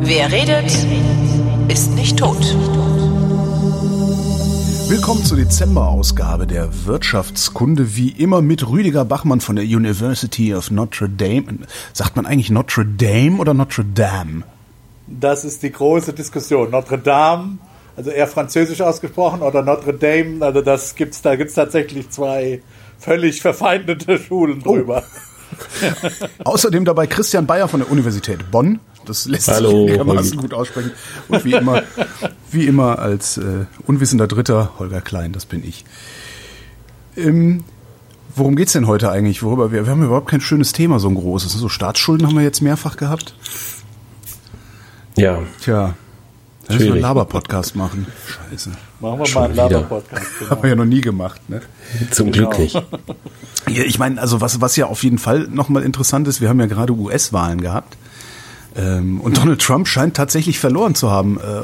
Wer redet, ist nicht tot. Willkommen zur Dezemberausgabe der Wirtschaftskunde, wie immer mit Rüdiger Bachmann von der University of Notre Dame. Sagt man eigentlich Notre Dame oder Notre Dame? Das ist die große Diskussion. Notre Dame, also eher französisch ausgesprochen, oder Notre Dame, also das gibt's, da gibt's tatsächlich zwei völlig verfeindete Schulen drüber. Oh. Außerdem dabei Christian Bayer von der Universität Bonn. Das lässt Hallo, sich einigermaßen gut aussprechen. Und wie immer, wie immer als äh, unwissender Dritter Holger Klein, das bin ich. Ähm, worum geht's denn heute eigentlich? Worüber wir, wir haben überhaupt kein schönes Thema, so ein großes. So Staatsschulden haben wir jetzt mehrfach gehabt. Ja. Tja, müssen wir einen Laber-Podcast machen. Scheiße. Machen wir Schon mal einen. Laber-Podcast. Haben wir ja noch nie gemacht, ne? Zum Genau. Glück nicht. Ja, ich meine, also was, was ja auf jeden Fall nochmal interessant ist, wir haben ja gerade US-Wahlen gehabt. Ähm, und Donald Trump scheint tatsächlich verloren zu haben. Äh,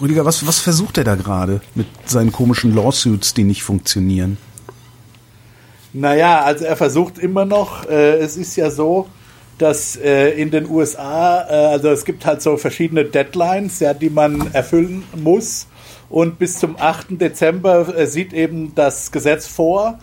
Rüdiger, was, was versucht er da gerade mit seinen komischen Lawsuits, die nicht funktionieren? Naja, also er versucht immer noch, äh, es ist ja so, dass äh, in den USA, äh, also es gibt halt so verschiedene Deadlines, ja, die man erfüllen muss. Und bis zum 8. Dezember äh, sieht eben das Gesetz vor,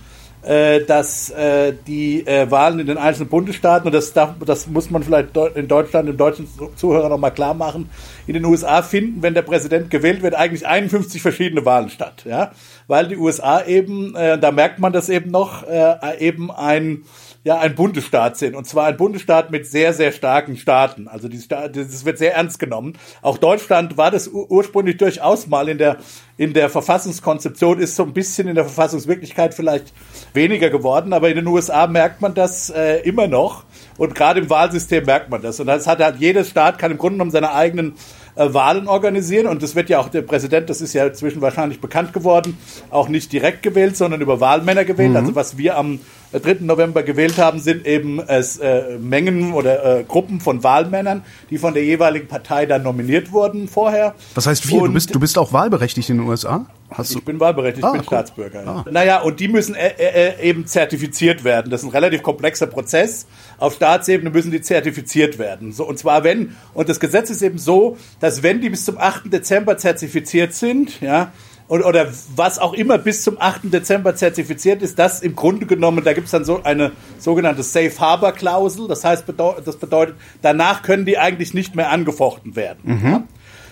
äh, dass äh, die äh, Wahlen in den einzelnen Bundesstaaten, und das, darf, das muss man vielleicht in Deutschland, den deutschen Zuhörern nochmal klar machen, in den USA finden, wenn der Präsident gewählt wird, eigentlich 51 verschiedene Wahlen statt. Ja? Weil die USA eben, äh, da merkt man das eben noch, äh, eben ein ja, ein Bundesstaat sind. Und zwar ein Bundesstaat mit sehr, sehr starken Staaten. Also die Sta das wird sehr ernst genommen. Auch Deutschland war das ur ursprünglich durchaus mal in der, in der Verfassungskonzeption, ist so ein bisschen in der Verfassungswirklichkeit vielleicht weniger geworden. Aber in den USA merkt man das äh, immer noch. Und gerade im Wahlsystem merkt man das. Und das hat halt jedes Staat kann im Grunde genommen seine eigenen äh, Wahlen organisieren. Und das wird ja auch der Präsident, das ist ja inzwischen wahrscheinlich bekannt geworden, auch nicht direkt gewählt, sondern über Wahlmänner gewählt. Also was wir am 3. November gewählt haben, sind eben es, äh, Mengen oder äh, Gruppen von Wahlmännern, die von der jeweiligen Partei dann nominiert wurden vorher. Was heißt wir? Du bist, du bist auch wahlberechtigt in den USA? Hast du? ich bin wahlberechtigt, Ah, ich bin cool. Staatsbürger. Ja. Naja, und die müssen äh, äh, eben zertifiziert werden. Das ist ein relativ komplexer Prozess. Auf Staatsebene müssen die zertifiziert werden. So, und zwar wenn, und das Gesetz ist eben so, dass wenn die bis zum 8. Dezember zertifiziert sind, ja, und, oder was auch immer bis zum 8. Dezember zertifiziert ist, das im Grunde genommen, da gibt es dann so eine sogenannte Safe Harbor Klausel. Das heißt, bedeu das bedeutet, danach können die eigentlich nicht mehr angefochten werden. Ja?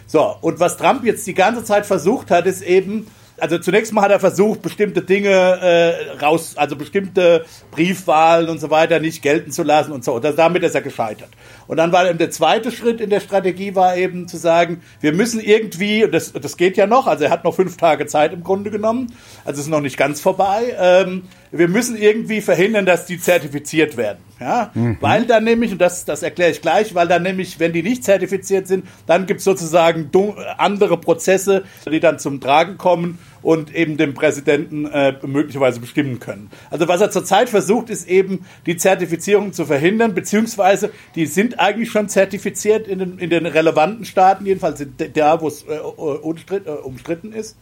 So, und was Trump jetzt die ganze Zeit versucht hat, ist eben, also zunächst mal hat er versucht, bestimmte Dinge äh, raus, also bestimmte Briefwahlen und so weiter nicht gelten zu lassen und so. Und damit ist er gescheitert. Und dann war eben der zweite Schritt in der Strategie war eben zu sagen, wir müssen irgendwie, und das, das geht ja noch, also er hat noch fünf Tage Zeit im Grunde genommen, also es ist noch nicht ganz vorbei, ähm, wir müssen irgendwie verhindern, dass die zertifiziert werden. Ja? Weil dann nämlich, und das, das erkläre ich gleich, weil dann nämlich, wenn die nicht zertifiziert sind, dann gibt es sozusagen andere Prozesse, die dann zum Tragen kommen und eben den Präsidenten äh, möglicherweise bestimmen können. Also was er zurzeit versucht, ist eben die Zertifizierung zu verhindern, beziehungsweise die sind eigentlich schon zertifiziert in den, in den relevanten Staaten, jedenfalls da, wo es äh, unstritt, äh, umstritten ist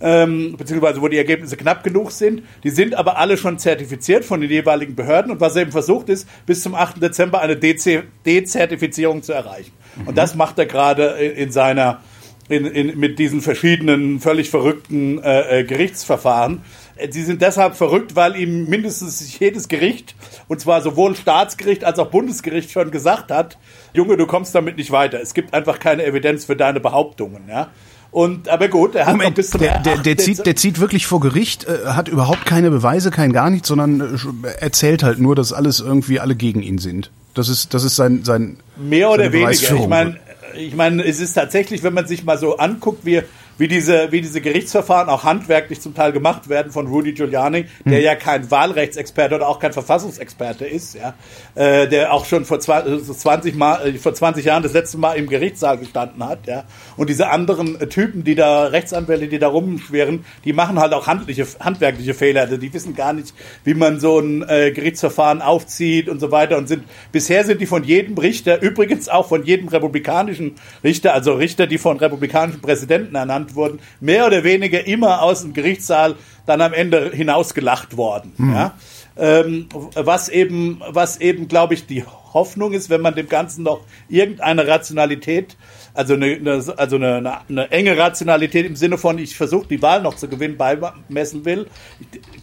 ähm, beziehungsweise wo die Ergebnisse knapp genug sind. Die sind aber alle schon zertifiziert von den jeweiligen Behörden und was er eben versucht ist, bis zum 8. Dezember eine Dezertifizierung zu erreichen. Und das macht er gerade in, in seiner in, in, mit diesen verschiedenen völlig verrückten äh, äh, Gerichtsverfahren. Äh, Sie sind deshalb verrückt, weil ihm mindestens jedes Gericht, und zwar sowohl Staatsgericht als auch Bundesgericht schon gesagt hat, Junge, du kommst damit nicht weiter. Es gibt einfach keine Evidenz für deine Behauptungen. Ja? Und aber gut, er hat noch Moment, bis zum der, der, der, 8. zieht, der zieht wirklich vor Gericht, äh, hat überhaupt keine Beweise, kein gar nichts, sondern äh, erzählt halt nur, dass alles irgendwie alle gegen ihn sind. Das ist, das ist sein, sein Mehr oder weniger. Ich meine, ich meine, es ist tatsächlich, wenn man sich mal so anguckt, wie, wie, diese, wie diese Gerichtsverfahren auch handwerklich zum Teil gemacht werden von Rudy Giuliani, der ja kein Wahlrechtsexperte oder auch kein Verfassungsexperte ist, ja, äh, der auch schon vor, zwei, äh, so 20 Mal, äh, vor 20 Jahren das letzte Mal im Gerichtssaal gestanden hat. Ja. Und diese anderen äh, Typen, die da, Rechtsanwälte, die da rumschwirren, die machen halt auch handliche, handwerkliche Fehler. Also die wissen gar nicht, wie man so ein äh, Gerichtsverfahren aufzieht und so weiter. Und sind bisher sind die von jedem Richter, übrigens auch von jedem republikanischen Richter, also Richter, die von republikanischen Präsidenten ernannt genannt wurden, mehr oder weniger immer aus dem Gerichtssaal dann am Ende hinausgelacht worden. Mhm. Ja? Ähm, was eben, was eben, glaube ich, die Hoffnung ist, wenn man dem Ganzen noch irgendeine Rationalität also eine, eine, also eine, eine, eine enge Rationalität im Sinne von, ich versuche die Wahl noch zu gewinnen, beimessen will.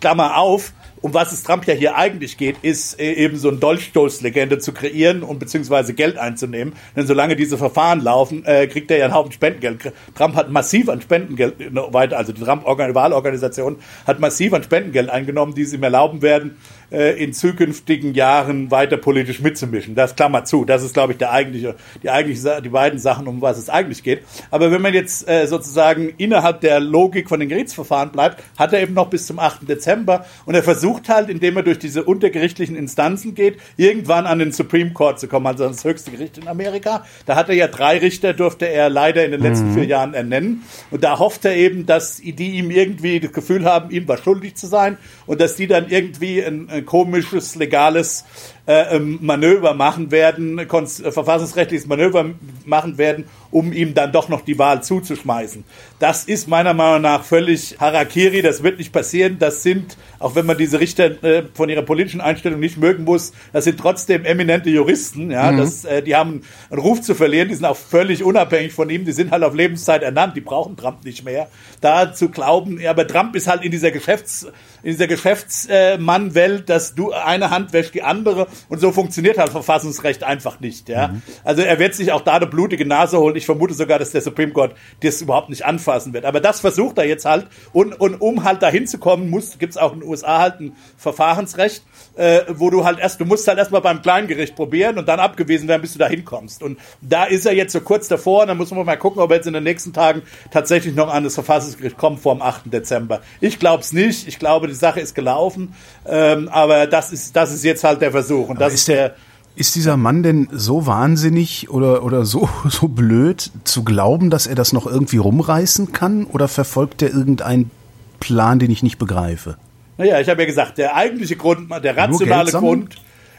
Klammer auf, um was es Trump ja hier eigentlich geht, ist äh, eben so ein Dolchstoßlegende zu kreieren und beziehungsweise Geld einzunehmen. Denn solange diese Verfahren laufen, äh, kriegt er ja einen Haufen Spendengeld. Trump hat massiv an Spendengeld äh, weiter, also die Trump-Wahlorganisation hat massiv an Spendengeld eingenommen, die es ihm erlauben werden, in zukünftigen Jahren weiter politisch mitzumischen. Das Klammer zu. Das ist, glaube ich, der eigentliche, die eigentliche, die beiden Sachen, um was es eigentlich geht. Aber wenn man jetzt äh, sozusagen innerhalb der Logik von den Gerichtsverfahren bleibt, hat er eben noch bis zum 8. Dezember und er versucht halt, indem er durch diese untergerichtlichen Instanzen geht, irgendwann an den Supreme Court zu kommen, also das höchste Gericht in Amerika. Da hat er ja drei Richter, durfte er leider in den letzten mhm. vier Jahren ernennen. Und da hofft er eben, dass die ihm irgendwie das Gefühl haben, ihm was schuldig zu sein und dass die dann irgendwie ein komisches, legales äh, ähm, Manöver machen werden, äh, verfassungsrechtliches Manöver machen werden, um ihm dann doch noch die Wahl zuzuschmeißen. Das ist meiner Meinung nach völlig Harakiri, das wird nicht passieren. Das sind, auch wenn man diese Richter äh, von ihrer politischen Einstellung nicht mögen muss, das sind trotzdem eminente Juristen. Ja, mhm. das, äh, die haben einen Ruf zu verlieren, die sind auch völlig unabhängig von ihm, die sind halt auf Lebenszeit ernannt, die brauchen Trump nicht mehr. Da zu glauben, ja, aber Trump ist halt in dieser Geschäfts in dieser Geschäftsmannwelt, dass du eine Hand wäscht die andere und so funktioniert halt Verfassungsrecht einfach nicht. Ja? Mhm. Also er wird sich auch da eine blutige Nase holen. Ich vermute sogar, dass der Supreme Court das überhaupt nicht anfassen wird. Aber das versucht er jetzt halt. Und, und um halt dahin zu kommen, muss, gibt's auch in den USA halt ein Verfahrensrecht, äh, wo du halt erst, du musst halt erstmal beim Kleingericht probieren und dann abgewiesen werden, bis du da hinkommst. Und da ist er jetzt so kurz davor. Und dann muss man mal gucken, ob er jetzt in den nächsten Tagen tatsächlich noch an das Verfassungsgericht kommt vor dem 8. Dezember. Ich glaube es nicht. Ich glaube, die Sache ist gelaufen. Ähm, aber das ist, das ist jetzt halt der Versuch. Und das ist der ist dieser Mann denn so wahnsinnig oder, oder so, so blöd zu glauben, dass er das noch irgendwie rumreißen kann? Oder verfolgt er irgendeinen Plan, den ich nicht begreife? Naja, ich habe ja gesagt, der eigentliche Grund, der rationale Grund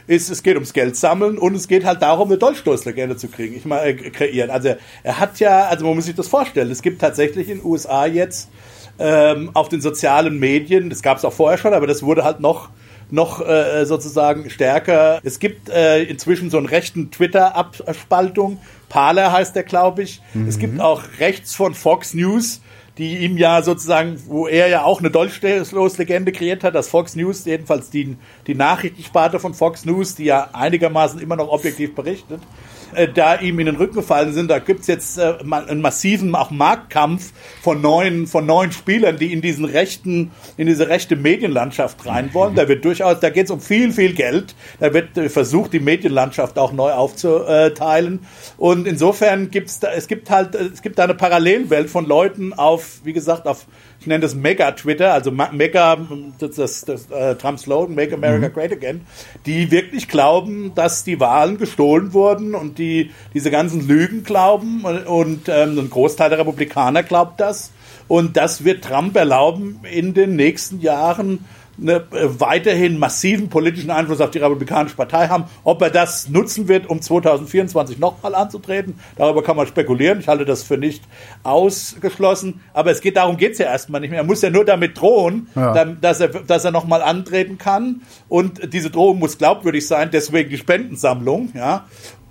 ist, es geht ums Geld sammeln und es geht halt darum, eine Dolchstoßlegende zu kriegen, ich mal äh, kreieren. Also er hat ja, also man muss sich das vorstellen, es gibt tatsächlich in den USA jetzt ähm, auf den sozialen Medien, das gab es auch vorher schon, aber das wurde halt noch noch äh, sozusagen stärker. Es gibt äh, inzwischen so einen rechten Twitter-Abspaltung. Parler heißt der, glaube ich. Mhm. Es gibt auch rechts von Fox News, die ihm ja sozusagen, wo er ja auch eine Dolchstoßlegende kreiert hat, dass Fox News, jedenfalls die, die Nachrichtensparte von Fox News, die ja einigermaßen immer noch objektiv berichtet, äh, da ihm in den Rücken gefallen sind. Da gibt's jetzt äh, einen massiven auch Marktkampf von neuen, von neuen Spielern, die in diesen rechten, in diese rechte Medienlandschaft rein wollen. Da wird durchaus, da geht's um viel, viel Geld. Da wird äh, versucht, die Medienlandschaft auch neu aufzuteilen. Und insofern gibt's da, es gibt halt, es gibt da eine Parallelwelt von Leuten auf, wie gesagt, auf nenne das Mega-Twitter, also Mega, das, das, das äh, Trump Slogan, Make America mhm. Great Again, die wirklich glauben, dass die Wahlen gestohlen wurden und die diese ganzen Lügen glauben und, und ähm, ein Großteil der Republikaner glaubt das. Und das wird Trump erlauben, in den nächsten Jahren eine, äh, weiterhin massiven politischen Einfluss auf die Republikanische Partei haben. Ob er das nutzen wird, um 2024 nochmal anzutreten, darüber kann man spekulieren. Ich halte das für nicht ausgeschlossen. Aber es geht darum, geht es ja erstmal nicht mehr. Er muss ja nur damit drohen, ja. dass er, dass er nochmal antreten kann. Und diese Drohung muss glaubwürdig sein, deswegen die Spendensammlung. Ja.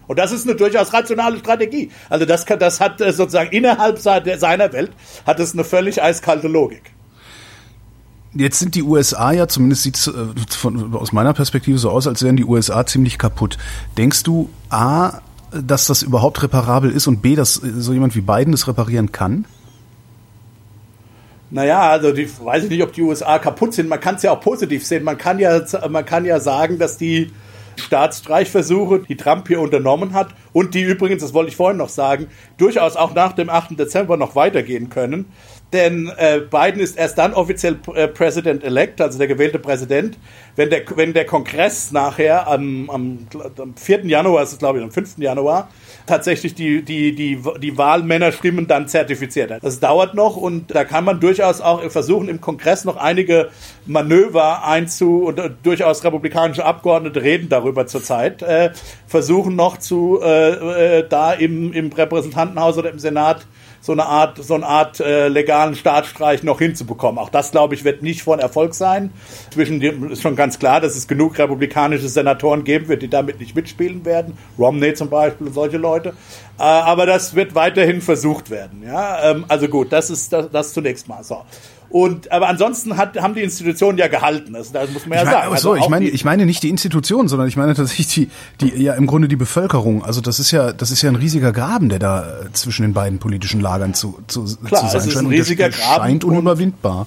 Und das ist eine durchaus rationale Strategie. Also das, kann, das hat äh, sozusagen innerhalb seiner Welt hat es eine völlig eiskalte Logik. Jetzt sind die USA ja, zumindest sieht es äh, aus meiner Perspektive so aus, als wären die USA ziemlich kaputt. Denkst du, A, dass das überhaupt reparabel ist und B, dass so jemand wie Biden das reparieren kann? Naja, also die weiß ich nicht, ob die USA kaputt sind. Man kann es ja auch positiv sehen. Man kann ja, man kann ja sagen, dass die Staatsstreichversuche, die Trump hier unternommen hat und die übrigens, das wollte ich vorhin noch sagen, durchaus auch nach dem 8. Dezember noch weitergehen können. Denn äh, Biden ist erst dann offiziell äh, President-elect, also der gewählte Präsident, wenn der, wenn der Kongress nachher am, am, am 4. Januar, ist es glaube ich, am 5. Januar, tatsächlich die, die, die, die Wahlmännerstimmen dann zertifiziert hat. Das dauert noch und da kann man durchaus auch versuchen, im Kongress noch einige Manöver einzu und äh, durchaus republikanische Abgeordnete reden darüber zurzeit, äh, versuchen noch zu äh, äh, da im, im Repräsentantenhaus oder im Senat so eine Art, so eine Art äh, legalen Staatsstreich noch hinzubekommen. Auch das, glaube ich, wird nicht von Erfolg sein. Zwischen dem ist schon ganz klar, dass es genug republikanische Senatoren geben wird, die damit nicht mitspielen werden. Romney zum Beispiel und solche Leute. Äh, aber das wird weiterhin versucht werden. Ja, ähm, also gut, das ist das, das zunächst mal so. Und aber ansonsten hat, haben die Institutionen ja gehalten. Das, das muss man ja ich meine, sagen. Also Also ich meine, ich meine nicht die Institutionen, sondern ich meine tatsächlich die, die ja im Grunde die Bevölkerung. Also das ist ja, das ist ja ein riesiger Graben, der da äh, zwischen den beiden politischen Lagern zu, zu, Klar, zu sein es ist scheint. ein Und der- riesiger der Graben scheint unüberwindbar.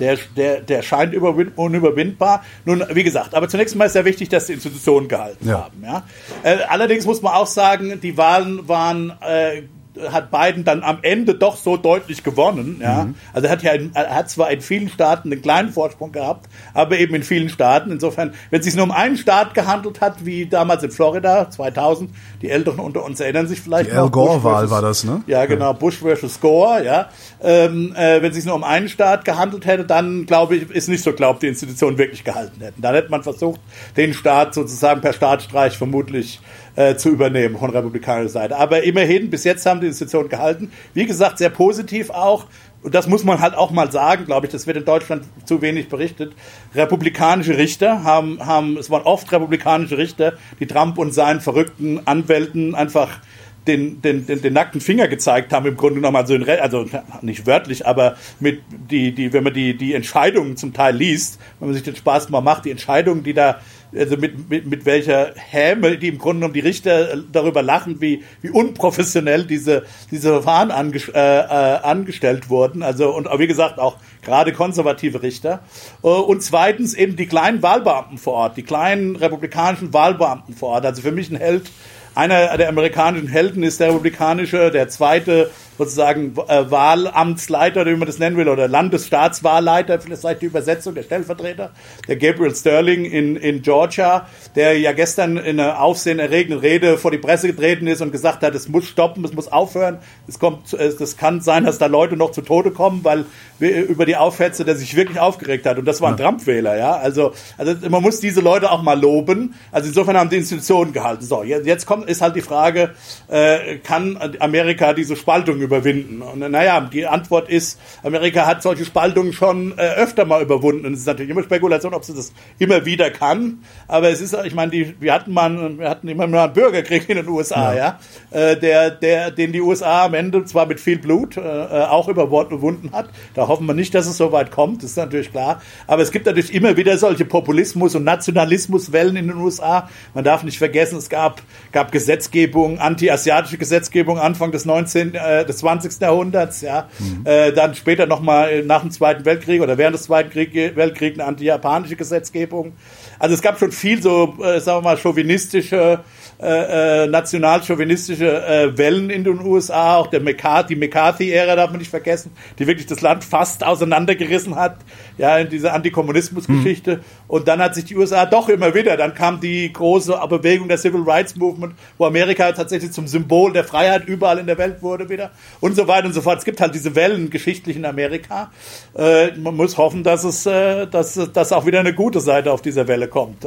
Der, der, der scheint überwin unüberwindbar. Nun, wie gesagt, aber zunächst mal ist ja wichtig, dass die Institutionen gehalten Ja. haben. Ja? Äh, allerdings muss man auch sagen, die Wahlen waren, äh, hat Biden dann am Ende doch so deutlich gewonnen. Ja? Also er hat ja in, er hat zwar in vielen Staaten einen kleinen Vorsprung gehabt, aber eben in vielen Staaten. Insofern, wenn es sich nur um einen Staat gehandelt hat, wie damals in Florida 2000, die Älteren unter uns erinnern sich vielleicht Die Al noch, Gore Bush Wahl versus- war das, ne? ja, genau, Bush versus Gore, ja. Ähm, äh, wenn es sich nur um einen Staat gehandelt hätte, dann glaube ich, ist nicht so glaubt, die Institutionen wirklich gehalten hätten. Dann hätte man versucht, den Staat sozusagen per Staatsstreich vermutlich äh, zu übernehmen von republikanischer Seite. Aber immerhin, bis jetzt haben die Institutionen gehalten. Wie gesagt, sehr positiv auch. Und das muss man halt auch mal sagen, glaube ich, das wird in Deutschland zu wenig berichtet. Republikanische Richter haben, haben, es waren oft republikanische Richter, die Trump und seinen verrückten Anwälten einfach den, den, den, den nackten Finger gezeigt haben, im Grunde genommen, also, in, also nicht wörtlich, aber mit die, die, wenn man die, die Entscheidungen zum Teil liest, wenn man sich den Spaß mal macht, die Entscheidungen, die da, also mit, mit, mit welcher Häme, die im Grunde genommen die Richter darüber lachen, wie, wie unprofessionell diese, diese Verfahren ange, äh, äh, angestellt wurden. Also, und wie gesagt, auch gerade konservative Richter. Äh, Und zweitens eben die kleinen Wahlbeamten vor Ort, die kleinen republikanischen Wahlbeamten vor Ort. Also für mich ein Held, einer der amerikanischen Helden ist der republikanische, der zweite sozusagen äh, Wahlamtsleiter, wie man das nennen will, oder Landesstaatswahlleiter, vielleicht die Übersetzung, der Stellvertreter, der Gabriel Sterling in, in Georgia, der ja gestern in einer aufsehenerregenden Rede vor die Presse getreten ist und gesagt hat, es muss stoppen, es muss aufhören, es kommt, es, kann sein, dass da Leute noch zu Tode kommen, weil über die Aufhetze, der sich wirklich aufgeregt hat. Und das war ein Trump-Wähler, ja. Also, also man muss diese Leute auch mal loben. Also insofern haben die Institutionen gehalten. So, jetzt, jetzt kommt, ist halt die Frage, äh, kann Amerika diese Spaltung überwinden? Und naja, die Antwort ist, Amerika hat solche Spaltungen schon äh, öfter mal überwunden. Und es ist natürlich immer Spekulation, ob sie das immer wieder kann. Aber es ist, ich meine, die, wir hatten mal, wir hatten immer mal einen Bürgerkrieg in den USA, ja, äh, der, der, den die USA am Ende zwar mit viel Blut äh, äh, auch überwunden hat. Da hoffen wir nicht, dass es so weit kommt, das ist natürlich klar. Aber es gibt natürlich immer wieder solche Populismus- und Nationalismuswellen in den USA. Man darf nicht vergessen, es gab, gab Gesetzgebung, anti-asiatische Gesetzgebung Anfang des 19., äh, des 20. Jahrhunderts, ja. Äh, dann später nochmal nach dem Zweiten Weltkrieg oder während des Zweiten Krieg, Weltkriegs eine anti-japanische Gesetzgebung. Also es gab schon viel so, äh, sagen wir mal, chauvinistische äh, äh, nationalchauvinistische äh, Wellen in den USA, auch der McCarthy, die McCarthy-Ära darf man nicht vergessen, die wirklich das Land fast auseinandergerissen hat, ja, in dieser Antikommunismus-Geschichte. Und dann hat sich die USA doch immer wieder, dann kam die große Bewegung der Civil Rights Movement, wo Amerika tatsächlich zum Symbol der Freiheit überall in der Welt wurde wieder und so weiter und so fort. Es gibt halt diese Wellen geschichtlich in Amerika. Äh, man muss hoffen, dass es, äh, dass, dass auch wieder eine gute Seite auf dieser Welle kommt.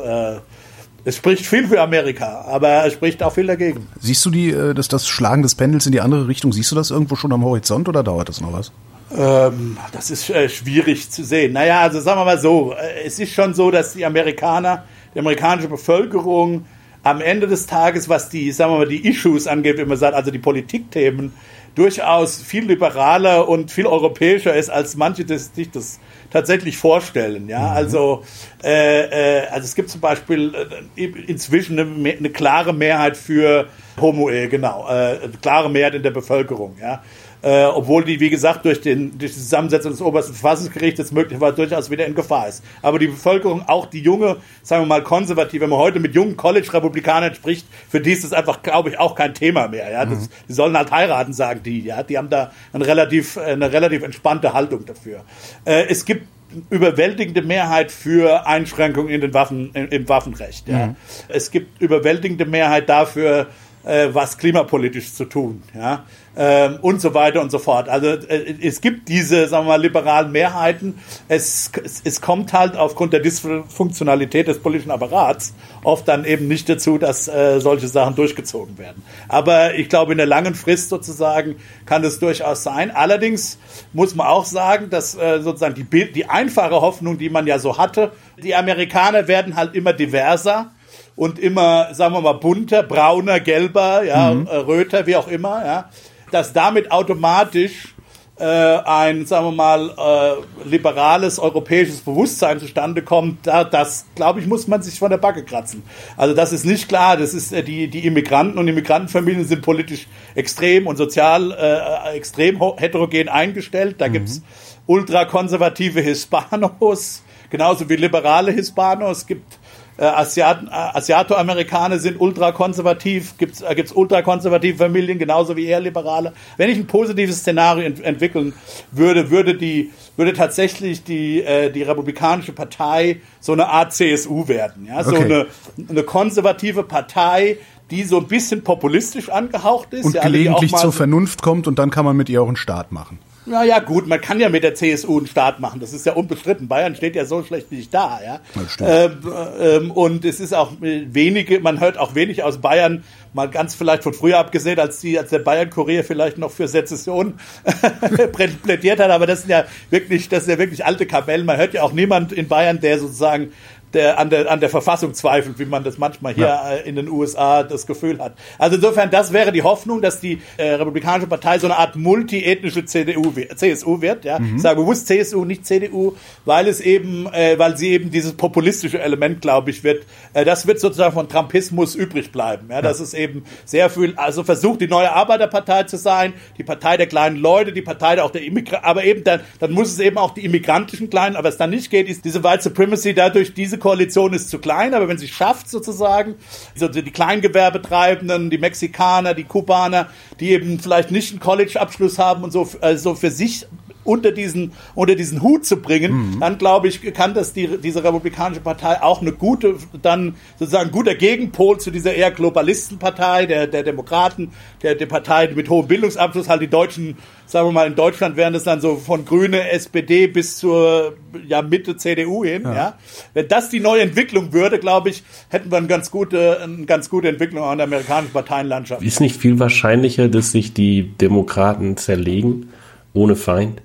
Es spricht viel für Amerika, aber es spricht auch viel dagegen. Siehst du die, äh, das, das Schlagen des Pendels in die andere Richtung, siehst du das irgendwo schon am Horizont oder dauert das noch was? Ähm, das ist äh, schwierig zu sehen. Naja, also sagen wir mal so, äh, es ist schon so, dass die Amerikaner, die amerikanische Bevölkerung am Ende des Tages, was die, sagen wir mal, die Issues angeht, wie man sagt, also die Politikthemen, durchaus viel liberaler und viel europäischer ist, als manche das, sich das tatsächlich vorstellen. Ja, also, äh, äh, also es gibt zum Beispiel äh, inzwischen eine, eine klare Mehrheit für Homo-Ehe, genau, äh, eine klare Mehrheit in der Bevölkerung. Ja, äh, obwohl die, wie gesagt, durch, den, durch die Zusammensetzung des obersten Verfassungsgerichts möglicherweise durchaus wieder in Gefahr ist. Aber die Bevölkerung, auch die junge, sagen wir mal konservative, wenn man heute mit jungen College-Republikanern spricht, für die ist das einfach, glaube ich, auch kein Thema mehr. Ja? Das, Die sollen halt heiraten, sagen die. Ja? Die haben da eine relativ, eine relativ entspannte Haltung dafür. Äh, es gibt überwältigende Mehrheit für Einschränkungen in den Waffen, im, im Waffenrecht. Ja. Es gibt überwältigende Mehrheit dafür, äh, was klimapolitisch zu tun, ja, ähm, und so weiter und so fort. Also äh, es gibt diese, sagen wir mal, liberalen Mehrheiten. Es, es, es kommt halt aufgrund der Dysfunktionalität des politischen Apparats oft dann eben nicht dazu, dass äh, solche Sachen durchgezogen werden. Aber ich glaube, in der langen Frist sozusagen kann es durchaus sein. Allerdings muss man auch sagen, dass äh, sozusagen die, die einfache Hoffnung, die man ja so hatte, die Amerikaner werden halt immer diverser und immer, sagen wir mal, bunter, brauner, gelber, ja, mhm. Äh, röter, wie auch immer, ja, dass damit automatisch äh, ein, sagen wir mal, äh, liberales europäisches Bewusstsein zustande kommt, da, das, glaube ich, muss man sich von der Backe kratzen. Also das ist nicht klar. Das ist äh, die die Immigranten und Immigrantenfamilien sind politisch extrem und sozial äh, extrem heterogen eingestellt. Da mhm. gibt's ultrakonservative Hispanos, genauso wie liberale Hispanos. Es gibt äh, Asiat, äh, Asiatoamerikaner sind ultrakonservativ, gibt's äh, gibt's ultrakonservative Familien genauso wie eher liberale. Wenn ich ein positives Szenario ent entwickeln würde, würde die würde tatsächlich die äh, die republikanische Partei so eine Art CSU werden, ja, so eine eine konservative Partei, die so ein bisschen populistisch angehaucht ist. Und ja, gelegentlich zur Vernunft kommt und dann kann man mit ihr auch einen Staat machen. Naja, gut, man kann ja mit der CSU einen Start machen. Das ist ja unbestritten. Bayern steht ja so schlecht nicht da, ja. Ähm, ähm, und es ist auch wenige, man hört auch wenig aus Bayern, mal ganz vielleicht von früher abgesehen, als die, als der Bayern-Kurier vielleicht noch für Sezession plädiert hat. Aber das sind ja wirklich, das sind ja wirklich alte Kapellen. Man hört ja auch niemand in Bayern, der sozusagen der an der an der Verfassung zweifelt, wie man das manchmal hier ja. Äh, in den USA das Gefühl hat. Also insofern, das wäre die Hoffnung, dass die äh, Republikanische Partei so eine Art multiethnische CDU, CSU wird. Ja, mhm. ich sage bewusst CSU, nicht CDU, weil es eben, äh, weil sie eben dieses populistische Element, glaube ich, wird. Äh, das wird sozusagen von Trumpismus übrig bleiben. Ja, ja. das ist eben sehr viel, also versucht die neue Arbeiterpartei zu sein, die Partei der kleinen Leute, die Partei auch der Immigranten, aber eben dann, dann muss es eben auch die immigrantischen Kleinen, aber es dann nicht geht, ist diese White Supremacy dadurch diese Koalition ist zu klein, aber wenn sie schafft sozusagen, also die Kleingewerbetreibenden, die Mexikaner, die Kubaner, die eben vielleicht nicht einen College-Abschluss haben und so, also für sich unter diesen, unter diesen Hut zu bringen, mhm. dann glaube ich, kann das die, diese Republikanische Partei auch eine gute, dann sozusagen guter Gegenpol zu dieser eher Globalistenpartei, der, der Demokraten, der, der Partei mit hohem Bildungsabschluss, halt die Deutschen, sagen wir mal, in Deutschland wären das dann so von Grüne, SPD bis zur ja, Mitte CDU hin, ja. ja. Wenn das die neue Entwicklung würde, glaube ich, hätten wir eine ganz gute, eine ganz gute Entwicklung an der amerikanischen Parteienlandschaft. Ist nicht viel wahrscheinlicher, dass sich die Demokraten zerlegen, ohne Feind?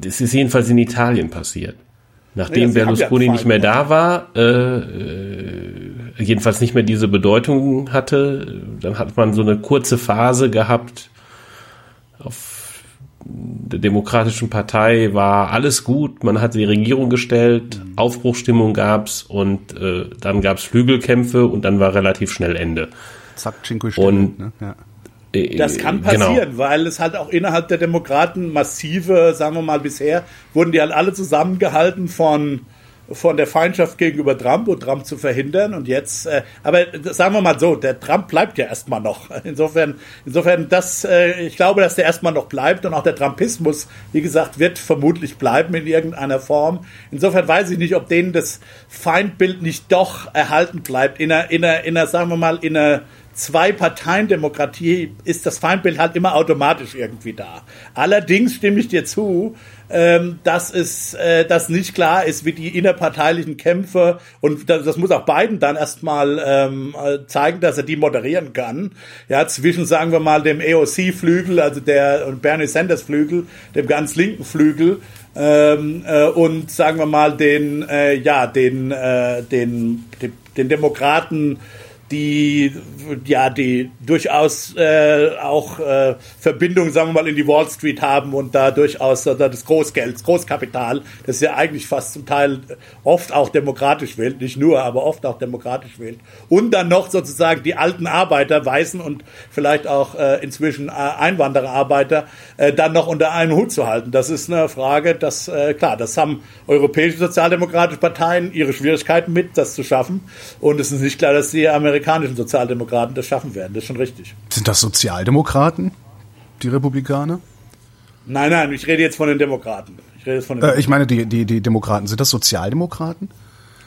das ist jedenfalls in Italien passiert. Nachdem ja, Berlusconi nicht mehr da war, äh, äh, jedenfalls nicht mehr diese Bedeutung hatte, dann hat man so eine kurze Phase gehabt. Auf der Demokratischen Partei war alles gut, man hat die Regierung gestellt, mhm. Aufbruchstimmung gab's und äh, dann gab's Flügelkämpfe und dann war relativ schnell Ende. Zack, Cinque Stelle, und ne? ja. Äh, das kann genau. passieren, genau. weil es halt auch innerhalb der Demokraten massive, sagen wir mal, bisher wurden die halt alle zusammengehalten von von der Feindschaft gegenüber Trump und Trump zu verhindern und jetzt, äh, aber sagen wir mal so, der Trump bleibt ja erstmal noch. Insofern, insofern, das, äh, ich glaube, dass der erstmal noch bleibt und auch der Trumpismus, wie gesagt, wird vermutlich bleiben in irgendeiner Form. Insofern weiß ich nicht, ob denen das Feindbild nicht doch erhalten bleibt in einer, in einer, in einer sagen wir mal, in einer Zwei-Parteien-Demokratie ist das Feindbild halt immer automatisch irgendwie da. Allerdings stimme ich dir zu, ähm, dass es äh, dass nicht klar ist, wie die innerparteilichen Kämpfe und das, muss auch Biden dann erstmal ähm, zeigen, dass er die moderieren kann. Ja, zwischen sagen wir mal dem AOC-Flügel, also der Bernie Sanders-Flügel, dem ganz linken Flügel ähm, äh, und sagen wir mal den äh, ja den äh, den den, den Demokraten die ja die durchaus äh, auch äh, Verbindungen, sagen wir mal, in die Wall Street haben und da durchaus äh, das Großgeld, das Großkapital, das ja eigentlich fast zum Teil oft auch demokratisch wählt, nicht nur, aber oft auch demokratisch wählt. Und dann noch sozusagen die alten Arbeiter, Weißen und vielleicht auch äh, inzwischen äh, Einwandererarbeiter, äh, dann noch unter einen Hut zu halten. Das ist eine Frage, das äh, klar, das haben europäische sozialdemokratische Parteien ihre Schwierigkeiten mit, das zu schaffen. Und es ist nicht klar, dass die Amerikaner amerikanischen Sozialdemokraten das schaffen werden. Das ist schon richtig. Sind das Sozialdemokraten, die Republikaner? Nein, nein, ich rede jetzt von den Demokraten. Ich, rede jetzt von den äh, ich meine, die, die, die Demokraten, sind das Sozialdemokraten?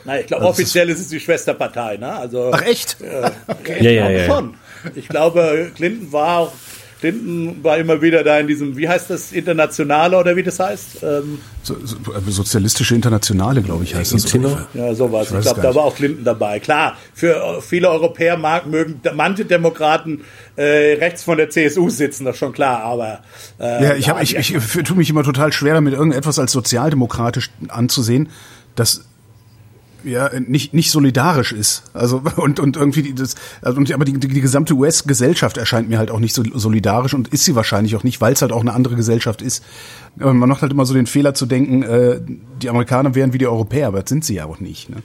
Na, ich glaube, also offiziell ist es die Schwesterpartei, ne? Also, Ach echt? Äh, okay, ja, ja, ja, schon. Ich glaube, Clinton war auch Clinton war immer wieder da in diesem, wie heißt das, Internationale oder wie das heißt? Ähm, so, so, Sozialistische Internationale, glaube ich, heißt das. Ja, sowas. Ich, ich glaube, da war auch Clinton dabei. Klar, für viele Europäer mag, mögen manche Demokraten äh, rechts von der CSU sitzen, das ist schon klar, aber äh, ja, ich, hab, ich, ich, ich tue mich immer total schwer damit, irgendetwas als sozialdemokratisch anzusehen. Das ja nicht nicht solidarisch ist. Also und und irgendwie das also, und aber die, die, die gesamte US-Gesellschaft erscheint mir halt auch nicht so solidarisch und ist sie wahrscheinlich auch nicht, weil es halt auch eine andere Gesellschaft ist. Aber man macht halt immer so den Fehler zu denken, äh, die Amerikaner wären wie die Europäer, aber das sind sie ja auch nicht. Ne?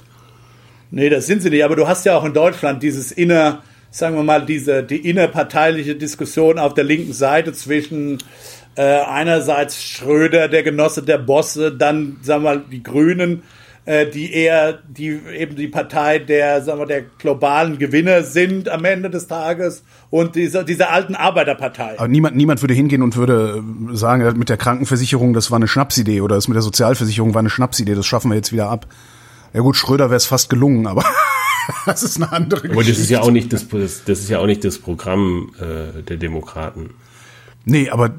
Nee, das sind sie nicht. Aber du hast ja auch in Deutschland dieses inner, sagen wir mal, diese die innerparteiliche Diskussion auf der linken Seite zwischen äh, einerseits Schröder, der Genosse der Bosse, dann sagen wir mal die Grünen äh, die eher die eben die Partei der sagen wir der globalen Gewinner sind am Ende des Tages und diese diese alten Arbeiterpartei. Aber niemand niemand würde hingehen und würde sagen, mit der Krankenversicherung, das war eine Schnapsidee oder das mit der Sozialversicherung war eine Schnapsidee, das schaffen wir jetzt wieder ab. Ja gut, Schröder wäre es fast gelungen, aber das ist eine andere Geschichte. Aber das ist ja auch nicht das, das ist ja auch nicht das Programm äh, der Demokraten. Nee, aber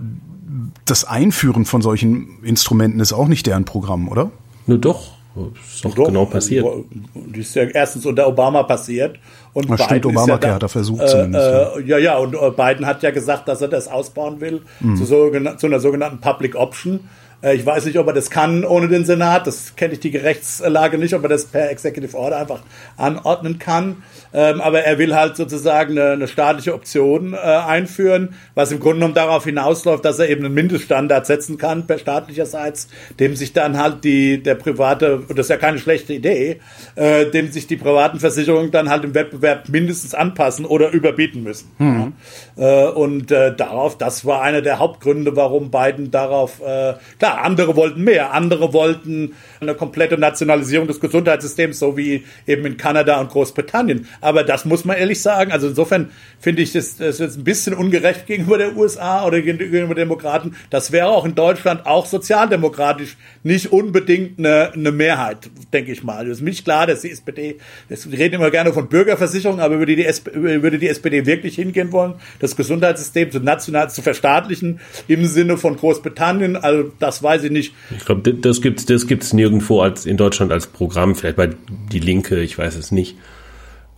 das Einführen von solchen Instrumenten ist auch nicht deren Programm, oder? Nur doch. Ist doch, doch genau passiert. Das ist ja erstens unter Obama passiert. Und Na, Biden stimmt, Obama ja hat er versucht äh, zumindest. Äh, ja, ja, und äh, Biden hat ja gesagt, dass er das ausbauen will mhm. zu, so, zu einer sogenannten Public Option. Äh, ich weiß nicht, ob er das kann ohne den Senat. Das kenne ich die Rechtslage nicht, ob er das per Executive Order einfach anordnen kann. Ähm, aber er will halt sozusagen eine, eine staatliche Option äh, einführen, was im Grunde genommen darauf hinausläuft, dass er eben einen Mindeststandard setzen kann per staatlicherseits, dem sich dann halt die der private, und das ist ja keine schlechte Idee, äh, dem sich die privaten Versicherungen dann halt im Wettbewerb mindestens anpassen oder überbieten müssen. Mhm. Ja. Äh, und äh, darauf, das war einer der Hauptgründe, warum Biden darauf, äh, klar, andere wollten mehr, andere wollten eine komplette Nationalisierung des Gesundheitssystems, so wie eben in Kanada und Großbritannien. Aber das muss man ehrlich sagen. Also insofern finde ich das, das ist ein bisschen ungerecht gegenüber der USA oder gegenüber Demokraten. Das wäre auch in Deutschland auch sozialdemokratisch nicht unbedingt eine, eine Mehrheit, denke ich mal. Das ist nicht klar, dass die SPD, das, reden immer gerne von Bürgerversicherung, aber würde die, würde die SPD wirklich hingehen wollen, das Gesundheitssystem zu national zu verstaatlichen im Sinne von Großbritannien? Also das weiß ich nicht. Ich glaube, das gibt's, das gibt's nirgendwo als in Deutschland als Programm, vielleicht bei die Linke, ich weiß es nicht.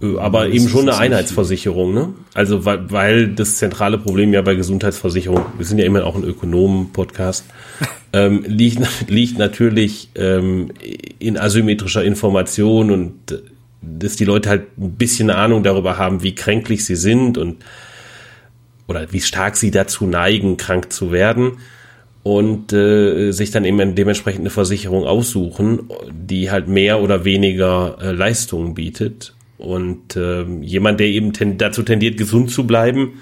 Äh, aber eben schon eine Einheitsversicherung, ne? Also weil, weil das zentrale Problem ja bei Gesundheitsversicherung, wir sind ja immer auch ein Ökonomen-Podcast, ähm, liegt, liegt natürlich ähm, in asymmetrischer Information und äh, dass die Leute halt ein bisschen Ahnung darüber haben, wie kränklich sie sind und oder wie stark sie dazu neigen, krank zu werden und äh, sich dann eben dementsprechend eine Versicherung aussuchen, die halt mehr oder weniger äh, Leistungen bietet. Und äh, jemand, der eben ten dazu tendiert, gesund zu bleiben,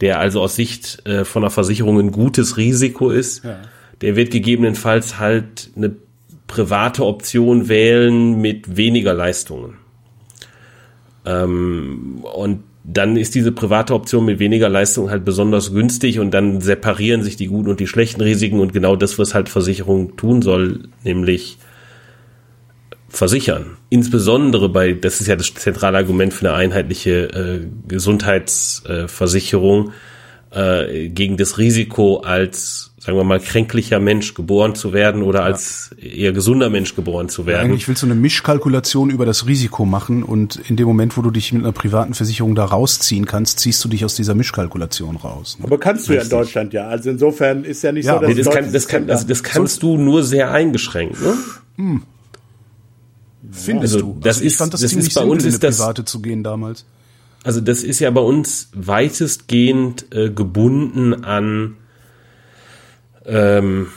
der also aus Sicht äh, von einer Versicherung ein gutes Risiko ist, ja. der wird gegebenenfalls halt eine private Option wählen mit weniger Leistungen. Ähm, und dann ist diese private Option mit weniger Leistung halt besonders günstig und dann separieren sich die guten und die schlechten Risiken und genau das, was halt Versicherung tun soll, nämlich versichern. Insbesondere bei, das ist ja das zentrale Argument für eine einheitliche äh, Gesundheitsversicherung, äh, gegen das Risiko als sagen wir mal, kränklicher Mensch geboren zu werden oder als eher gesunder Mensch geboren zu werden. eigentlich willst du eine Mischkalkulation über das Risiko machen und in dem Moment, wo du dich mit einer privaten Versicherung da rausziehen kannst, ziehst du dich aus dieser Mischkalkulation raus. Ne? Aber kannst du Richtig. ja in Deutschland ja. Also insofern ist ja nicht ja, so, dass nee, das, kann, das, kann, also das kannst du nur sehr eingeschränkt. Ne? Hm. Findest also, du? Das also ich ist, fand das, das ziemlich ist bei uns ist das, private zu gehen damals. Also das ist ja bei uns weitestgehend äh, gebunden an ähm,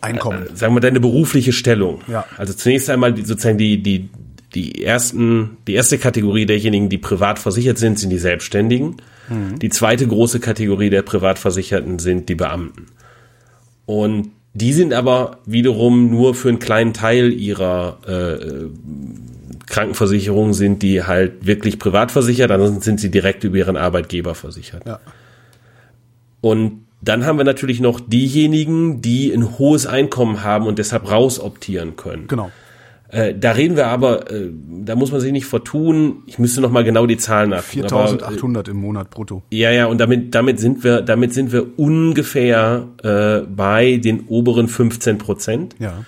Einkommen. Äh, sagen wir deine berufliche Stellung. Ja. Also zunächst einmal die, sozusagen die, die, die ersten, die erste Kategorie derjenigen, die privat versichert sind, sind die Selbstständigen. Mhm. Die zweite große Kategorie der Privatversicherten sind die Beamten. Und die sind aber wiederum nur für einen kleinen Teil ihrer äh, Krankenversicherung sind die halt wirklich privat versichert, ansonsten sind sie direkt über ihren Arbeitgeber versichert. Ja. Und dann haben wir natürlich noch diejenigen, die ein hohes Einkommen haben und deshalb rausoptieren können. Genau. Äh, da reden wir aber, äh, da muss man sich nicht vertun. Ich müsste noch mal genau die Zahlen nachgucken. 4.800 im Monat brutto. Ja, ja, und damit, damit sind wir, damit sind wir ungefähr äh, bei den oberen 15 Prozent. Ja.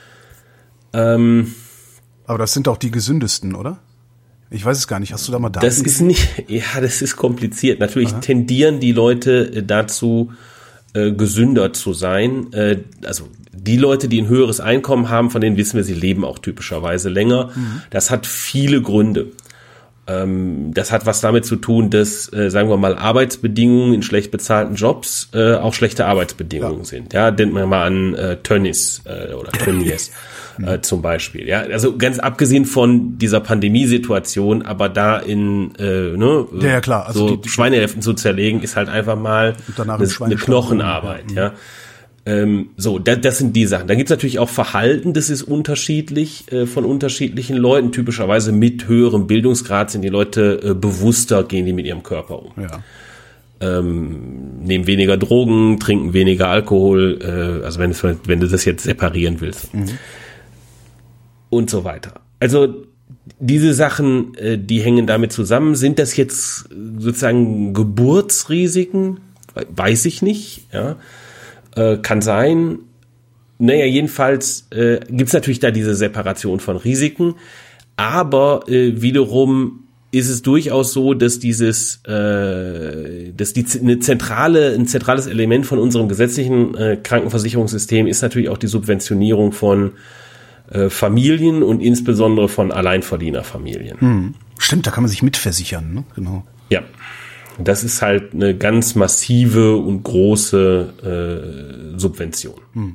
Ähm, aber das sind doch die gesündesten, oder? Ich weiß es gar nicht. Hast du da mal Daten? Das ist nicht, ja, das ist kompliziert. Natürlich Aha. tendieren die Leute äh, dazu, äh, gesünder zu sein. Äh, also die Leute, die ein höheres Einkommen haben, von denen wissen wir, sie leben auch typischerweise länger. Mhm. Das hat viele Gründe. Ähm, das hat was damit zu tun, dass, äh, sagen wir mal, Arbeitsbedingungen in schlecht bezahlten Jobs äh, auch schlechte Arbeitsbedingungen ja. sind. Ja, denkt man mal an äh, Tönnies äh, oder Tönnies. äh, zum Beispiel. Ja, also ganz abgesehen von dieser Pandemiesituation, aber da in äh, ne, ja, ja, klar. Also so die, die, Schweinehälften zu zerlegen, ist halt einfach mal eine, eine Knochenarbeit. Ja. ja. Ähm, so, das, das sind die Sachen. Dann gibt's natürlich auch Verhalten, das ist unterschiedlich äh, von unterschiedlichen Leuten. Typischerweise mit höherem Bildungsgrad sind die Leute äh, bewusster, gehen die mit ihrem Körper um. Ja. Ähm, nehmen weniger Drogen, trinken weniger Alkohol, äh, also wenn, wenn du das jetzt separieren willst. Mhm und so weiter. Also diese Sachen, äh, die hängen damit zusammen. Sind das jetzt sozusagen Geburtsrisiken? Weiß ich nicht. Ja, äh, kann sein. Naja, jedenfalls äh, gibt es natürlich da diese Separation von Risiken, aber äh, wiederum ist es durchaus so, dass dieses, äh, dass die eine zentrale, ein zentrales Element von unserem gesetzlichen äh, Krankenversicherungssystem ist natürlich auch die Subventionierung von äh, Familien und insbesondere von Alleinverdienerfamilien. Hm. Stimmt, da kann man sich mitversichern, ne? Genau. Ja. Das ist halt eine ganz massive und große äh, Subvention. Hm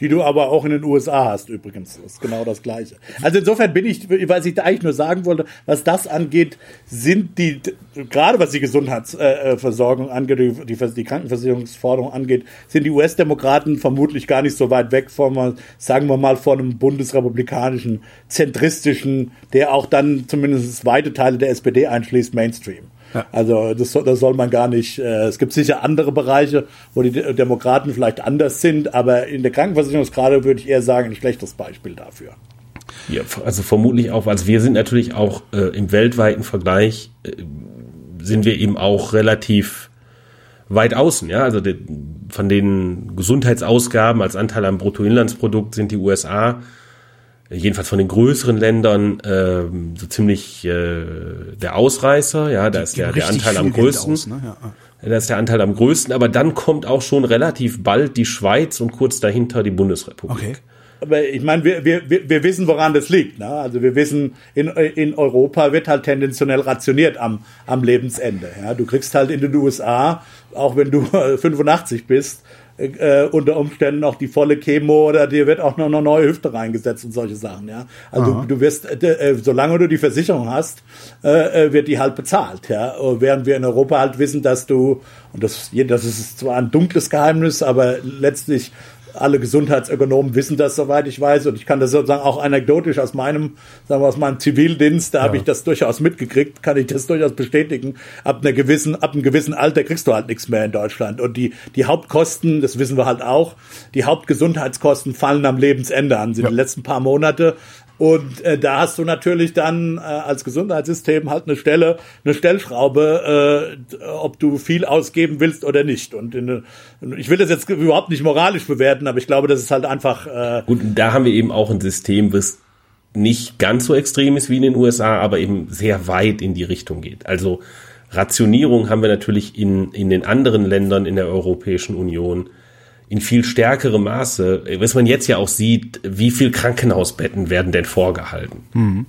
die du aber auch in den USA hast übrigens. Das ist genau das Gleiche. Also insofern bin ich, was ich da eigentlich nur sagen wollte, was das angeht, sind die, gerade was die Gesundheitsversorgung angeht, die, die Krankenversicherungsforderung angeht, sind die US-Demokraten vermutlich gar nicht so weit weg von, sagen wir mal, von einem bundesrepublikanischen, zentristischen, der auch dann zumindest weite Teile der SPD einschließt, Mainstream. Also das, das soll man gar nicht. Äh, es gibt sicher andere Bereiche, wo die Demokraten vielleicht anders sind, aber in der Krankenversicherungsgrade würde ich eher sagen, ein schlechtes Beispiel dafür. Ja, also vermutlich auch, also wir sind natürlich auch äh, im weltweiten Vergleich äh, sind wir eben auch relativ weit außen, ja, also de, von den Gesundheitsausgaben als Anteil am Bruttoinlandsprodukt sind die USA jedenfalls von den größeren Ländern äh, so ziemlich äh, der Ausreißer, ja, da ist der, der Anteil am größten. Aus, ne? ja. Da ist der Anteil am größten, aber dann kommt auch schon relativ bald die Schweiz und kurz dahinter die Bundesrepublik. Okay. Aber ich meine, wir, wir, wir wissen, woran das liegt. Ne? Also wir wissen, in, in Europa wird halt tendenziell rationiert am, am Lebensende. Ja? Du kriegst halt in den USA, auch wenn du 85 bist, äh, unter Umständen noch die volle Chemo oder dir wird auch noch eine neue Hüfte reingesetzt und solche Sachen, ja. Also du, du wirst, äh, äh, solange du die Versicherung hast, äh, äh, wird die halt bezahlt, ja. Während wir in Europa halt wissen, dass du, und das, das ist zwar ein dunkles Geheimnis, aber letztlich alle Gesundheitsökonomen wissen das, soweit ich weiß. Und ich kann das sozusagen auch anekdotisch aus meinem, sagen wir aus meinem Zivildienst, da ja. habe ich das durchaus mitgekriegt, kann ich das durchaus bestätigen. Ab einer gewissen, ab einem gewissen Alter kriegst du halt nichts mehr in Deutschland. Und die, die Hauptkosten, das wissen wir halt auch, die Hauptgesundheitskosten fallen am Lebensende an. Sind ja. die letzten paar Monate und äh, da hast du natürlich dann äh, als Gesundheitssystem halt eine Stelle, eine Stellschraube, äh, ob du viel ausgeben willst oder nicht. Und in, ich will das jetzt überhaupt nicht moralisch bewerten, aber ich glaube, das ist halt einfach. Äh Gut, da haben wir eben auch ein System, was nicht ganz so extrem ist wie in den USA, aber eben sehr weit in die Richtung geht. Also Rationierung haben wir natürlich in, in den anderen Ländern in der Europäischen Union in viel stärkerem Maße, was man jetzt ja auch sieht, wie viel Krankenhausbetten werden denn vorgehalten. Mhm.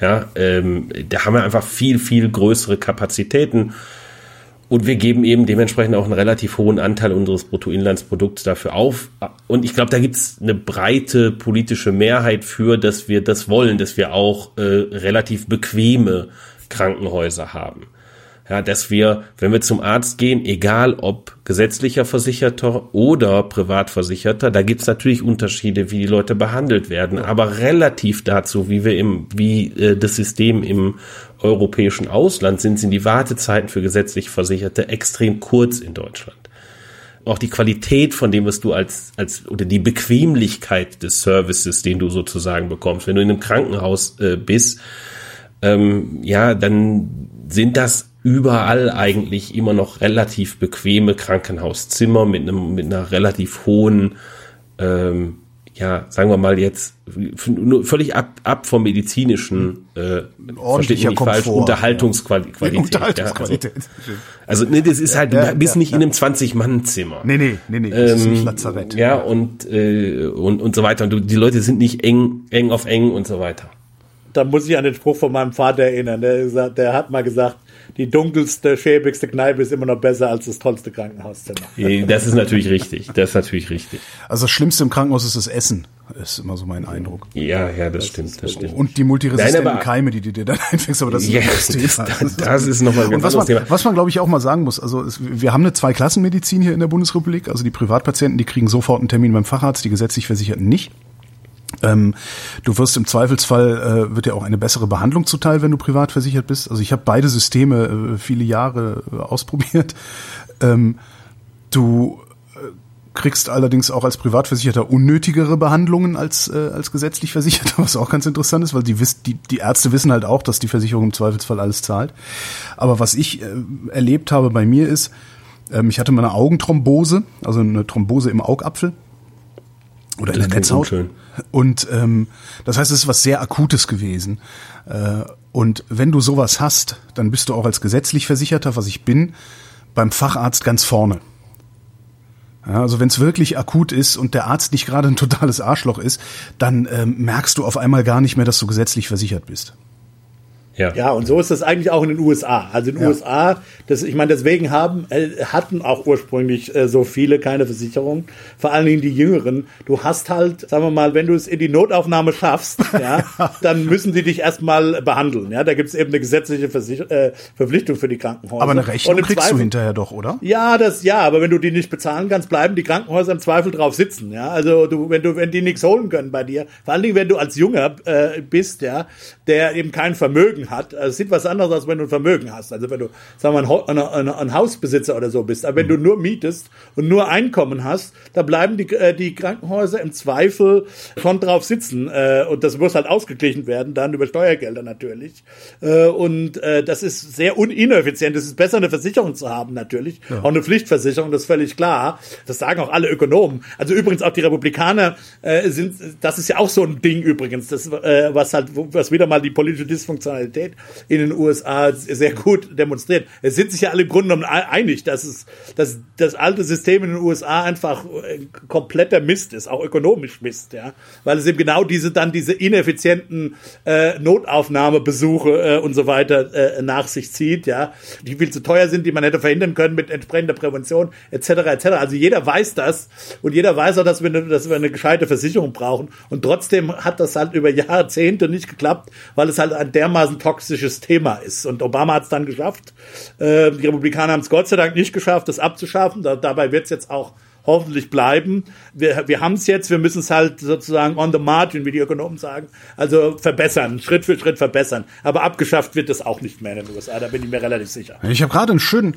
Ja, ähm, da haben wir einfach viel, viel größere Kapazitäten. Und wir geben eben dementsprechend auch einen relativ hohen Anteil unseres Bruttoinlandsprodukts dafür auf. Und ich glaube, da gibt es eine breite politische Mehrheit für, dass wir das wollen, dass wir auch äh, relativ bequeme Krankenhäuser haben. Ja, dass wir, wenn wir zum Arzt gehen, egal ob gesetzlicher Versicherter oder Privatversicherter, da gibt's natürlich Unterschiede, wie die Leute behandelt werden, aber relativ dazu, wie wir im, wie äh, das System im europäischen Ausland sind, sind die Wartezeiten für gesetzlich Versicherte extrem kurz in Deutschland. auch die Qualität von dem, was du als, als, oder die Bequemlichkeit des Services, den du sozusagen bekommst. Wenn du in einem Krankenhaus äh, bist, ähm, ja, dann sind das überall eigentlich immer noch relativ bequeme Krankenhauszimmer mit einem, mit einer relativ hohen, ähm, ja, sagen wir mal jetzt, völlig ab, ab vom medizinischen, äh, ordentlicher Komfort, falsch, Unterhaltungsqualität. Ja. Unterhaltungsqualität. Ja, also, also ne, das ist halt, du ja, bist nicht in einem 20-Mann-Zimmer. Nee, nee, nee, nee, das ähm, ist nicht Lazarett. Ja, und, äh, und, und so weiter. Und du, die Leute sind nicht eng, eng auf eng und so weiter. Da muss ich an den Spruch von meinem Vater erinnern. Der, der hat mal gesagt, die dunkelste, schäbigste Kneipe ist immer noch besser als das tollste Krankenhauszimmer. Das ist natürlich richtig. Das ist natürlich richtig. Also das Schlimmste im Krankenhaus ist das Essen. Ist immer so mein Eindruck. Ja, ja, das, das stimmt, das stimmt. Und die multiresistenten Nein, Keime, die du dir dann einfängst, aber das ist ja, das, Thema. Das, das ist nochmal Und was man, Thema. was man, glaube ich, auch mal sagen muss, also es, wir haben eine Zweiklassenmedizin hier in der Bundesrepublik. Also die Privatpatienten, die kriegen sofort einen Termin beim Facharzt, die gesetzlich Versicherten nicht. Ähm, du wirst im Zweifelsfall, äh, wird dir auch eine bessere Behandlung zuteil, wenn du privat versichert bist. Also ich habe beide Systeme äh, viele Jahre äh, ausprobiert. Ähm, du äh, kriegst allerdings auch als Privatversicherter unnötigere Behandlungen als, äh, als gesetzlich Versicherter, was auch ganz interessant ist, weil die, wiss, die, die Ärzte wissen halt auch, dass die Versicherung im Zweifelsfall alles zahlt. Aber was ich äh, erlebt habe bei mir ist, ähm, ich hatte mal eine Augenthrombose, also eine Thrombose im Augapfel oder das in der Netzhaut. Unschön. Und ähm, das heißt, es ist was sehr Akutes gewesen. Äh, und wenn du sowas hast, dann bist du auch als gesetzlich Versicherter, was ich bin, beim Facharzt ganz vorne. Ja, also wenn es wirklich akut ist und der Arzt nicht gerade ein totales Arschloch ist, dann ähm, merkst du auf einmal gar nicht mehr, dass du gesetzlich versichert bist. Ja. ja, und so ist das eigentlich auch in den USA. Also in den ja. USA, das, ich meine, deswegen haben, äh, hatten auch ursprünglich äh, so viele keine Versicherung, vor allen Dingen die Jüngeren. Du hast halt, sagen wir mal, wenn du es in die Notaufnahme schaffst, ja, dann müssen sie dich erstmal behandeln. Ja, da gibt es eben eine gesetzliche Versicher äh, Verpflichtung für die Krankenhäuser. Aber eine Rechnung kriegst Zweifel, du hinterher doch, oder? Ja, das ja, aber wenn du die nicht bezahlen kannst, bleiben die Krankenhäuser im Zweifel drauf sitzen. Ja, also du, wenn du, wenn die nichts holen können bei dir, vor allen Dingen, wenn du als Junger äh, bist, ja, der eben kein Vermögen hat. Also es sieht was anderes, als wenn du ein Vermögen hast. Also wenn du, sagen wir mal, ein, ein, ein Hausbesitzer oder so bist. Aber wenn du nur mietest und nur Einkommen hast, da bleiben die, äh, die Krankenhäuser im Zweifel schon drauf sitzen. Äh, und das muss halt ausgeglichen werden, dann über Steuergelder natürlich. Äh, und äh, das ist sehr ineffizient. Es ist besser, eine Versicherung zu haben, natürlich. Ja. Auch eine Pflichtversicherung, das ist völlig klar. Das sagen auch alle Ökonomen. Also übrigens auch die Republikaner äh, sind, das ist ja auch so ein Ding übrigens, das, äh, was halt, was wieder mal die politische Dysfunktionalität in den USA sehr gut demonstriert. Es sind sich ja alle im Grunde genommen einig, dass es, dass das alte System in den USA einfach kompletter Mist ist, auch ökonomisch Mist, ja, weil es eben genau diese dann diese ineffizienten äh, Notaufnahmebesuche äh, und so weiter äh, nach sich zieht, ja, die viel zu teuer sind, die man hätte verhindern können mit entsprechender Prävention etc. etc. Also jeder weiß das und jeder weiß auch, dass wir, eine, dass wir eine gescheite Versicherung brauchen und trotzdem hat das halt über Jahrzehnte nicht geklappt, weil es halt ein dermaßen toxisches Thema ist. Und Obama hat es dann geschafft. Äh, die Republikaner haben es Gott sei Dank nicht geschafft, das abzuschaffen. Da, dabei wird es jetzt auch hoffentlich bleiben. Wir, wir haben es jetzt, wir müssen es halt sozusagen on the margin, wie die Ökonomen sagen, also verbessern, Schritt für Schritt verbessern. Aber abgeschafft wird es auch nicht mehr in den USA, da bin ich mir relativ sicher. Ich habe gerade einen schönen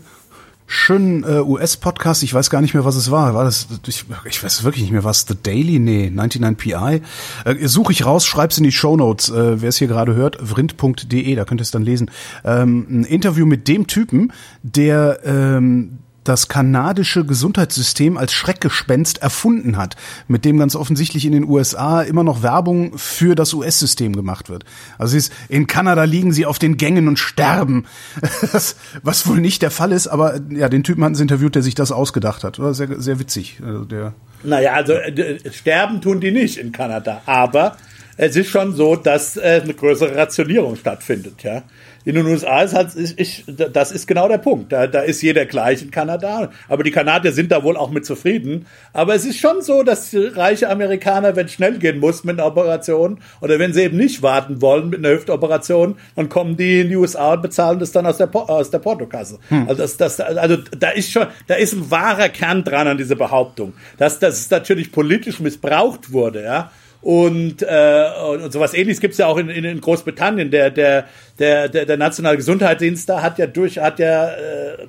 schönen äh, US-Podcast, ich weiß gar nicht mehr, was es war. War das, ich, ich weiß wirklich nicht mehr, was The Daily? Nee, 99PI. Äh, suche ich raus, schreib's in die Show Notes, äh, wer es hier gerade hört, vrind.de, da könnt ihr es dann lesen. Ähm, ein Interview mit dem Typen, der ähm, das kanadische Gesundheitssystem als Schreckgespenst erfunden hat, mit dem ganz offensichtlich in den USA immer noch Werbung für das US-System gemacht wird. Also ist, in Kanada liegen sie auf den Gängen und sterben, was wohl nicht der Fall ist, aber ja, den Typen hatten sie interviewt, der sich das ausgedacht hat. War sehr, sehr witzig. Also der naja, also äh, sterben tun die nicht in Kanada, aber es ist schon so, dass äh, eine größere Rationierung stattfindet, ja in den USA ist halt, ich, ich, das ist genau der Punkt. Da, da ist jeder gleich in Kanada. Aber die Kanadier sind da wohl auch mit zufrieden. Aber es ist schon so, dass reiche Amerikaner, wenn es schnell gehen muss mit einer Operation oder wenn sie eben nicht warten wollen mit einer Hüftoperation, dann kommen die in die USA und bezahlen das dann aus der, aus der Portokasse. Hm. Also, das, das, also da ist schon, da ist ein wahrer Kern dran an dieser Behauptung. Dass das natürlich politisch missbraucht wurde, ja. Und, äh, und sowas ähnliches gibt es ja auch in, in, Großbritannien. Der, der, der, der, der Nationale Gesundheitsdienst da hat ja durch, hat ja äh,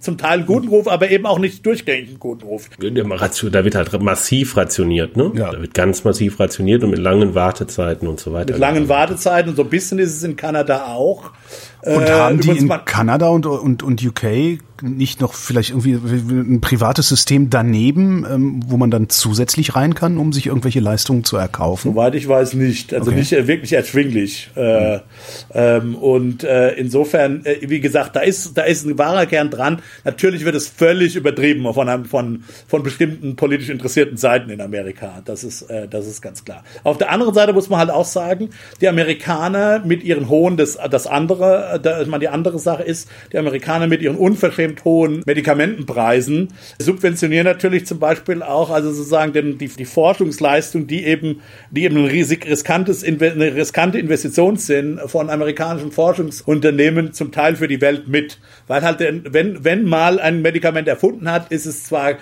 zum Teil einen guten Ruf, aber eben auch nicht durchgängig einen guten Ruf. Da wird halt massiv rationiert, ne? Ja. Da wird ganz massiv rationiert und mit langen Wartezeiten und so weiter. Mit langen Wartezeiten und so ein bisschen ist es in Kanada auch. Und äh, haben die in Kanada und, und, und UK nicht noch vielleicht irgendwie ein privates System daneben, ähm, wo man dann zusätzlich rein kann, um sich irgendwelche Leistungen zu erkaufen? Soweit ich weiß nicht. Also okay. nicht äh, wirklich erschwinglich. Äh, ähm, und äh, insofern, äh, wie gesagt, da ist, da ist ein wahrer Kern dran. Natürlich wird es völlig übertrieben von, von, von bestimmten politisch interessierten Seiten in Amerika. Das ist, äh, das ist ganz klar. Auf der anderen Seite muss man halt auch sagen, die Amerikaner mit ihren hohen, das, das andere, da, ich meine, die andere Sache ist, die Amerikaner mit ihren unverschämt hohen Medikamentenpreisen subventionieren natürlich zum Beispiel auch, also sozusagen den, die, die Forschungsleistung, die eben, die eben ein riesig riskantes, eine riskante Investition sind von amerikanischen Forschungsunternehmen zum Teil für die Welt mit. Weil halt, wenn, wenn mal ein Medikament erfunden hat, ist es zwar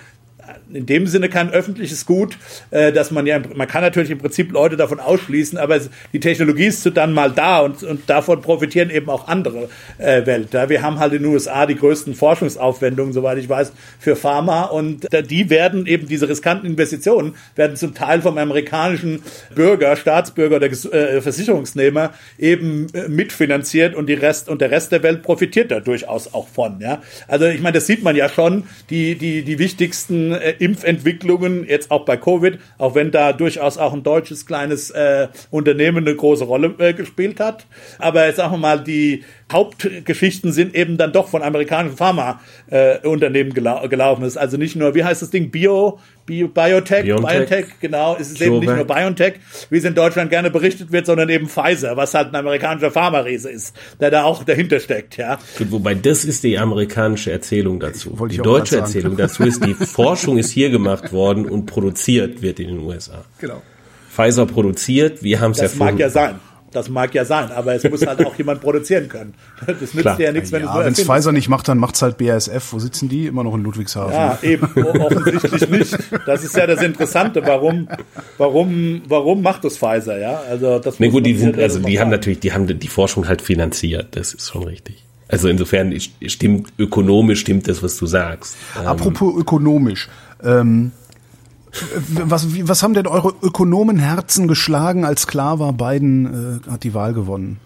in dem Sinne kein öffentliches Gut, äh, dass man ja, man kann natürlich im Prinzip Leute davon ausschließen, aber die Technologie ist dann mal da und, und davon profitieren eben auch andere äh. Wir haben halt in den USA die größten Forschungsaufwendungen, soweit ich weiß, für Pharma und die werden eben, diese riskanten Investitionen werden zum Teil vom amerikanischen Bürger, Staatsbürger oder äh, Versicherungsnehmer eben äh, mitfinanziert und die Rest und der Rest der Welt profitiert da durchaus auch von. Ja? Also ich meine, das sieht man ja schon, die, die, die wichtigsten äh, Impfentwicklungen, jetzt auch bei Covid, auch wenn da durchaus auch ein deutsches kleines äh, Unternehmen eine große Rolle äh, gespielt hat. Aber jetzt sagen wir mal, die Hauptgeschichten sind eben dann doch von amerikanischen Pharmaunternehmen äh, gelau gelaufen. ist also nicht nur, wie heißt das Ding, Bio, Bio Biotech, Biontech, Biotech, genau, es ist eben nicht nur Biotech, wie es in Deutschland gerne berichtet wird, sondern eben Pfizer, was halt ein amerikanischer Pharmariese ist, der da auch dahinter steckt, ja. Gut, wobei das ist die amerikanische Erzählung dazu. Die deutsche Erzählung dazu ist, die Forschung ist hier gemacht worden und produziert wird in den USA. Genau. Pfizer produziert, wir haben es erfunden. Das mag ja sein. Das mag ja sein, aber es muss halt auch jemand produzieren können. Das nützt Klar. dir ja nichts, wenn ja, du Wenn es Pfizer nicht macht, dann macht's halt BASF. Wo sitzen die? Immer noch in Ludwigshafen. Ja, eben, offensichtlich nicht. Das ist ja das Interessante. Warum, warum, warum macht das Pfizer, ja? Also, das nee, gut, die sind, also, die haben natürlich, die haben die Forschung halt finanziert. Das ist schon richtig. Also insofern stimmt, ökonomisch stimmt das, was du sagst. Apropos ähm, ökonomisch. Ähm, was, wie, was haben denn eure Ökonomenherzen geschlagen, als klar war, Biden äh, hat die Wahl gewonnen?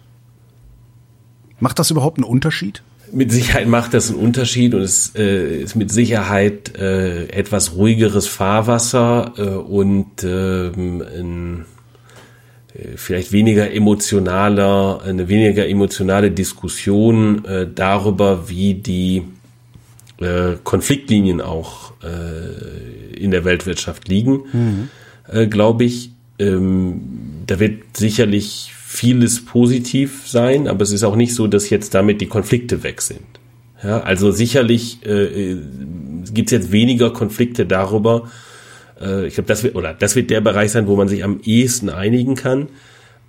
Macht das überhaupt einen Unterschied? Mit Sicherheit macht das einen Unterschied und es äh, ist mit Sicherheit äh, etwas ruhigeres Fahrwasser äh, und ähm, ein, äh, vielleicht weniger emotionaler, eine weniger emotionale Diskussion äh, darüber, wie die äh, Konfliktlinien auch äh, in der Weltwirtschaft liegen, mhm. äh, glaube ich. Ähm, da wird sicherlich vieles positiv sein, aber es ist auch nicht so, dass jetzt damit die Konflikte weg sind. Ja, also sicherlich äh, gibt es jetzt weniger Konflikte darüber. Äh, ich glaube, das wird oder das wird der Bereich sein, wo man sich am ehesten einigen kann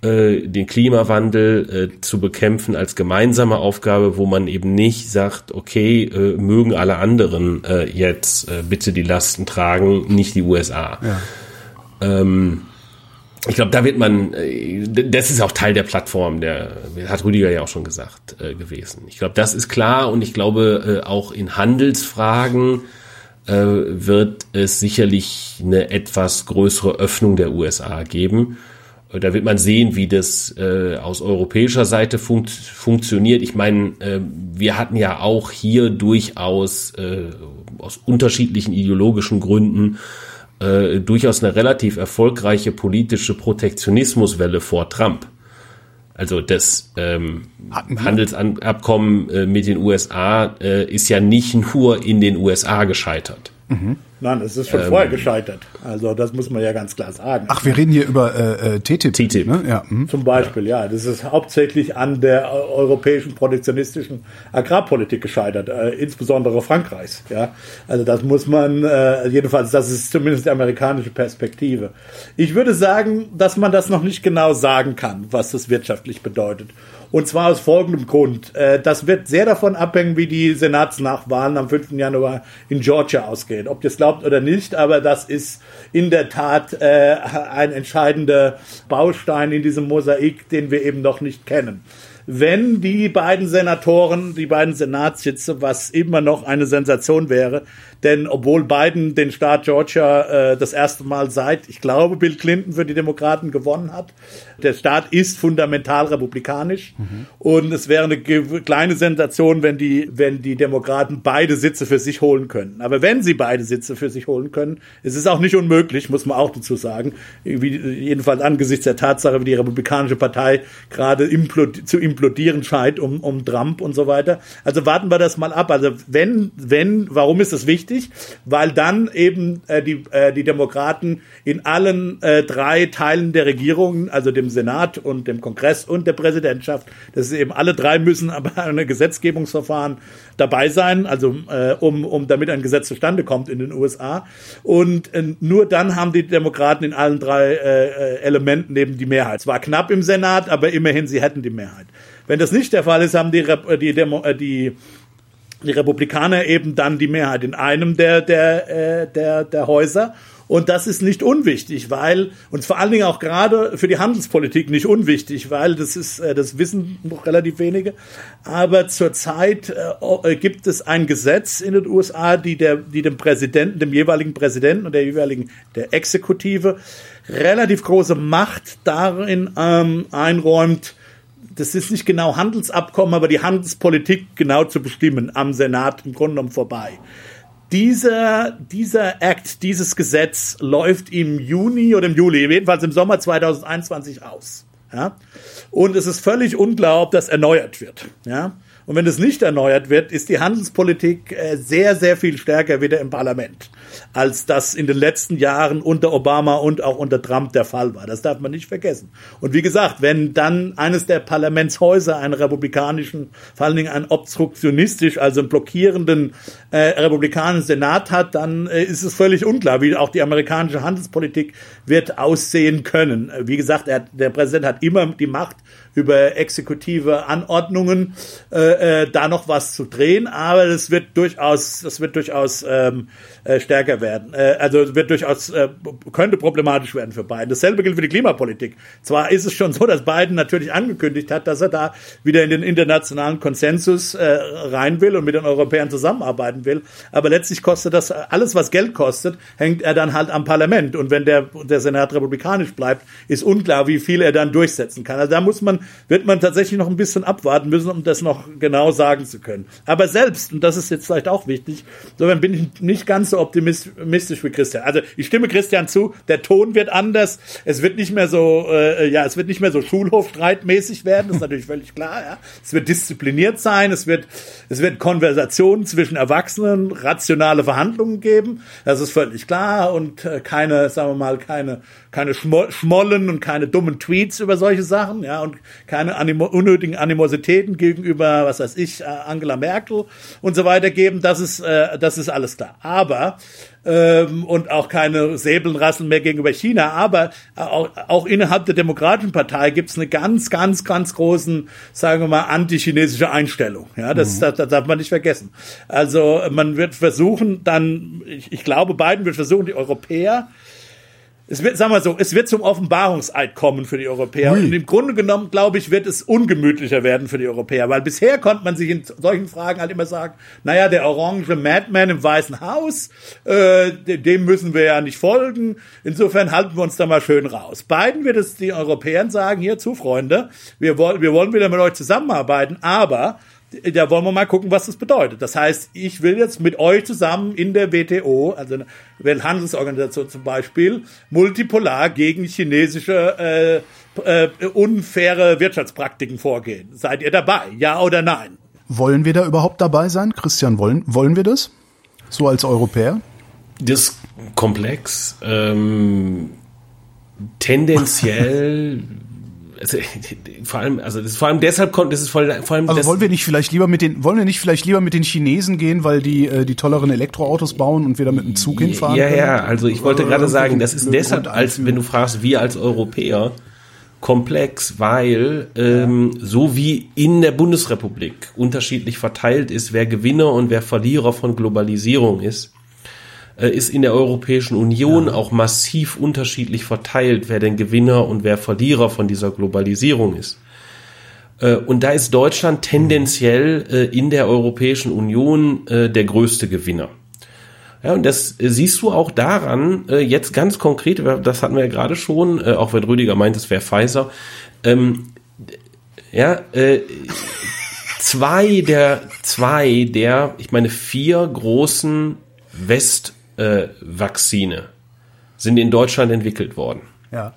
äh, den Klimawandel äh, zu bekämpfen als gemeinsame Aufgabe, wo man eben nicht sagt, okay, äh, mögen alle anderen äh, jetzt äh, bitte die Lasten tragen, nicht die USA. Ja. Ähm, ich glaube, da wird man, äh, das ist auch Teil der Plattform, der hat Rüdiger ja auch schon gesagt äh, gewesen. Ich glaube, das ist klar und ich glaube, äh, auch in Handelsfragen äh, wird es sicherlich eine etwas größere Öffnung der USA geben. Da wird man sehen, wie das äh, aus europäischer Seite funkt, funktioniert. Ich meine, äh, wir hatten ja auch hier durchaus äh, aus unterschiedlichen ideologischen Gründen äh, durchaus eine relativ erfolgreiche politische Protektionismuswelle vor Trump. Also das ähm, Handelsabkommen äh, mit den USA äh, ist ja nicht nur in den USA gescheitert. Mhm. Nein, es ist schon ähm, vorher gescheitert. Also das muss man ja ganz klar sagen. Ach, wir reden hier über äh, äh TTIP. TTIP. Ne? Ja. Mhm. Zum Beispiel, ja. Das ist hauptsächlich an der europäischen protektionistischen Agrarpolitik gescheitert, äh, insbesondere Frankreichs. Ja. Also das muss man, äh, jedenfalls, das ist zumindest die amerikanische Perspektive. Ich würde sagen, dass man das noch nicht genau sagen kann, was das wirtschaftlich bedeutet. Und zwar aus folgendem Grund. Äh, das wird sehr davon abhängen, wie die Senatsnachwahlen am 5. Januar in Georgia ausgehen. Ob ihr es glaubt oder nicht, aber das ist in der Tat äh, ein entscheidender Baustein in diesem Mosaik, den wir eben noch nicht kennen. wenn die beiden Senatoren, die beiden Senatssitze, was immer noch eine Sensation wäre, denn obwohl Biden den Staat Georgia äh, das erste Mal seit, ich glaube, Bill Clinton für die Demokraten gewonnen hat, der Staat ist fundamental republikanisch mhm. und es wäre eine kleine Sensation, wenn die, wenn die Demokraten beide Sitze für sich holen können. Aber wenn sie beide Sitze für sich holen können, ist es auch nicht unmöglich, muss man auch dazu sagen, wie, jedenfalls angesichts der Tatsache, wie die Republikanische Partei gerade implod zu implodieren scheint um, um Trump und so weiter. Also warten wir das mal ab. Also wenn, wenn, warum ist das wichtig? Weil dann eben äh, die, äh, die Demokraten in allen äh, drei Teilen der Regierung, also dem Senat und dem Kongress und der Präsidentschaft. Das ist eben alle drei müssen aber ein Gesetzgebungsverfahren dabei sein, also äh, um, um damit ein Gesetz zustande kommt in den USA. Und äh, nur dann haben die Demokraten in allen drei äh, äh Elementen eben die Mehrheit. Zwar knapp im Senat, aber immerhin sie hätten die Mehrheit. Wenn das nicht der Fall ist, haben die, die, Demo, äh, die die Republikaner eben dann die Mehrheit in einem der, der, äh, der, der Häuser und das ist nicht unwichtig, weil, und vor allen Dingen auch gerade für die Handelspolitik nicht unwichtig, weil das ist, äh, das wissen noch relativ wenige. Aber zurzeit äh, äh, gibt es ein Gesetz in den USA, die der, die dem Präsidenten, dem jeweiligen Präsidenten und der jeweiligen, der Exekutive relativ große Macht darin ähm, einräumt, das ist nicht genau Handelsabkommen, aber die Handelspolitik genau zu bestimmen am Senat im Grunde genommen vorbei dieser, dieser Act, dieses Gesetz läuft im Juni oder im Juli, jedenfalls im Sommer 2021 aus. Ja? Und es ist völlig unklar, ob das erneuert wird. Ja? Und wenn es nicht erneuert wird, ist die Handelspolitik äh, sehr, sehr viel stärker wieder im Parlament, als das in den letzten Jahren unter Obama und auch unter Trump der Fall war. Das darf man nicht vergessen. Und wie gesagt, wenn dann eines der Parlamentshäuser einen republikanischen, vor allen Dingen einen obstruktionistisch, also einen blockierenden äh, republikanischen Senat hat, dann äh, ist es völlig unklar, wie auch die amerikanische Handelspolitik wird aussehen können. Wie gesagt, er, der Präsident hat immer die Macht, über exekutive Anordnungen äh, äh, da noch was zu drehen, aber das wird durchaus, das wird durchaus ähm, äh, stärker werden. Äh, also wird durchaus äh, könnte problematisch werden für Biden. Dasselbe gilt für die Klimapolitik. Zwar ist es schon so, dass Biden natürlich angekündigt hat, dass er da wieder in den internationalen Konsensus äh, rein will und mit den Europäern zusammenarbeiten will, aber letztlich kostet das alles, was Geld kostet, hängt er dann halt am Parlament und wenn der der Senat republikanisch bleibt, ist unklar, wie viel er dann durchsetzen kann. Also da muss man wird man tatsächlich noch ein bisschen abwarten müssen, um das noch genau sagen zu können. Aber selbst, und das ist jetzt vielleicht auch wichtig, so bin ich nicht ganz so optimistisch wie Christian. Also ich stimme Christian zu, der Ton wird anders, es wird nicht mehr so, äh, ja, es wird nicht mehr so Schulhofstreitmäßig werden, das ist natürlich völlig klar, ja. Es wird diszipliniert sein, es wird, es wird Konversationen zwischen Erwachsenen, rationale Verhandlungen geben, das ist völlig klar und äh, keine, sagen wir mal, keine, keine Schmollen und keine dummen Tweets über solche Sachen, ja, und keine Animo unnötigen Animositäten gegenüber, was weiß ich, äh, Angela Merkel und so weiter geben. Das ist, äh, das ist alles klar. Aber ähm, und auch keine Säbelnrassen mehr gegenüber China. Aber auch, auch innerhalb der Demokratischen Partei gibt es eine ganz, ganz, ganz großen, sagen wir mal, antichinesische Einstellung. Ja, das, mhm. das, das darf man nicht vergessen. Also man wird versuchen, dann, ich, ich glaube, Biden wird versuchen, die Europäer es wird, sagen wir so, es wird zum Offenbarungseid kommen für die Europäer. Ui. Und im Grunde genommen, glaube ich, wird es ungemütlicher werden für die Europäer, weil bisher konnte man sich in solchen Fragen halt immer sagen, naja, der orange Madman im Weißen Haus, äh, dem müssen wir ja nicht folgen. Insofern halten wir uns da mal schön raus. Biden wird es den Europäern sagen, hier zu, Freunde, wir wollen, wir wollen wieder mit euch zusammenarbeiten, aber da wollen wir mal gucken, was das bedeutet. Das heißt, ich will jetzt mit euch zusammen in der WTO, also Welthandelsorganisation zum Beispiel, multipolar gegen chinesische äh, äh, unfaire Wirtschaftspraktiken vorgehen. Seid ihr dabei? Ja oder nein? Wollen wir da überhaupt dabei sein? Christian, wollen, wollen wir das? So als Europäer? Das ist komplex. Ähm, tendenziell also, vor allem, also das vor allem deshalb kommt, das ist vor, vor allem. Also wollen wir nicht vielleicht lieber mit den, wollen wir nicht vielleicht lieber mit den Chinesen gehen, weil die äh, die tolleren Elektroautos bauen und wir da mit dem Zug hinfahren? Ja, können? ja. Also ich wollte gerade sagen, das ist deshalb, als wenn du fragst, wir als Europäer komplex, weil ähm, so wie in der Bundesrepublik unterschiedlich verteilt ist, wer Gewinner und wer Verlierer von Globalisierung ist, ist in der Europäischen Union ja. auch massiv unterschiedlich verteilt, wer denn Gewinner und wer Verlierer von dieser Globalisierung ist. Äh, und da ist Deutschland tendenziell äh, in der Europäischen Union äh, der größte Gewinner. Ja, und das siehst du auch daran, jetzt ganz konkret, das hatten wir ja gerade schon, auch wenn Rüdiger meint, es wäre Pfizer. Ähm, ja, äh, zwei der, zwei der, ich meine, vier großen Westvakzine äh, sind in Deutschland entwickelt worden. Ja.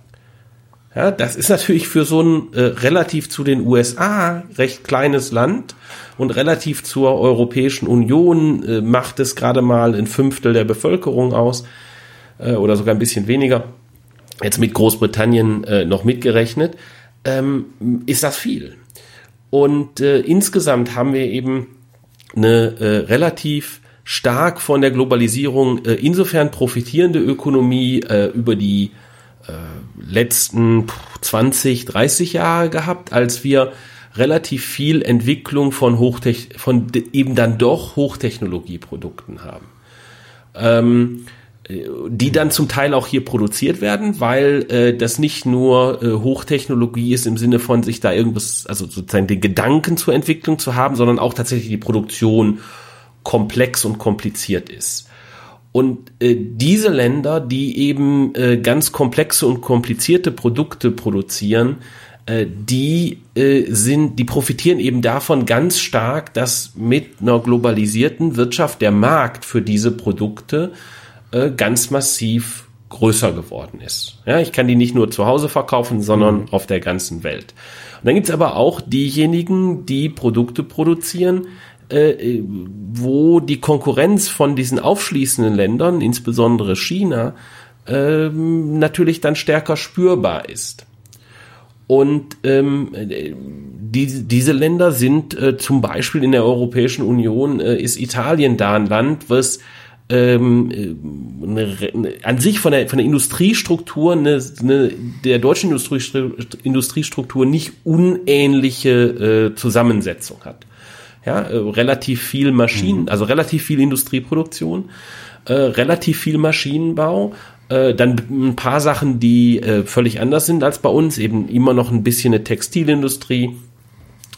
Ja, das ist natürlich für so ein äh, relativ zu den USA recht kleines Land und relativ zur Europäischen Union äh, macht es gerade mal ein Fünftel der Bevölkerung aus äh, oder sogar ein bisschen weniger. Jetzt mit Großbritannien äh, noch mitgerechnet, ähm, ist das viel. Und äh, insgesamt haben wir eben eine relativ stark von der Globalisierung äh, insofern profitierende Ökonomie äh, über die äh, letzten 20, 30 Jahre gehabt, als wir relativ viel Entwicklung von Hochtech von eben dann doch Hochtechnologieprodukten haben. Ähm, die dann zum Teil auch hier produziert werden, weil äh, das nicht nur äh, Hochtechnologie ist im Sinne von sich da irgendwas, also sozusagen den Gedanken zur Entwicklung zu haben, sondern auch tatsächlich die Produktion komplex und kompliziert ist. Und äh, diese Länder, die eben äh, ganz komplexe und komplizierte Produkte produzieren, äh, die äh, sind, die profitieren eben davon ganz stark, dass mit einer globalisierten Wirtschaft der Markt für diese Produkte äh, ganz massiv größer geworden ist. Ja, ich kann die nicht nur zu Hause verkaufen, sondern mhm. auf der ganzen Welt. Und dann gibt's aber auch diejenigen, die Produkte produzieren, äh, wo die Konkurrenz von diesen aufschließenden Ländern, insbesondere China, äh, natürlich dann stärker spürbar ist. Und ähm, die, diese Länder sind äh, zum Beispiel in der Europäischen Union, äh, ist Italien da ein Land, was ähm, eine, eine, an sich von der, von der Industriestruktur eine, eine, der deutschen Industrie, Industriestruktur nicht unähnliche äh, Zusammensetzung hat ja, äh, relativ viel Maschinen, mhm. also relativ viel Industrieproduktion, äh, relativ viel Maschinenbau, äh, dann ein paar Sachen, die äh, völlig anders sind als bei uns, eben immer noch ein bisschen eine Textilindustrie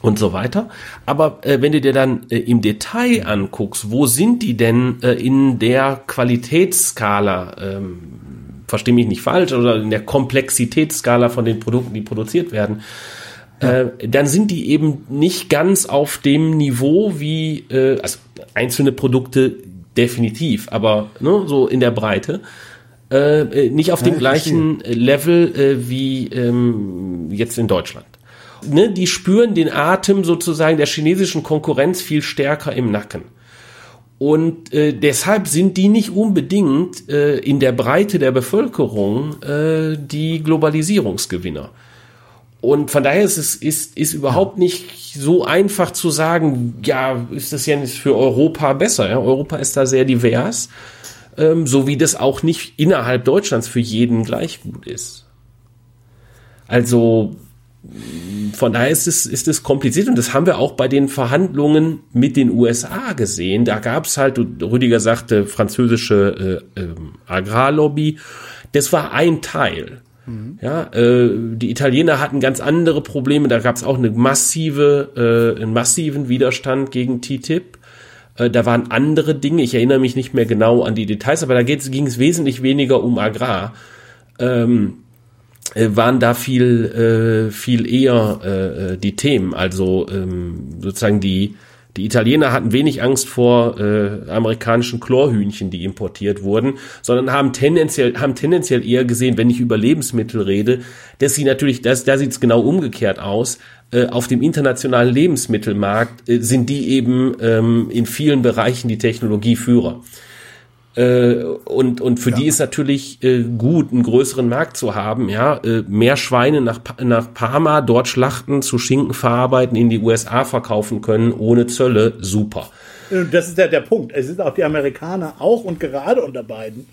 und so weiter. Aber äh, wenn du dir dann äh, im Detail anguckst, wo sind die denn äh, in der Qualitätsskala, ähm, verstehe mich nicht falsch, oder in der Komplexitätsskala von den Produkten, die produziert werden, äh, dann sind die eben nicht ganz auf dem Niveau wie, äh, also einzelne Produkte definitiv, aber ne, so in der Breite. Äh, äh nicht auf ja, dem gleichen verstehe. Level äh, wie ähm, jetzt in Deutschland. Ne, die spüren den Atem sozusagen der chinesischen Konkurrenz viel stärker im Nacken. Und äh, deshalb sind die nicht unbedingt äh, in der Breite der Bevölkerung äh, die Globalisierungsgewinner. Und von daher ist es ist, ist überhaupt nicht so einfach zu sagen, ja, ist das ja nicht für Europa besser. Ja? Europa ist da sehr divers, ähm, so wie das auch nicht innerhalb Deutschlands für jeden gleich gut ist. Also von daher ist es, ist es kompliziert und das haben wir auch bei den Verhandlungen mit den USA gesehen. Da gab es halt, Rüdiger sagte, französische äh, äh, Agrarlobby. Das war ein Teil. Mhm. Ja, äh, die Italiener hatten ganz andere Probleme. Da gab es auch eine massive, äh, einen massiven Widerstand gegen TTIP. Äh, da waren andere Dinge. Ich erinnere mich nicht mehr genau an die Details, aber da ging es wesentlich weniger um Agrar. Ähm, äh, waren da viel äh, viel eher äh, äh die Themen, also ähm, sozusagen die die Italiener hatten wenig Angst vor äh, amerikanischen Chlorhühnchen, die importiert wurden, sondern haben tendenziell, haben tendenziell eher gesehen, wenn ich über Lebensmittel rede, dass sie natürlich, das, da sieht es genau umgekehrt aus, äh, auf dem internationalen Lebensmittelmarkt äh, sind die eben ähm, in vielen Bereichen die Technologieführer. Äh, und, und für ja. die ist natürlich äh, gut, einen größeren Markt zu haben, ja, äh, mehr Schweine nach, nach Parma, dort schlachten, zu Schinken verarbeiten, in die USA verkaufen können, ohne Zölle, super. Das ist ja der Punkt. Es sind auch die Amerikaner auch und gerade unter beiden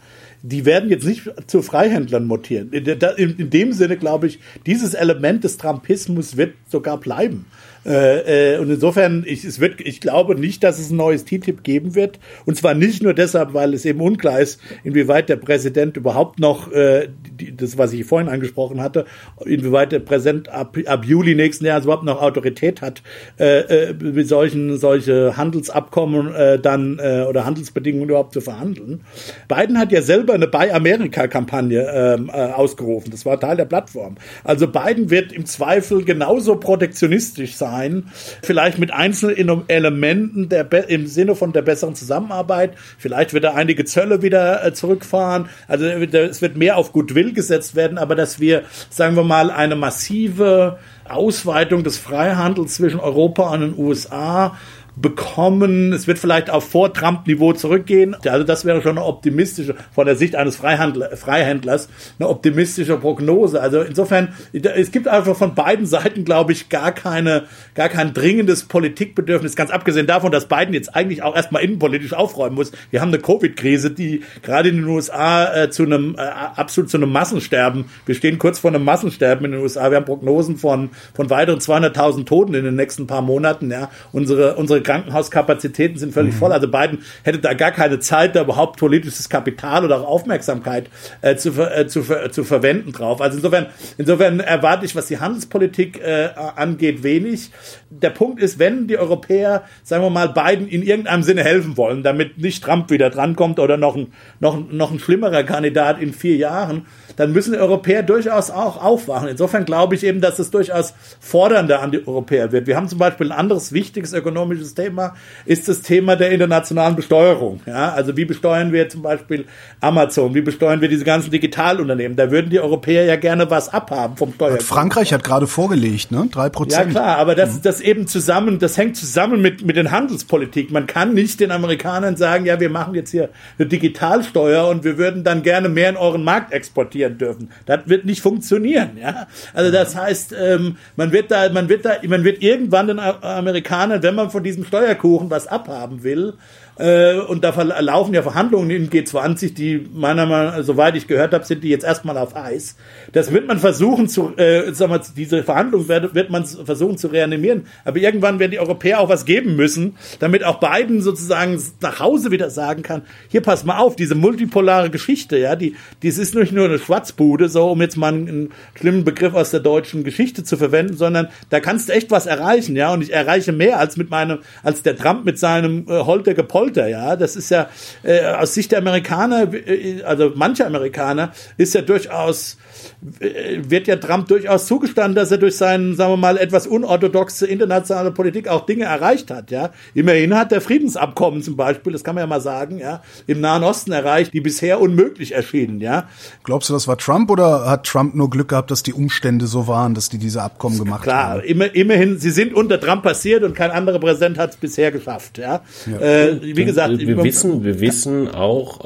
die werden jetzt nicht zu Freihändlern mutieren. In, in dem Sinne glaube ich, dieses Element des Trumpismus wird sogar bleiben. Äh, äh, und insofern, ich, es wird, ich glaube nicht, dass es ein neues TTIP geben wird. Und zwar nicht nur deshalb, weil es eben unklar ist, inwieweit der Präsident überhaupt noch, äh, die, das, was ich vorhin angesprochen hatte, inwieweit der Präsident ab, ab Juli nächsten Jahres überhaupt noch Autorität hat, äh, äh, mit solchen, solche Handelsabkommen äh, dann äh, oder Handelsbedingungen überhaupt zu verhandeln. Biden hat ja selber eine Buy America-Kampagne ähm, äh, ausgerufen. Das war Teil der Plattform. Also Biden wird im Zweifel genauso protektionistisch sein sein, vielleicht mit einzelnen Elementen der, im Sinne von der besseren Zusammenarbeit. Vielleicht wird er einige Zölle wieder äh, zurückfahren. Also es wird mehr auf Goodwill gesetzt werden, aber dass wir, sagen wir mal, eine massive Ausweitung des Freihandels zwischen Europa und den USA bekommen. Es wird vielleicht auf Vor-Trump-Niveau zurückgehen. Also das wäre schon eine optimistische, von der Sicht eines Freihändler, Freihändlers, eine optimistische Prognose. Also insofern, es gibt einfach von beiden Seiten, glaube ich, gar keine, gar kein dringendes Politikbedürfnis. Ganz abgesehen davon, dass Biden jetzt eigentlich auch erstmal innenpolitisch aufräumen muss. Wir haben eine Covid-Krise, die gerade in den USA äh, zu einem, äh, absolut zu einem Massensterben, wir stehen kurz vor einem Massensterben in den USA. Wir haben Prognosen von, von weiteren 200.000 Toten in den nächsten paar Monaten, ja. Unsere, unsere Krankenhauskapazitäten sind völlig mhm. voll. Also Biden hätte da gar keine Zeit, da überhaupt politisches Kapital oder auch Aufmerksamkeit äh, zu, äh, zu, zu verwenden drauf. Also insofern, insofern erwarte ich, was die Handelspolitik äh, angeht, wenig. Der Punkt ist, wenn die Europäer, sagen wir mal, Biden in irgendeinem Sinne helfen wollen, damit nicht Trump wieder drankommt oder noch ein, noch, noch ein schlimmerer Kandidat in vier Jahren, dann müssen die Europäer durchaus auch aufwachen. Insofern glaube ich eben, dass es durchaus fordernder an die Europäer wird. Wir haben zum Beispiel ein anderes wichtiges ökonomisches Thema, ist das Thema der internationalen Besteuerung. Ja, also wie besteuern wir zum Beispiel Amazon? Wie besteuern wir diese ganzen Digitalunternehmen? Da würden die Europäer ja gerne was abhaben vom Steuer. Frankreich hat gerade vorgelegt, ne? Drei Prozent. Ja klar, aber das, mhm. das eben zusammen, das hängt zusammen mit, mit den Handelspolitik. Man kann nicht den Amerikanern sagen, ja, wir machen jetzt hier eine Digitalsteuer und wir würden dann gerne mehr in euren Markt exportieren dürfen. Das wird nicht funktionieren, ja. Also das heißt, ähm, man wird da, man wird da, man wird irgendwann den Amerikanern, wenn man von diesem Steuerkuchen was abhaben will, äh, und da laufen ja Verhandlungen in G20, die meiner Meinung nach, soweit ich gehört habe, sind die jetzt erstmal auf Eis. Das wird man versuchen zu, äh, sagen wir, diese Verhandlungen wird, wird man versuchen zu reanimieren. Aber irgendwann werden die Europäer auch was geben müssen, damit auch Biden sozusagen nach Hause wieder sagen kann, hier pass mal auf, diese multipolare Geschichte, ja, die, dies ist nicht nur eine Schwarzbude, so um jetzt mal einen schlimmen Begriff aus der deutschen Geschichte zu verwenden, sondern da kannst du echt was erreichen, ja. Und ich erreiche mehr als mit meinem, als der Trump mit seinem äh, Holter Gepolter, ja. Das ist ja äh, aus Sicht der Amerikaner, äh, also mancher Amerikaner, ist ja durchaus wird ja Trump durchaus zugestanden, dass er durch seinen, sagen wir mal, etwas unorthodoxe internationale Politik auch Dinge erreicht hat, ja. Immerhin hat der Friedensabkommen zum Beispiel, das kann man ja mal sagen, ja, im Nahen Osten erreicht, die bisher unmöglich erschienen, ja. Glaubst du, das war Trump oder hat Trump nur Glück gehabt, dass die Umstände so waren, dass die diese Abkommen gemacht Klar, haben? Klar, immer, immerhin, sie sind unter Trump passiert und kein anderer Präsident hat es bisher geschafft, ja. ja. Äh, wie gesagt, wir, wir wissen, wir wissen auch,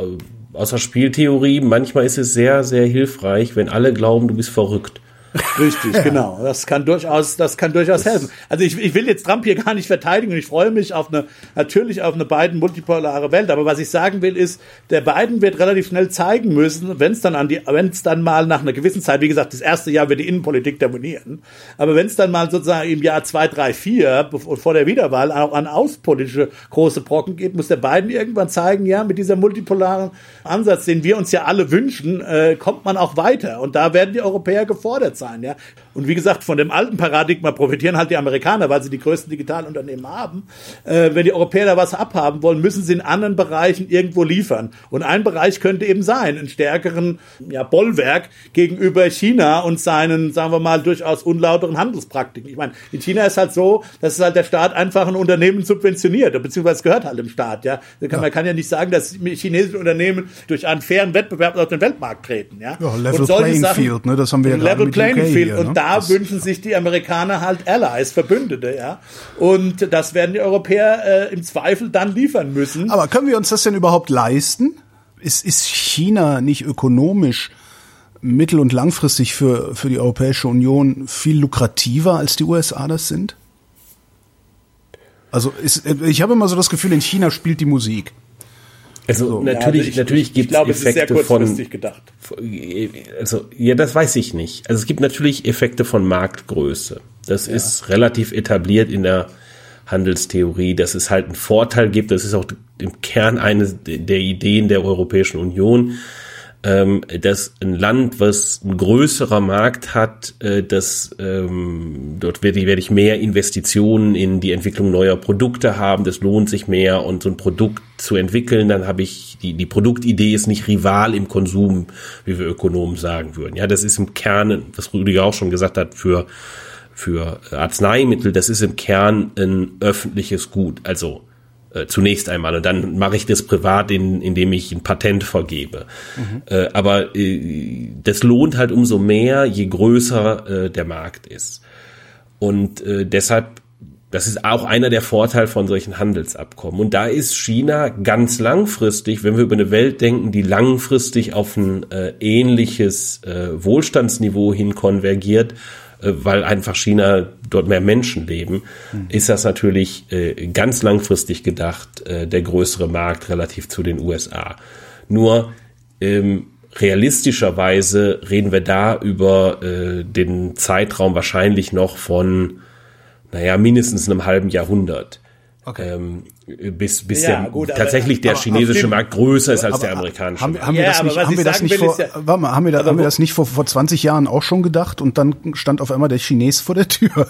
aus der Spieltheorie, manchmal ist es sehr, sehr hilfreich, wenn alle glauben, du bist verrückt. Richtig, ja. genau. Das kann durchaus, das kann durchaus das helfen. Also ich, ich will jetzt Trump hier gar nicht verteidigen und ich freue mich auf eine, natürlich auf eine beiden multipolare Welt. Aber was ich sagen will ist, der Biden wird relativ schnell zeigen müssen, wenn es dann an die, wenn es dann mal nach einer gewissen Zeit, wie gesagt, das erste Jahr wird die Innenpolitik dominieren. Aber wenn es dann mal sozusagen im Jahr zwei, drei, vier, vor der Wiederwahl auch an außenpolitische große Brocken geht, muss der Biden irgendwann zeigen, ja, mit dieser multipolaren Ansatz, den wir uns ja alle wünschen, äh, kommt man auch weiter. Und da werden die Europäer gefordert sein, ja. Und wie gesagt, von dem alten Paradigma profitieren halt die Amerikaner, weil sie die größten Digitalunternehmen haben. Äh, wenn die Europäer da was abhaben wollen, müssen sie in anderen Bereichen irgendwo liefern. Und ein Bereich könnte eben sein, einen stärkeren ja, Bollwerk gegenüber China und seinen, sagen wir mal, durchaus unlauteren Handelspraktiken. Ich meine, in China ist halt so, dass es halt der Staat einfach ein Unternehmen subventioniert, beziehungsweise gehört halt dem Staat. Ja, kann, ja. man kann ja nicht sagen, dass chinesische Unternehmen durch einen fairen Wettbewerb auf den Weltmarkt treten. Ja, ja Level Playing Sachen, Field, ne? das haben wir ja Level Playing Field. Hier, und ne? Da das, wünschen sich die Amerikaner halt Allies, Verbündete. Ja, und das werden die Europäer äh, im Zweifel dann liefern müssen. Aber können wir uns das denn überhaupt leisten? Ist, ist China nicht ökonomisch mittel- und langfristig für, für die Europäische Union viel lukrativer, als die USA das sind? Also ist, ich habe immer so das Gefühl, in China spielt die Musik. Also so. natürlich, ja, also natürlich gibt es Effekte von. Gedacht. Also ja, das weiß ich nicht. Also es gibt natürlich Effekte von Marktgröße. Das ja. ist relativ etabliert in der Handelstheorie, dass es halt einen Vorteil gibt. Das ist auch im Kern eine der Ideen der Europäischen Union, ähm, dass ein Land, was ein größerer Markt hat, äh, dass ähm, dort werde ich, werde ich mehr Investitionen in die Entwicklung neuer Produkte haben, das lohnt sich mehr und so ein Produkt zu entwickeln, dann habe ich die, die Produktidee ist nicht Rival im Konsum, wie wir Ökonomen sagen würden. Ja, das ist im Kern, was Rüdiger auch schon gesagt hat, für für Arzneimittel, das ist im Kern ein öffentliches Gut. Also äh, zunächst einmal. Und dann mache ich das privat, in, indem ich ein Patent vergebe. Mhm. Äh, aber äh, das lohnt halt umso mehr, je größer äh, der Markt ist. Und äh, deshalb, das ist auch einer der Vorteile von solchen Handelsabkommen. Und da ist China ganz langfristig, wenn wir über eine Welt denken, die langfristig auf ein äh, ähnliches äh, Wohlstandsniveau hin konvergiert, weil einfach China dort mehr Menschen leben, mhm. ist das natürlich äh, ganz langfristig gedacht äh, der größere Markt relativ zu den USA. Nur ähm, realistischerweise reden wir da über äh, den Zeitraum wahrscheinlich noch von, naja, mindestens einem halben Jahrhundert. Okay. Ähm, bis bis ja, der, gut, tatsächlich der chinesische dem, Markt größer ist als aber, der amerikanische. Haben, haben, wir das nicht, haben wir das nicht vor, ja, warte mal, haben wir, da, haben wir das nicht vor, vor 20 Jahren auch schon gedacht und dann stand auf einmal der Chines vor der Tür?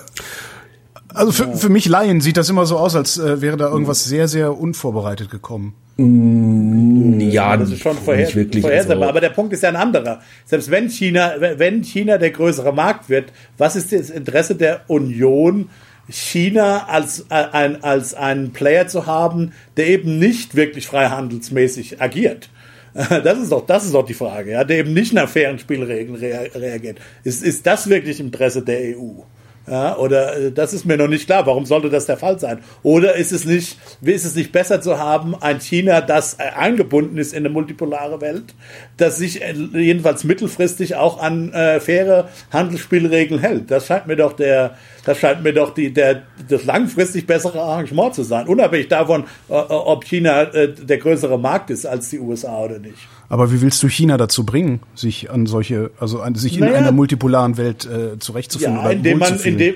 Also für, für mich Laien sieht das immer so aus, als äh, wäre da irgendwas sehr, sehr unvorbereitet gekommen. Mm, ja, das ist schon vorher, vorhersehbar. Also aber der Punkt ist ja ein anderer. Selbst wenn China, wenn China der größere Markt wird, was ist das Interesse der Union, China als, äh, ein, als einen Player zu haben, der eben nicht wirklich freihandelsmäßig agiert. Das ist doch, das ist doch die Frage, ja, der eben nicht nach fairen Spielregeln reagiert. Ist, ist das wirklich im Interesse der EU? Ja, oder äh, das ist mir noch nicht klar. Warum sollte das der Fall sein? Oder ist es nicht, ist es nicht besser zu haben, ein China, das äh, eingebunden ist in eine multipolare Welt, das sich äh, jedenfalls mittelfristig auch an äh, faire Handelsspielregeln hält? Das scheint mir doch der, das scheint mir doch die, der, das langfristig bessere Arrangement zu sein, unabhängig davon, ob China äh, der größere Markt ist als die USA oder nicht. Aber wie willst du China dazu bringen, sich an solche, also an, sich naja, in einer multipolaren Welt äh, zurechtzufinden? Ja, indem man, indem,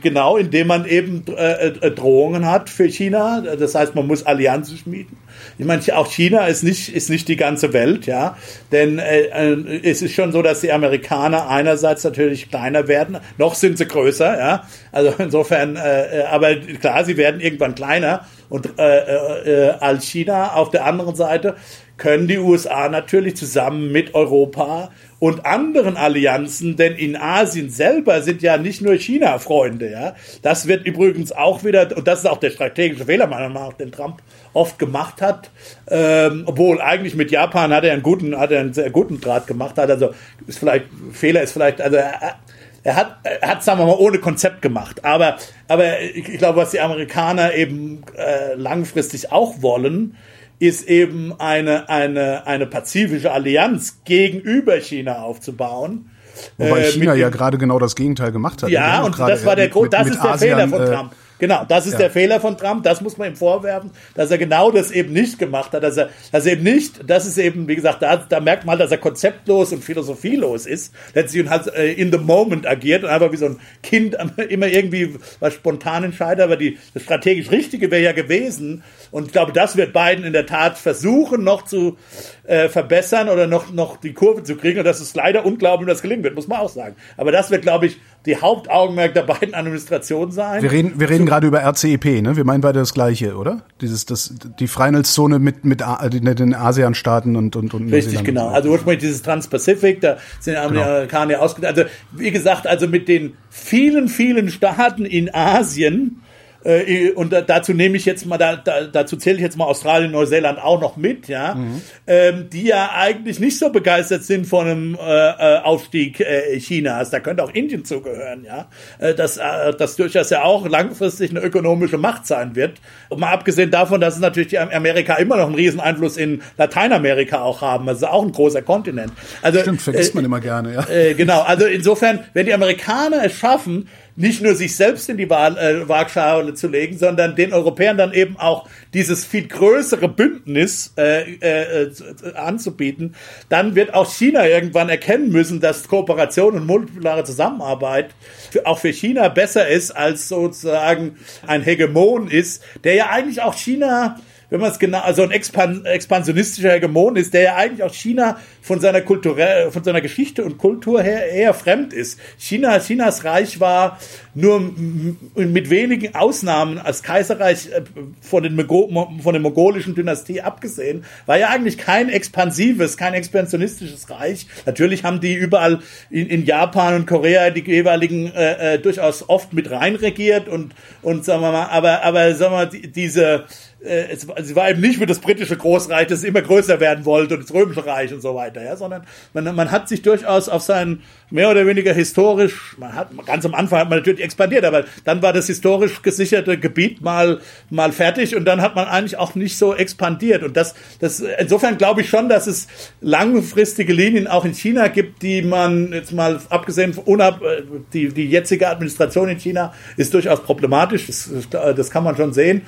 genau, indem man eben äh, äh, Drohungen hat für China. Das heißt, man muss Allianzen schmieden. Ich meine, auch China ist nicht, ist nicht die ganze Welt, ja. Denn äh, äh, es ist schon so, dass die Amerikaner einerseits natürlich kleiner werden, noch sind sie größer, ja. Also insofern, äh, äh aber klar, sie werden irgendwann kleiner und äh, äh, als China. Auf der anderen Seite können die USA natürlich zusammen mit Europa und anderen Allianzen, denn in Asien selber sind ja nicht nur China-Freunde, ja. Das wird übrigens auch wieder, und das ist auch der strategische Fehler, meiner Meinung nach, den Trump oft gemacht hat, ähm, obwohl eigentlich mit Japan hat er einen guten, hat er einen sehr guten Draht gemacht hat, also ist vielleicht, Fehler ist vielleicht, also er, er hat, er hat, sagen wir mal, ohne Konzept gemacht. Aber, aber ich glaube, was die Amerikaner eben äh, langfristig auch wollen, ist eben eine, eine, eine pazifische Allianz gegenüber China aufzubauen. Wobei äh, China ja gerade genau das Gegenteil gemacht hat. Ja, und das war der Grund, das ist der ASEAN, Fehler von äh, Trump. Genau, das ist ja. der Fehler von Trump, das muss man ihm vorwerfen, dass er genau das eben nicht gemacht hat, dass er, dass er eben nicht, das ist eben, wie gesagt, da, da merkt man, dass er konzeptlos und philosophielos ist, letztlich und halt in the moment agiert und einfach wie so ein Kind immer irgendwie was spontan entscheidet, aber die, das strategisch Richtige wäre ja gewesen, und ich glaube, das wird Biden in der Tat versuchen, noch zu äh, verbessern oder noch, noch die Kurve zu kriegen. Und das ist leider unglaublich, dass das gelingen wird, muss man auch sagen. Aber das wird, glaube ich, die Hauptaugenmerk der beiden Administrationen sein. Wir reden, wir reden gerade über RCEP, ne? Wir meinen beide das Gleiche, oder? Dieses, das, die Freihandelszone mit, mit, mit den ASEAN-Staaten und, und, und Richtig, genau. Also ursprünglich dieses Trans-Pacific, da sind die genau. Amerikaner genau. ausgedacht. Also, wie gesagt, also mit den vielen, vielen Staaten in Asien, äh, und dazu nehme ich jetzt mal, da, da, dazu zähle ich jetzt mal Australien, Neuseeland auch noch mit, ja, mhm. ähm, die ja eigentlich nicht so begeistert sind von einem äh, äh, Aufstieg äh, Chinas. Da könnte auch Indien zugehören, ja, äh, dass äh, das durchaus ja auch langfristig eine ökonomische Macht sein wird. Und mal abgesehen davon, dass es natürlich die Amerika immer noch einen riesen Einfluss in Lateinamerika auch haben. Das ist auch ein großer Kontinent. Also Stimmt, vergisst man immer gerne, ja. Äh, genau. Also insofern, wenn die Amerikaner es schaffen, nicht nur sich selbst in die Wahl, äh, Waagschale zu legen, sondern den Europäern dann eben auch dieses viel größere Bündnis äh, äh, anzubieten, dann wird auch China irgendwann erkennen müssen, dass Kooperation und multipolare Zusammenarbeit für, auch für China besser ist, als sozusagen ein Hegemon ist, der ja eigentlich auch China wenn man es genau, also ein Expan expansionistischer Hegemon ist, der ja eigentlich auch China von seiner kulturell, von seiner Geschichte und Kultur her eher fremd ist. China, Chinas Reich war nur mit wenigen Ausnahmen als Kaiserreich äh, von den, von der mongolischen Dynastie abgesehen, war ja eigentlich kein expansives, kein expansionistisches Reich. Natürlich haben die überall in, in Japan und Korea die jeweiligen äh, äh, durchaus oft mit reinregiert und und sagen wir mal, aber aber sagen wir mal, diese äh, es, sie war eben nicht wie das britische Großreich, das immer größer werden wollte und das römische Reich und so weiter, ja, sondern man, man hat sich durchaus auf sein mehr oder weniger historisch, man hat ganz am Anfang hat man natürlich expandiert, aber dann war das historisch gesicherte Gebiet mal mal fertig und dann hat man eigentlich auch nicht so expandiert und das das insofern glaube ich schon, dass es langfristige Linien auch in China gibt, die man jetzt mal abgesehen von unab, die die jetzige Administration in China ist durchaus problematisch, das, das kann man schon sehen.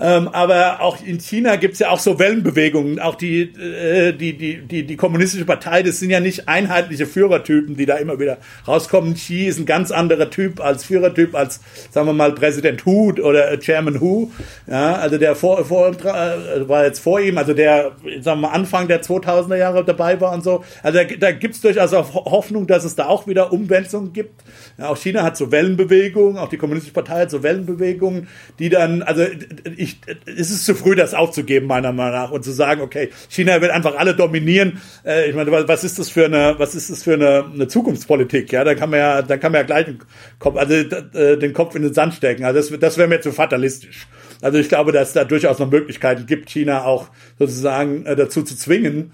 Ähm, aber auch in China gibt's ja auch so Wellenbewegungen. Auch die, äh, die, die, die, die kommunistische Partei, das sind ja nicht einheitliche Führertypen, die da immer wieder rauskommen. Xi ist ein ganz anderer Typ als Führertyp, als, sagen wir mal, Präsident Hu oder äh, Chairman Hu. Ja, also der vor, vor, äh, war jetzt vor ihm, also der, sagen wir mal, Anfang der 2000er Jahre dabei war und so. Also da, da gibt's durchaus auch Hoffnung, dass es da auch wieder Umwälzungen gibt. Ja, auch China hat so Wellenbewegungen, auch die kommunistische Partei hat so Wellenbewegungen, die dann, also ich ich, es ist zu früh, das aufzugeben, meiner Meinung nach, und zu sagen, okay, China wird einfach alle dominieren. Äh, ich meine, was ist das für eine, was ist das für eine, eine Zukunftspolitik? Ja, da kann man ja, da kann man ja gleich den Kopf, also äh, den Kopf in den Sand stecken. Also das, das wäre mir zu fatalistisch. Also ich glaube, dass da durchaus noch Möglichkeiten gibt, China auch sozusagen äh, dazu zu zwingen,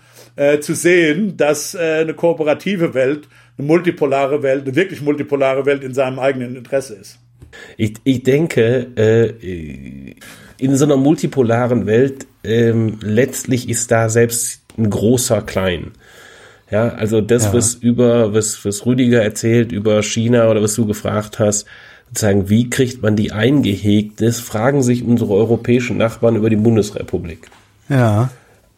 zu sehen, dass eine kooperative Welt, eine multipolare Welt, eine wirklich multipolare Welt in seinem eigenen Interesse ist. Ich, ich denke, äh, in so einer multipolaren Welt, ähm, letztlich ist da selbst ein großer klein. Ja, also das, ja. was über, was, was Rüdiger erzählt über China oder was du gefragt hast, sozusagen, wie kriegt man die eingehegt, das fragen sich unsere europäischen Nachbarn über die Bundesrepublik. Ja.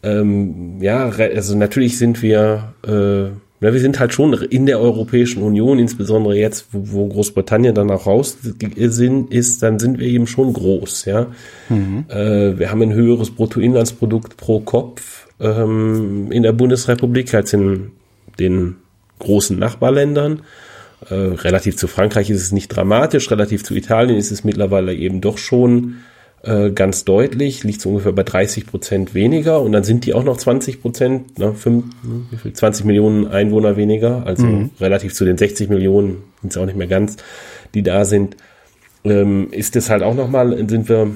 Ähm, ja, also natürlich sind wir, äh, ja, wir sind halt schon in der Europäischen Union, insbesondere jetzt, wo, wo Großbritannien dann auch raus sind, ist, dann sind wir eben schon groß, ja. Mhm. Äh, wir haben ein höheres Bruttoinlandsprodukt pro Kopf ähm, in der Bundesrepublik als in den großen Nachbarländern. Äh, relativ zu Frankreich ist es nicht dramatisch, relativ zu Italien ist es mittlerweile eben doch schon äh, ganz deutlich, liegt so ungefähr bei 30 Prozent weniger und dann sind die auch noch 20 Prozent, ne, 5, wie viel, 20 Millionen Einwohner weniger, also mhm. relativ zu den 60 Millionen, sind es auch nicht mehr ganz, die da sind, ähm, ist es halt auch nochmal, sind wir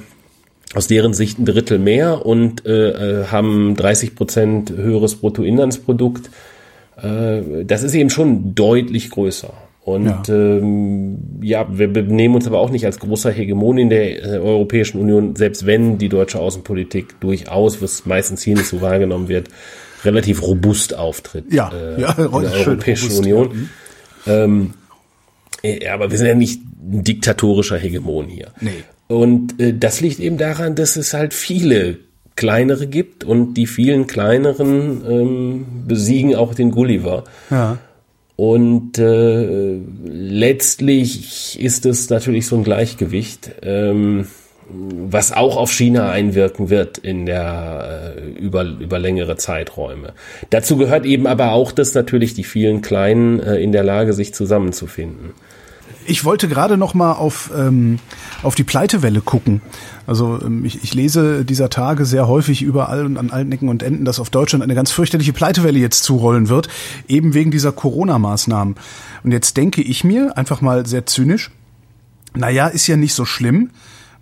aus deren Sicht ein Drittel mehr und äh, äh haben 30 Prozent höheres Bruttoinlandsprodukt. Äh, das ist eben schon deutlich größer. Und ja. Ähm, ja, wir nehmen uns aber auch nicht als großer Hegemon in der äh, Europäischen Union, selbst wenn die deutsche Außenpolitik durchaus, was meistens hier nicht so wahrgenommen wird, relativ robust auftritt. Ja, äh, ja in der Europäischen robust, Union. Ja. Ähm, äh, aber wir sind ja nicht ein diktatorischer Hegemon hier. Nee. Und äh, das liegt eben daran, dass es halt viele kleinere gibt und die vielen kleineren ähm, besiegen auch den Gulliver. Ja. Und äh, letztlich ist es natürlich so ein Gleichgewicht, ähm, was auch auf China einwirken wird in der äh, über, über längere Zeiträume. Dazu gehört eben aber auch, dass natürlich die vielen Kleinen äh, in der Lage, sich zusammenzufinden. Ich wollte gerade noch mal auf, ähm, auf die Pleitewelle gucken. Also ähm, ich, ich lese dieser Tage sehr häufig überall und an allen Ecken und Enden, dass auf Deutschland eine ganz fürchterliche Pleitewelle jetzt zurollen wird, eben wegen dieser Corona-Maßnahmen. Und jetzt denke ich mir, einfach mal sehr zynisch, naja, ist ja nicht so schlimm,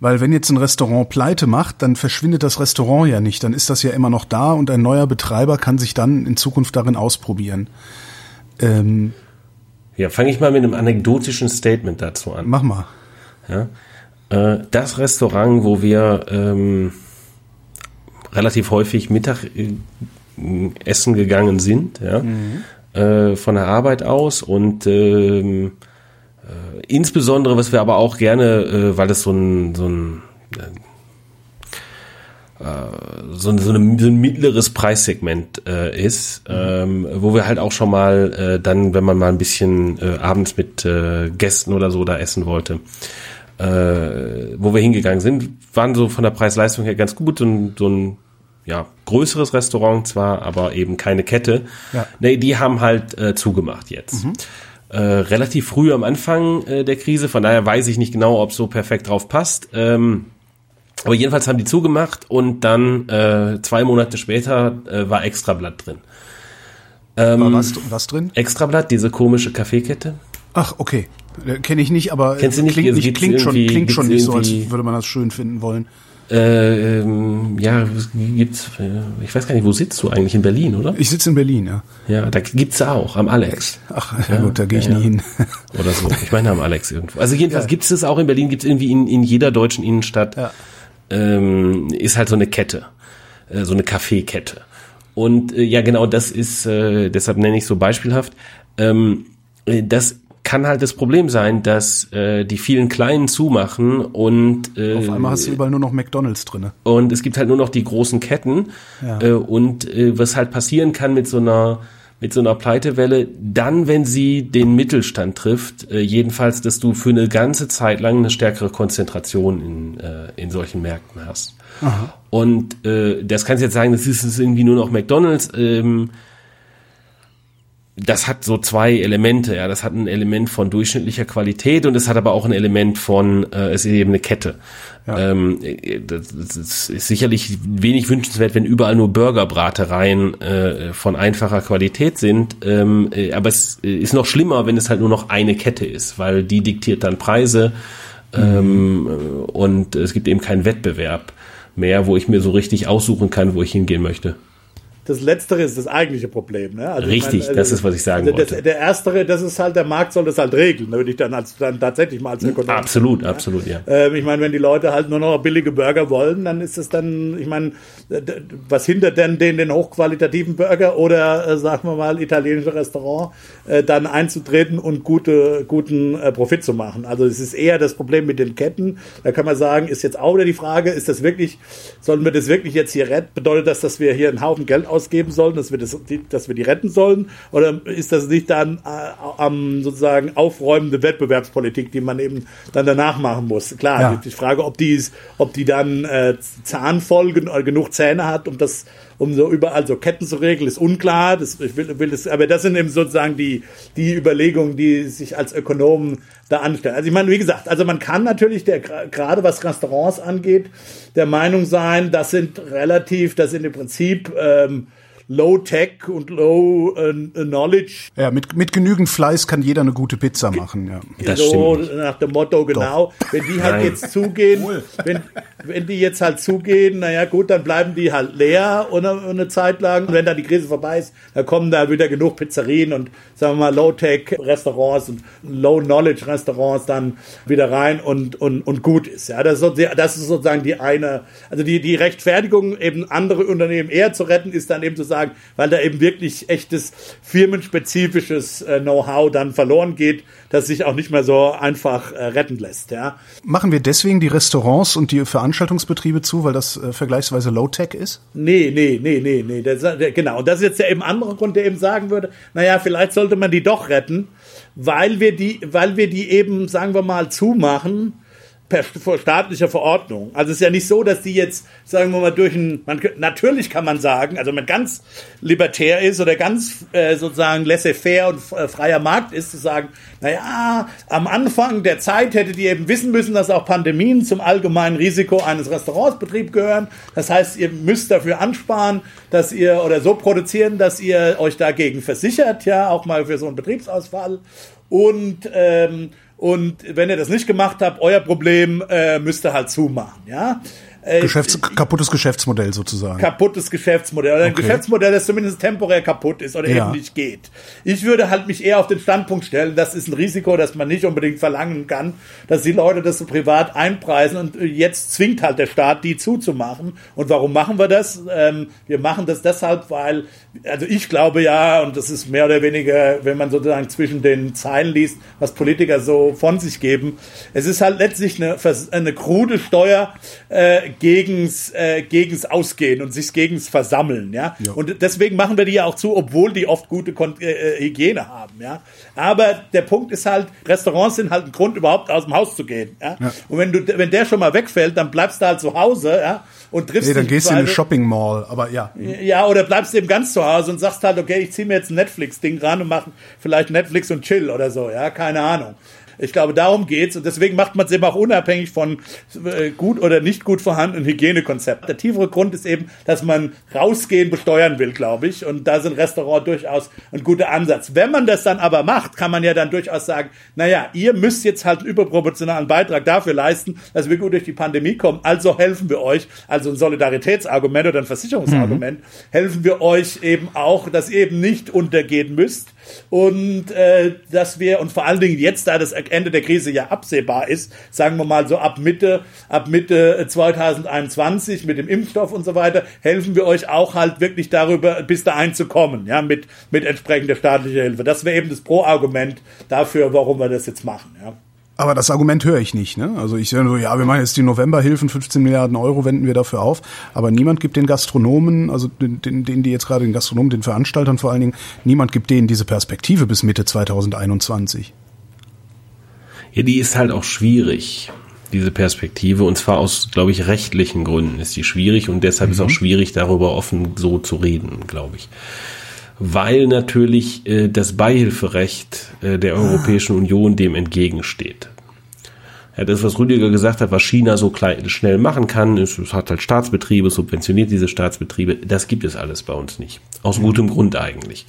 weil wenn jetzt ein Restaurant pleite macht, dann verschwindet das Restaurant ja nicht, dann ist das ja immer noch da und ein neuer Betreiber kann sich dann in Zukunft darin ausprobieren. Ähm, ja, fange ich mal mit einem anekdotischen Statement dazu an. Mach mal. Ja, äh, das Restaurant, wo wir ähm, relativ häufig Mittag äh, gegangen sind, ja, mhm. äh, von der Arbeit aus und ähm, insbesondere, was wir aber auch gerne, äh, weil das so ein, so ein äh, so, so, eine, so ein mittleres Preissegment äh, ist, ähm, wo wir halt auch schon mal äh, dann, wenn man mal ein bisschen äh, abends mit äh, Gästen oder so da essen wollte, äh, wo wir hingegangen sind, waren so von der Preis-Leistung her ganz gut. So ein, so ein ja, größeres Restaurant zwar, aber eben keine Kette. Ja. Nee, die haben halt äh, zugemacht jetzt. Mhm. Äh, relativ früh am Anfang äh, der Krise, von daher weiß ich nicht genau, ob so perfekt drauf passt. Ähm, aber jedenfalls haben die zugemacht und dann äh, zwei Monate später äh, war Extrablatt drin. Ähm, war was, was drin? Extrablatt, diese komische Kaffeekette. Ach, okay. Äh, Kenne ich nicht, aber Kennst du nicht? klingt, nicht, klingt schon, klingt schon nicht so, als würde man das schön finden wollen. Äh, ähm, ja, gibt's, äh, ich weiß gar nicht, wo sitzt du eigentlich? In Berlin, oder? Ich sitze in Berlin, ja. Ja, da gibt's auch, am Alex. Ach, ja, ja gut, da gehe ich ja, nie hin. Oder so. Ich meine am Alex irgendwo. Also jedenfalls ja. gibt's es auch in Berlin, gibt's irgendwie in, in jeder deutschen Innenstadt, ja. Ähm, ist halt so eine Kette, äh, so eine Kaffeekette. Und äh, ja, genau, das ist, äh, deshalb nenne ich so beispielhaft, ähm, äh, das kann halt das Problem sein, dass äh, die vielen Kleinen zumachen und äh, auf einmal hast du überall nur noch McDonalds drinne. Und es gibt halt nur noch die großen Ketten ja. äh, und äh, was halt passieren kann mit so einer mit so einer Pleitewelle, dann, wenn sie den Mittelstand trifft, äh, jedenfalls, dass du für eine ganze Zeit lang eine stärkere Konzentration in, äh, in solchen Märkten hast. Aha. Und äh, das kannst du jetzt sagen, das ist irgendwie nur noch McDonalds. Ähm, das hat so zwei Elemente. Ja, das hat ein Element von durchschnittlicher Qualität und es hat aber auch ein Element von, äh, es ist eben eine Kette. Ja. Ähm, das, ist sicherlich wenig wünschenswert, wenn überall nur Burgerbratereien äh, von einfacher Qualität sind. Ähm, äh, aber es ist noch schlimmer, wenn es halt nur noch eine Kette ist, weil die diktiert dann Preise ähm, mhm. und es gibt eben keinen Wettbewerb mehr, wo ich mir so richtig aussuchen kann, wo ich hingehen möchte das Letztere ist das eigentliche Problem. Ne? Also Richtig, meine, also das ist, was ich sagen also wollte. Das, der Erstere, das ist halt, der Markt soll das halt regeln, würde ich dann, als, dann tatsächlich mal als Ökonom. Absolut, ja? absolut, ja. Ähm, ich meine, wenn die Leute halt nur noch billige Burger wollen, dann ist es dann, ich meine, was hindert denn den, den hochqualitativen Burger oder, äh, sagen wir mal, italienische Restaurant, äh, dann einzutreten und gute, guten äh, Profit zu machen? Also es ist eher das Problem mit den Ketten. Da kann man sagen, ist jetzt auch wieder die Frage, ist das wirklich, sollen wir das wirklich jetzt hier retten? Bedeutet das, dass wir hier einen Haufen Geld aus ausgeben sollen, dass wir, das, die, dass wir die retten sollen? Oder ist das nicht dann äh, am sozusagen aufräumende Wettbewerbspolitik, die man eben dann danach machen muss? Klar, ja. die Frage, ob die, ob die dann äh, zahnvoll oder genug Zähne hat, um das um so überall so Ketten zu regeln, ist unklar. Das, ich will, will das, aber das sind eben sozusagen die, die Überlegungen, die sich als Ökonomen da anstellen. Also ich meine, wie gesagt, also man kann natürlich der, gerade was Restaurants angeht, der Meinung sein, das sind relativ, das sind im Prinzip ähm, Low Tech und Low äh, Knowledge. Ja, mit, mit genügend Fleiß kann jeder eine gute Pizza machen. Ja. Das so stimmt. nach dem Motto, genau. Doch. Wenn die halt Nein. jetzt zugehen, wenn, wenn die jetzt halt zugehen, naja gut, dann bleiben die halt leer eine, eine Zeit lang. Und wenn dann die Krise vorbei ist, dann kommen da wieder genug Pizzerien und sagen wir mal Low-Tech-Restaurants und Low-Knowledge-Restaurants dann wieder rein und, und, und gut ist. Ja, das ist, so, das ist sozusagen die eine, also die, die Rechtfertigung, eben andere Unternehmen eher zu retten, ist dann eben zu sagen, sagen, weil da eben wirklich echtes firmenspezifisches äh, Know-how dann verloren geht, das sich auch nicht mehr so einfach äh, retten lässt. Ja. Machen wir deswegen die Restaurants und die Veranstaltungsbetriebe zu, weil das äh, vergleichsweise Low-Tech ist? Nee, nee, nee, nee, nee. Das, genau. Und das ist jetzt der eben andere Grund, der eben sagen würde, naja, vielleicht sollte man die doch retten, weil wir die, weil wir die eben, sagen wir mal, zumachen per staatlicher Verordnung. Also es ist ja nicht so, dass die jetzt, sagen wir mal, durch ein, man, natürlich kann man sagen, also wenn man ganz libertär ist oder ganz äh, sozusagen laissez-faire und äh, freier Markt ist, zu sagen, naja, am Anfang der Zeit hättet ihr eben wissen müssen, dass auch Pandemien zum allgemeinen Risiko eines Restaurantsbetriebs gehören. Das heißt, ihr müsst dafür ansparen, dass ihr oder so produzieren, dass ihr euch dagegen versichert, ja, auch mal für so einen Betriebsausfall. Und ähm, und wenn ihr das nicht gemacht habt, euer Problem äh, müsst ihr halt zumachen, ja. Äh, Geschäfts kaputtes Geschäftsmodell sozusagen. Kaputtes Geschäftsmodell. Oder ein okay. Geschäftsmodell, das zumindest temporär kaputt ist oder ja. eben nicht geht. Ich würde halt mich eher auf den Standpunkt stellen, das ist ein Risiko, das man nicht unbedingt verlangen kann, dass die Leute das so privat einpreisen und jetzt zwingt halt der Staat, die zuzumachen. Und warum machen wir das? Ähm, wir machen das deshalb, weil, also ich glaube ja, und das ist mehr oder weniger, wenn man sozusagen zwischen den Zeilen liest, was Politiker so von sich geben, es ist halt letztlich eine, eine krude Steuer, äh, gegens, äh, gegens Ausgehen und sich gegens Versammeln, ja? ja? Und deswegen machen wir die ja auch zu, obwohl die oft gute Kon äh, äh, Hygiene haben, ja. Aber der Punkt ist halt, Restaurants sind halt ein Grund, überhaupt aus dem Haus zu gehen, ja. ja. Und wenn du, wenn der schon mal wegfällt, dann bleibst du halt zu Hause, ja. Und triffst nee, dann gehst du in eine Shopping Mall, aber ja. Ja, oder bleibst eben ganz zu Hause und sagst halt, okay, ich zieh mir jetzt ein Netflix-Ding ran und mach vielleicht Netflix und Chill oder so, ja, keine Ahnung. Ich glaube, darum geht's und deswegen macht man es eben auch unabhängig von äh, gut oder nicht gut vorhandenen Hygienekonzepten. Der tiefere Grund ist eben, dass man rausgehen besteuern will, glaube ich. Und da sind Restaurants durchaus ein guter Ansatz. Wenn man das dann aber macht, kann man ja dann durchaus sagen, naja, ihr müsst jetzt halt einen überproportionalen Beitrag dafür leisten, dass wir gut durch die Pandemie kommen. Also helfen wir euch, also ein Solidaritätsargument oder ein Versicherungsargument, mhm. helfen wir euch eben auch, dass ihr eben nicht untergehen müsst und äh, dass wir und vor allen Dingen jetzt, da das Ende der Krise ja absehbar ist, sagen wir mal so ab Mitte, ab Mitte 2021 mit dem Impfstoff und so weiter, helfen wir euch auch halt wirklich darüber, bis dahin zu kommen, ja, mit, mit entsprechender staatlicher Hilfe. Das wäre eben das Pro-Argument dafür, warum wir das jetzt machen, ja. Aber das Argument höre ich nicht. Ne? Also ich höre so, ja, wir machen jetzt die Novemberhilfen, 15 Milliarden Euro wenden wir dafür auf. Aber niemand gibt den Gastronomen, also den, den, den die jetzt gerade den Gastronomen, den Veranstaltern vor allen Dingen, niemand gibt denen diese Perspektive bis Mitte 2021. Ja, die ist halt auch schwierig, diese Perspektive. Und zwar aus, glaube ich, rechtlichen Gründen ist die schwierig und deshalb mhm. ist auch schwierig, darüber offen so zu reden, glaube ich weil natürlich äh, das Beihilferecht äh, der Europäischen Union dem entgegensteht. Ja, das, was Rüdiger gesagt hat, was China so klein, schnell machen kann, ist, es hat halt Staatsbetriebe, subventioniert diese Staatsbetriebe, das gibt es alles bei uns nicht. Aus mhm. gutem Grund eigentlich.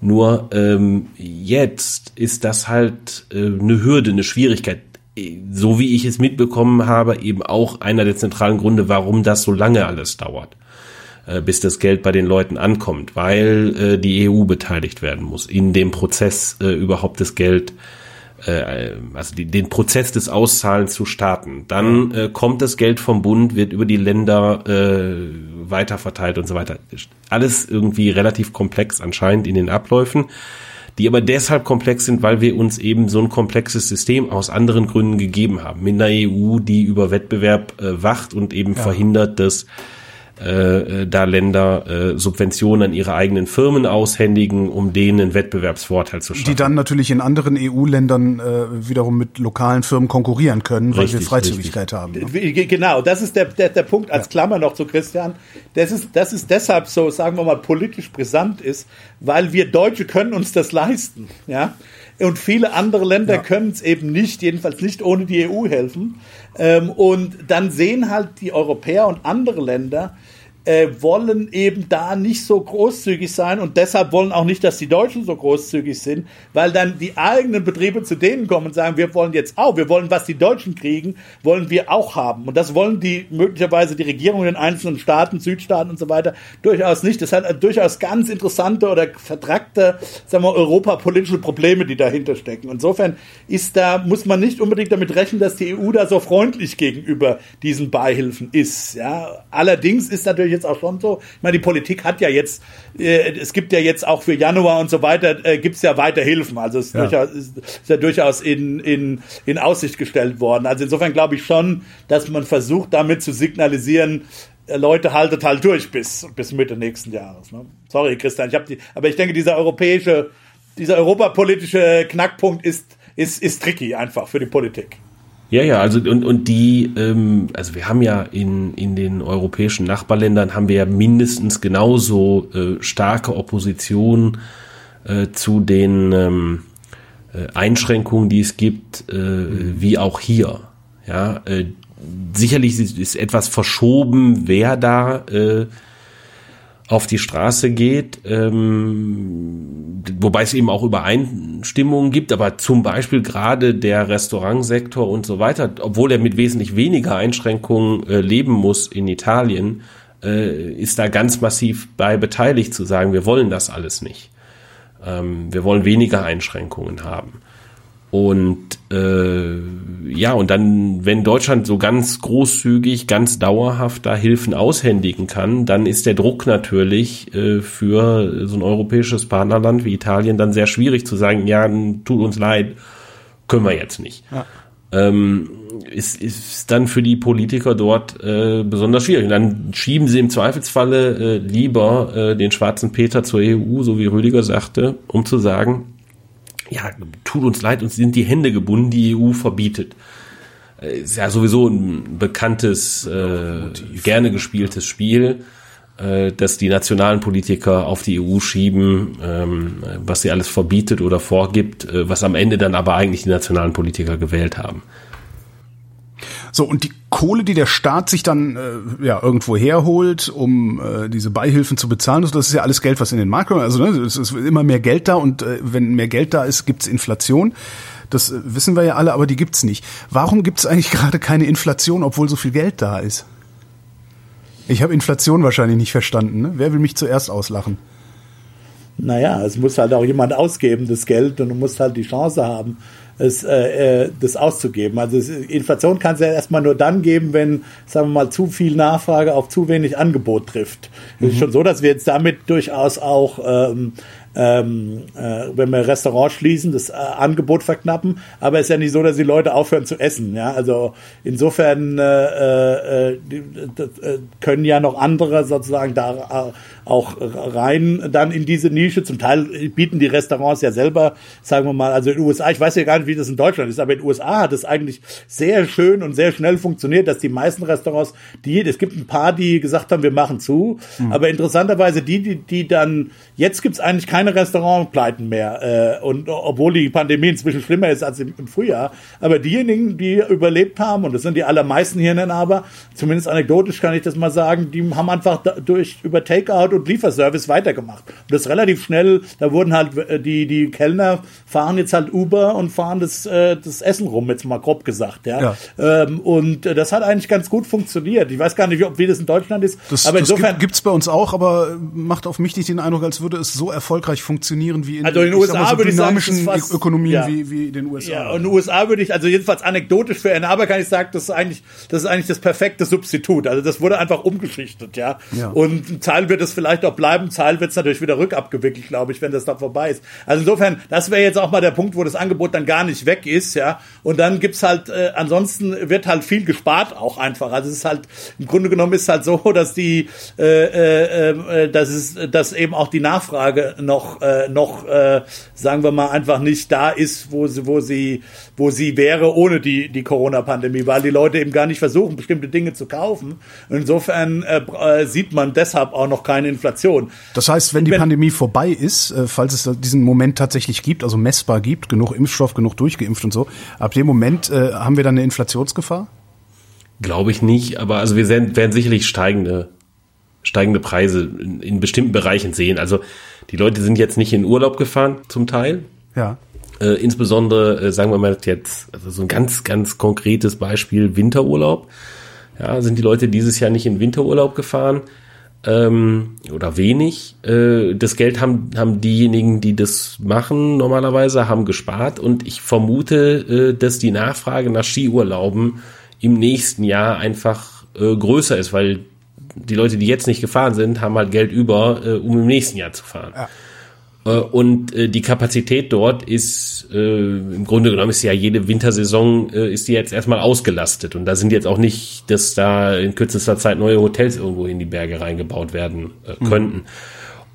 Nur ähm, jetzt ist das halt äh, eine Hürde, eine Schwierigkeit. So wie ich es mitbekommen habe, eben auch einer der zentralen Gründe, warum das so lange alles dauert. Äh, bis das Geld bei den Leuten ankommt, weil äh, die EU beteiligt werden muss, in dem Prozess äh, überhaupt das Geld äh, also die, den Prozess des Auszahlens zu starten. Dann äh, kommt das Geld vom Bund, wird über die Länder äh, weiterverteilt und so weiter. Alles irgendwie relativ komplex anscheinend in den Abläufen, die aber deshalb komplex sind, weil wir uns eben so ein komplexes System aus anderen Gründen gegeben haben. Mit einer EU, die über Wettbewerb äh, wacht und eben ja. verhindert, dass äh, da Länder äh, Subventionen an ihre eigenen Firmen aushändigen, um denen einen Wettbewerbsvorteil zu schaffen. Die dann natürlich in anderen EU-Ländern äh, wiederum mit lokalen Firmen konkurrieren können, weil richtig, wir Freizügigkeit richtig. haben. Ne? Genau, das ist der, der, der Punkt als Klammer noch zu Christian. Das ist, das ist deshalb so, sagen wir mal, politisch brisant ist, weil wir Deutsche können uns das leisten. Ja, und viele andere Länder ja. können es eben nicht, jedenfalls nicht ohne die EU helfen. Ähm, und dann sehen halt die Europäer und andere Länder, äh, wollen eben da nicht so großzügig sein und deshalb wollen auch nicht, dass die Deutschen so großzügig sind, weil dann die eigenen Betriebe zu denen kommen und sagen, wir wollen jetzt auch, wir wollen, was die Deutschen kriegen, wollen wir auch haben. Und das wollen die möglicherweise die Regierungen in einzelnen Staaten, Südstaaten und so weiter durchaus nicht. Das hat durchaus ganz interessante oder vertrackte, sagen wir, europapolitische Probleme, die dahinter stecken. Insofern ist da, muss man nicht unbedingt damit rechnen, dass die EU da so freundlich gegenüber diesen Beihilfen ist. Ja, allerdings ist natürlich jetzt auch schon so. Ich meine, die Politik hat ja jetzt, äh, es gibt ja jetzt auch für Januar und so weiter, äh, gibt es ja weiter Hilfen. Also es ja. Durchaus, ist, ist ja durchaus in, in, in Aussicht gestellt worden. Also insofern glaube ich schon, dass man versucht, damit zu signalisieren, äh, Leute, haltet halt durch bis, bis Mitte nächsten Jahres. Ne? Sorry, Christian, ich habe die, aber ich denke, dieser europäische, dieser europapolitische Knackpunkt ist, ist, ist tricky einfach für die Politik. Ja, ja, also und, und die, ähm, also wir haben ja in, in den europäischen Nachbarländern haben wir ja mindestens genauso äh, starke Opposition äh, zu den ähm, äh, Einschränkungen, die es gibt, äh, wie auch hier. Ja, äh, sicherlich ist, ist etwas verschoben, wer da äh, auf die Straße geht, ähm, wobei es eben auch Übereinstimmungen gibt, aber zum Beispiel gerade der Restaurantsektor und so weiter, obwohl er mit wesentlich weniger Einschränkungen äh, leben muss in Italien, äh, ist da ganz massiv bei beteiligt zu sagen, wir wollen das alles nicht. Ähm, wir wollen weniger Einschränkungen haben. Und äh, ja, und dann, wenn Deutschland so ganz großzügig, ganz dauerhaft da Hilfen aushändigen kann, dann ist der Druck natürlich äh, für so ein europäisches Partnerland wie Italien dann sehr schwierig zu sagen, ja, tut uns leid, können wir jetzt nicht. Ja. Ähm, ist, ist dann für die Politiker dort äh, besonders schwierig. Und dann schieben sie im Zweifelsfalle äh, lieber äh, den schwarzen Peter zur EU, so wie Rüdiger sagte, um zu sagen, ja, tut uns leid, uns sind die Hände gebunden, die EU verbietet. Äh, ist ja sowieso ein bekanntes, äh, gerne gespieltes Spiel, äh, dass die nationalen Politiker auf die EU schieben, ähm, was sie alles verbietet oder vorgibt, äh, was am Ende dann aber eigentlich die nationalen Politiker gewählt haben. So, und die Kohle, die der Staat sich dann äh, ja irgendwo herholt, um äh, diese Beihilfen zu bezahlen, das ist ja alles Geld, was in den Markt kommt. Also ne, es ist immer mehr Geld da und äh, wenn mehr Geld da ist, gibt's Inflation. Das äh, wissen wir ja alle, aber die gibt's nicht. Warum gibt's eigentlich gerade keine Inflation, obwohl so viel Geld da ist? Ich habe Inflation wahrscheinlich nicht verstanden. Ne? Wer will mich zuerst auslachen? Naja, es muss halt auch jemand ausgeben, das Geld, und du musst halt die Chance haben, es, äh, äh, das auszugeben. Also es, Inflation kann es ja erstmal nur dann geben, wenn, sagen wir mal, zu viel Nachfrage auf zu wenig Angebot trifft. Es mhm. ist schon so, dass wir jetzt damit durchaus auch ähm, ähm, äh, wenn wir Restaurants schließen, das äh, Angebot verknappen. Aber es ist ja nicht so, dass die Leute aufhören zu essen. Ja, also insofern äh, äh, äh können ja noch andere sozusagen da äh, auch rein dann in diese Nische. Zum Teil bieten die Restaurants ja selber, sagen wir mal, also in den USA, ich weiß ja gar nicht, wie das in Deutschland ist, aber in den USA hat es eigentlich sehr schön und sehr schnell funktioniert, dass die meisten Restaurants, die, es gibt ein paar, die gesagt haben, wir machen zu, mhm. aber interessanterweise die, die, die dann, jetzt gibt es eigentlich keine keine Restaurantpleiten mehr. Äh, und obwohl die Pandemie inzwischen schlimmer ist als im, im, Frühjahr. Aber diejenigen, die überlebt haben, und das sind die allermeisten Hirnenhaber, zumindest anekdotisch kann ich das mal sagen, die haben einfach durch über Takeout und Lieferservice weitergemacht. Und das relativ schnell, da wurden halt äh, die, die Kellner fahren jetzt halt Uber und fahren das, äh, das Essen rum, jetzt mal grob gesagt. Ja. ja. Ähm, und das hat eigentlich ganz gut funktioniert. Ich weiß gar nicht, ob wie das in Deutschland ist. Das, aber insofern gibt es bei uns auch, aber macht auf mich nicht den Eindruck, als würde es so erfolgreich erfolgreich funktionieren wie in, also in den USA so würde ich sagen, fast, Ökonomien ja. wie, wie in den USA. Ja, und in den USA würde ich, also jedenfalls anekdotisch für aber kann ich sagen, das ist eigentlich, das ist eigentlich das perfekte Substitut. Also das wurde einfach umgeschichtet, ja. ja. Und ein Teil wird es vielleicht auch bleiben, ein Teil wird es natürlich wieder rückabgewickelt, glaube ich, wenn das da vorbei ist. Also insofern, das wäre jetzt auch mal der Punkt, wo das Angebot dann gar nicht weg ist, ja. Und dann gibt's halt, äh, ansonsten wird halt viel gespart auch einfach. Also es ist halt, im Grunde genommen ist es halt so, dass die, äh, äh, äh dass es, dass eben auch die Nachfrage noch noch, äh, noch äh, sagen wir mal, einfach nicht da ist, wo sie, wo sie, wo sie wäre ohne die, die Corona-Pandemie, weil die Leute eben gar nicht versuchen, bestimmte Dinge zu kaufen. Insofern äh, äh, sieht man deshalb auch noch keine Inflation. Das heißt, wenn die wenn, Pandemie vorbei ist, äh, falls es diesen Moment tatsächlich gibt, also messbar gibt, genug Impfstoff, genug durchgeimpft und so, ab dem Moment äh, haben wir dann eine Inflationsgefahr? Glaube ich nicht, aber also wir werden, werden sicherlich steigende steigende Preise in, in, bestimmten Bereichen sehen. Also die Leute sind jetzt nicht in Urlaub gefahren, zum Teil. Ja. Äh, insbesondere, äh, sagen wir mal jetzt, also so ein ganz, ganz konkretes Beispiel, Winterurlaub. Ja, sind die Leute dieses Jahr nicht in Winterurlaub gefahren ähm, oder wenig. Äh, das Geld haben, haben diejenigen, die das machen, normalerweise, haben gespart und ich vermute, äh, dass die Nachfrage nach Skiurlauben im nächsten Jahr einfach äh, größer ist, weil die Leute, die jetzt nicht gefahren sind, haben halt Geld über, äh, um im nächsten Jahr zu fahren. Ja. Äh, und äh, die Kapazität dort ist, äh, im Grunde genommen ist ja jede Wintersaison, äh, ist die jetzt erstmal ausgelastet. Und da sind jetzt auch nicht, dass da in kürzester Zeit neue Hotels irgendwo in die Berge reingebaut werden äh, mhm. könnten. Mhm.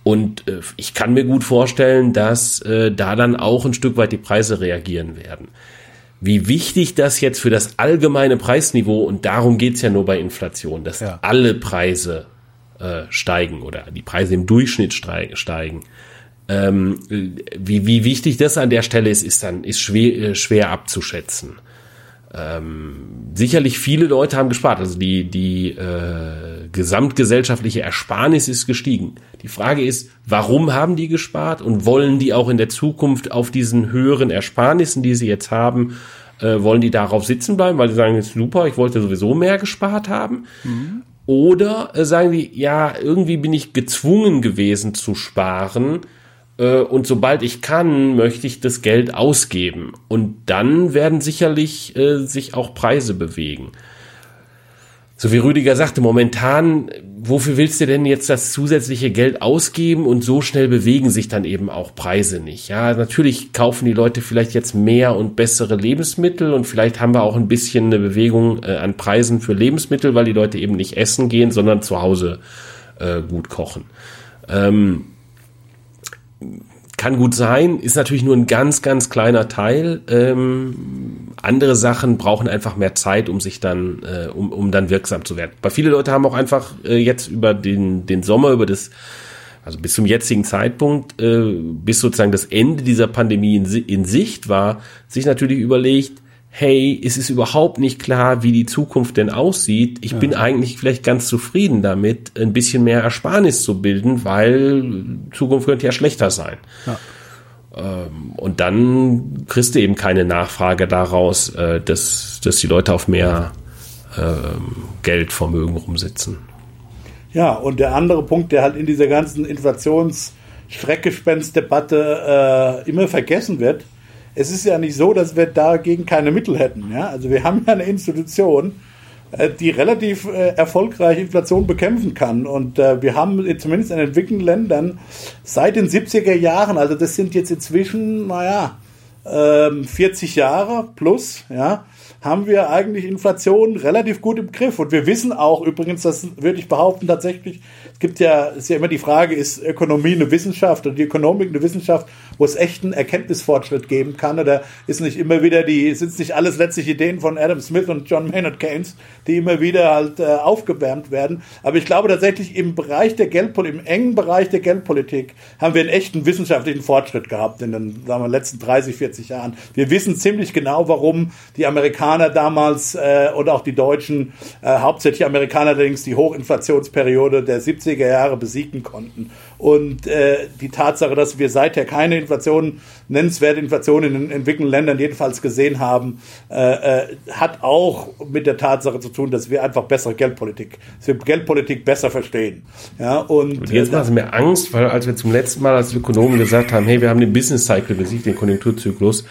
Und äh, ich kann mir gut vorstellen, dass äh, da dann auch ein Stück weit die Preise reagieren werden wie wichtig das jetzt für das allgemeine Preisniveau, und darum geht's ja nur bei Inflation, dass ja. alle Preise äh, steigen oder die Preise im Durchschnitt steigen. Ähm, wie, wie wichtig das an der Stelle ist, ist dann ist schwer, äh, schwer abzuschätzen. Ähm, sicherlich viele Leute haben gespart, also die, die äh, gesamtgesellschaftliche Ersparnis ist gestiegen. Die Frage ist, warum haben die gespart und wollen die auch in der Zukunft auf diesen höheren Ersparnissen, die sie jetzt haben, äh, wollen die darauf sitzen bleiben, weil sie sagen, ist super, ich wollte sowieso mehr gespart haben? Mhm. Oder äh, sagen die, ja, irgendwie bin ich gezwungen gewesen zu sparen, äh, und sobald ich kann, möchte ich das Geld ausgeben. Und dann werden sicherlich äh, sich auch Preise bewegen. So wie Rüdiger sagte, momentan, wofür willst du denn jetzt das zusätzliche Geld ausgeben und so schnell bewegen sich dann eben auch Preise nicht. Ja, natürlich kaufen die Leute vielleicht jetzt mehr und bessere Lebensmittel und vielleicht haben wir auch ein bisschen eine Bewegung äh, an Preisen für Lebensmittel, weil die Leute eben nicht essen gehen, sondern zu Hause äh, gut kochen. Ähm, kann gut sein, ist natürlich nur ein ganz, ganz kleiner Teil. Ähm, andere Sachen brauchen einfach mehr Zeit, um sich dann, äh, um, um dann wirksam zu werden. Weil viele Leute haben auch einfach äh, jetzt über den, den Sommer, über das, also bis zum jetzigen Zeitpunkt, äh, bis sozusagen das Ende dieser Pandemie in, in Sicht war, sich natürlich überlegt, hey, es ist überhaupt nicht klar, wie die Zukunft denn aussieht. Ich ja. bin eigentlich vielleicht ganz zufrieden damit, ein bisschen mehr Ersparnis zu bilden, weil Zukunft könnte ja schlechter sein. Ja. Ähm, und dann kriegst du eben keine Nachfrage daraus, äh, dass, dass die Leute auf mehr ähm, Geld, Vermögen rumsitzen. Ja, und der andere Punkt, der halt in dieser ganzen Inflations-Schreckgespenst-Debatte äh, immer vergessen wird, es ist ja nicht so, dass wir dagegen keine Mittel hätten. Ja? Also wir haben ja eine Institution, äh, die relativ äh, erfolgreich Inflation bekämpfen kann. Und äh, wir haben zumindest in entwickelten Ländern seit den 70er Jahren, also das sind jetzt inzwischen, naja, 40 ähm, Jahre plus, ja, haben wir eigentlich Inflation relativ gut im Griff. Und wir wissen auch übrigens, das würde ich behaupten, tatsächlich, gibt ja, ist ja immer die Frage, ist Ökonomie eine Wissenschaft oder die Ökonomik eine Wissenschaft, wo es echten Erkenntnisfortschritt geben kann? Oder ist nicht immer wieder die, sind es nicht alles letztlich Ideen von Adam Smith und John Maynard Keynes, die immer wieder halt äh, aufgewärmt werden? Aber ich glaube tatsächlich im Bereich der Geldpolitik, im engen Bereich der Geldpolitik haben wir einen echten wissenschaftlichen Fortschritt gehabt in den sagen wir, letzten 30, 40 Jahren. Wir wissen ziemlich genau, warum die Amerikaner damals äh, und auch die Deutschen, äh, hauptsächlich Amerikaner allerdings, die Hochinflationsperiode der 70er Jahre besiegen konnten. Und äh, die Tatsache, dass wir seither keine Inflation, nennenswerte Inflation in den entwickelten Ländern jedenfalls gesehen haben, äh, äh, hat auch mit der Tatsache zu tun, dass wir einfach bessere Geldpolitik, dass wir Geldpolitik besser verstehen. Ja, und, und jetzt äh, machen Sie mir Angst, weil als wir zum letzten Mal als Ökonomen gesagt haben, hey, wir haben den Business Cycle besiegt, den Konjunkturzyklus,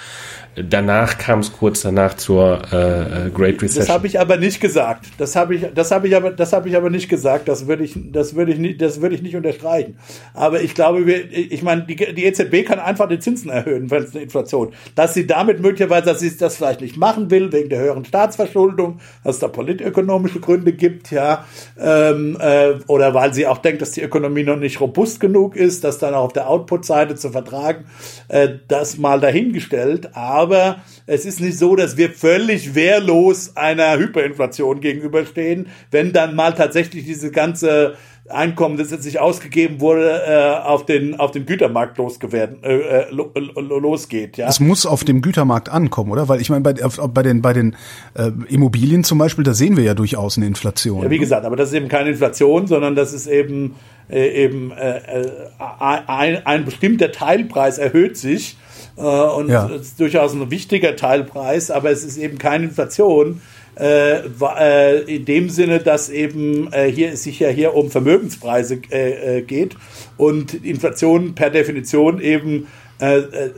Danach kam es kurz danach zur äh, äh, Great Recession. Das habe ich aber nicht gesagt. Das habe ich, das habe ich aber, das habe ich aber nicht gesagt. Das würde ich, das würde ich nicht, das würde ich nicht unterstreichen. Aber ich glaube, wir, ich meine, die, die EZB kann einfach die Zinsen erhöhen, wenn es eine Inflation. Dass sie damit möglicherweise, dass sie das vielleicht nicht machen will wegen der höheren Staatsverschuldung, dass es da politökonomische Gründe gibt, ja, ähm, äh, oder weil sie auch denkt, dass die Ökonomie noch nicht robust genug ist, das dann auch auf der Output-Seite zu vertragen, äh, das mal dahingestellt. Aber aber es ist nicht so, dass wir völlig wehrlos einer Hyperinflation gegenüberstehen, wenn dann mal tatsächlich diese ganze Einkommen, das jetzt nicht ausgegeben wurde, äh, auf den auf den Gütermarkt losgewerden, äh, äh, losgeht. Ja. Es muss auf dem Gütermarkt ankommen, oder? Weil ich meine, bei, bei den bei den äh, Immobilien zum Beispiel, da sehen wir ja durchaus eine Inflation. Ja, wie gesagt, aber das ist eben keine Inflation, sondern das ist eben eben ein, ein bestimmter Teilpreis erhöht sich äh, und ja. ist durchaus ein wichtiger Teilpreis, aber es ist eben keine Inflation. Äh, äh, in dem Sinne, dass eben äh, hier es sich ja hier um Vermögenspreise geht und Inflation per Definition eben äh, äh,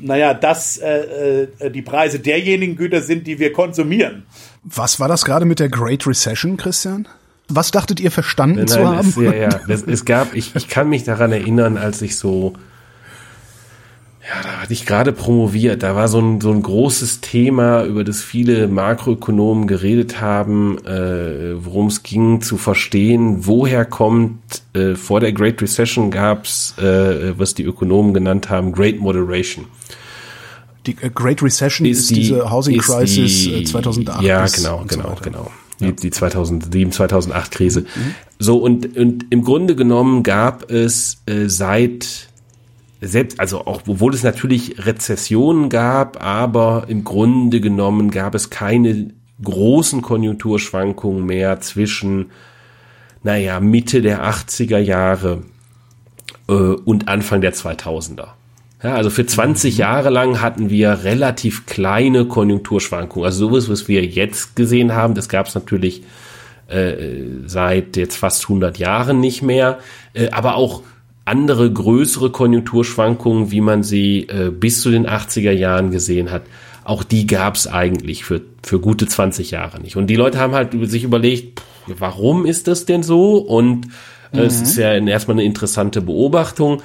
naja, dass äh, die Preise derjenigen Güter sind, die wir konsumieren. Was war das gerade mit der Great Recession, Christian? Was dachtet ihr verstanden nein, zu haben? Es, ja, ja. Es, es gab, ich, ich kann mich daran erinnern, als ich so ja, da hatte ich gerade promoviert. Da war so ein, so ein großes Thema, über das viele Makroökonomen geredet haben, äh, worum es ging, zu verstehen, woher kommt, äh, vor der Great Recession gab's, äh, was die Ökonomen genannt haben, Great Moderation. Die äh, Great Recession ist, ist die, diese Housing Crisis die, 2008. Äh, ja, genau, genau, so genau. Die, die 2007, 2008 Krise. Mhm. So, und, und im Grunde genommen gab es äh, seit selbst, also auch, obwohl es natürlich Rezessionen gab, aber im Grunde genommen gab es keine großen Konjunkturschwankungen mehr zwischen, naja, Mitte der 80er Jahre äh, und Anfang der 2000er. Ja, also für 20 Jahre lang hatten wir relativ kleine Konjunkturschwankungen. Also sowas, was wir jetzt gesehen haben, das gab es natürlich äh, seit jetzt fast 100 Jahren nicht mehr. Äh, aber auch andere größere Konjunkturschwankungen, wie man sie äh, bis zu den 80er Jahren gesehen hat, auch die gab es eigentlich für, für gute 20 Jahre nicht. Und die Leute haben halt sich überlegt, pff, warum ist das denn so? Und äh, mhm. es ist ja erstmal eine interessante Beobachtung.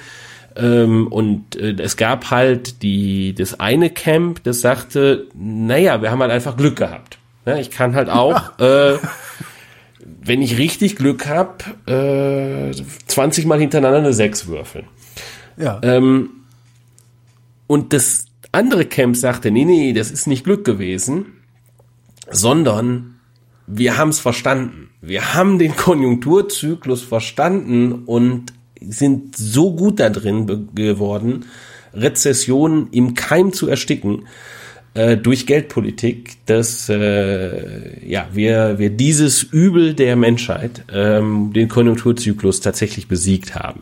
Ähm, und äh, es gab halt die, das eine Camp, das sagte, naja, wir haben halt einfach Glück gehabt. Ja, ich kann halt auch äh, wenn ich richtig Glück habe, äh, 20 Mal hintereinander eine 6 würfeln. Ja. Ähm, und das andere Camp sagte, nee, nee, das ist nicht Glück gewesen, sondern wir haben es verstanden. Wir haben den Konjunkturzyklus verstanden und sind so gut da drin geworden, Rezessionen im Keim zu ersticken, äh, durch Geldpolitik, dass äh, ja wir wir dieses Übel der Menschheit, ähm, den Konjunkturzyklus tatsächlich besiegt haben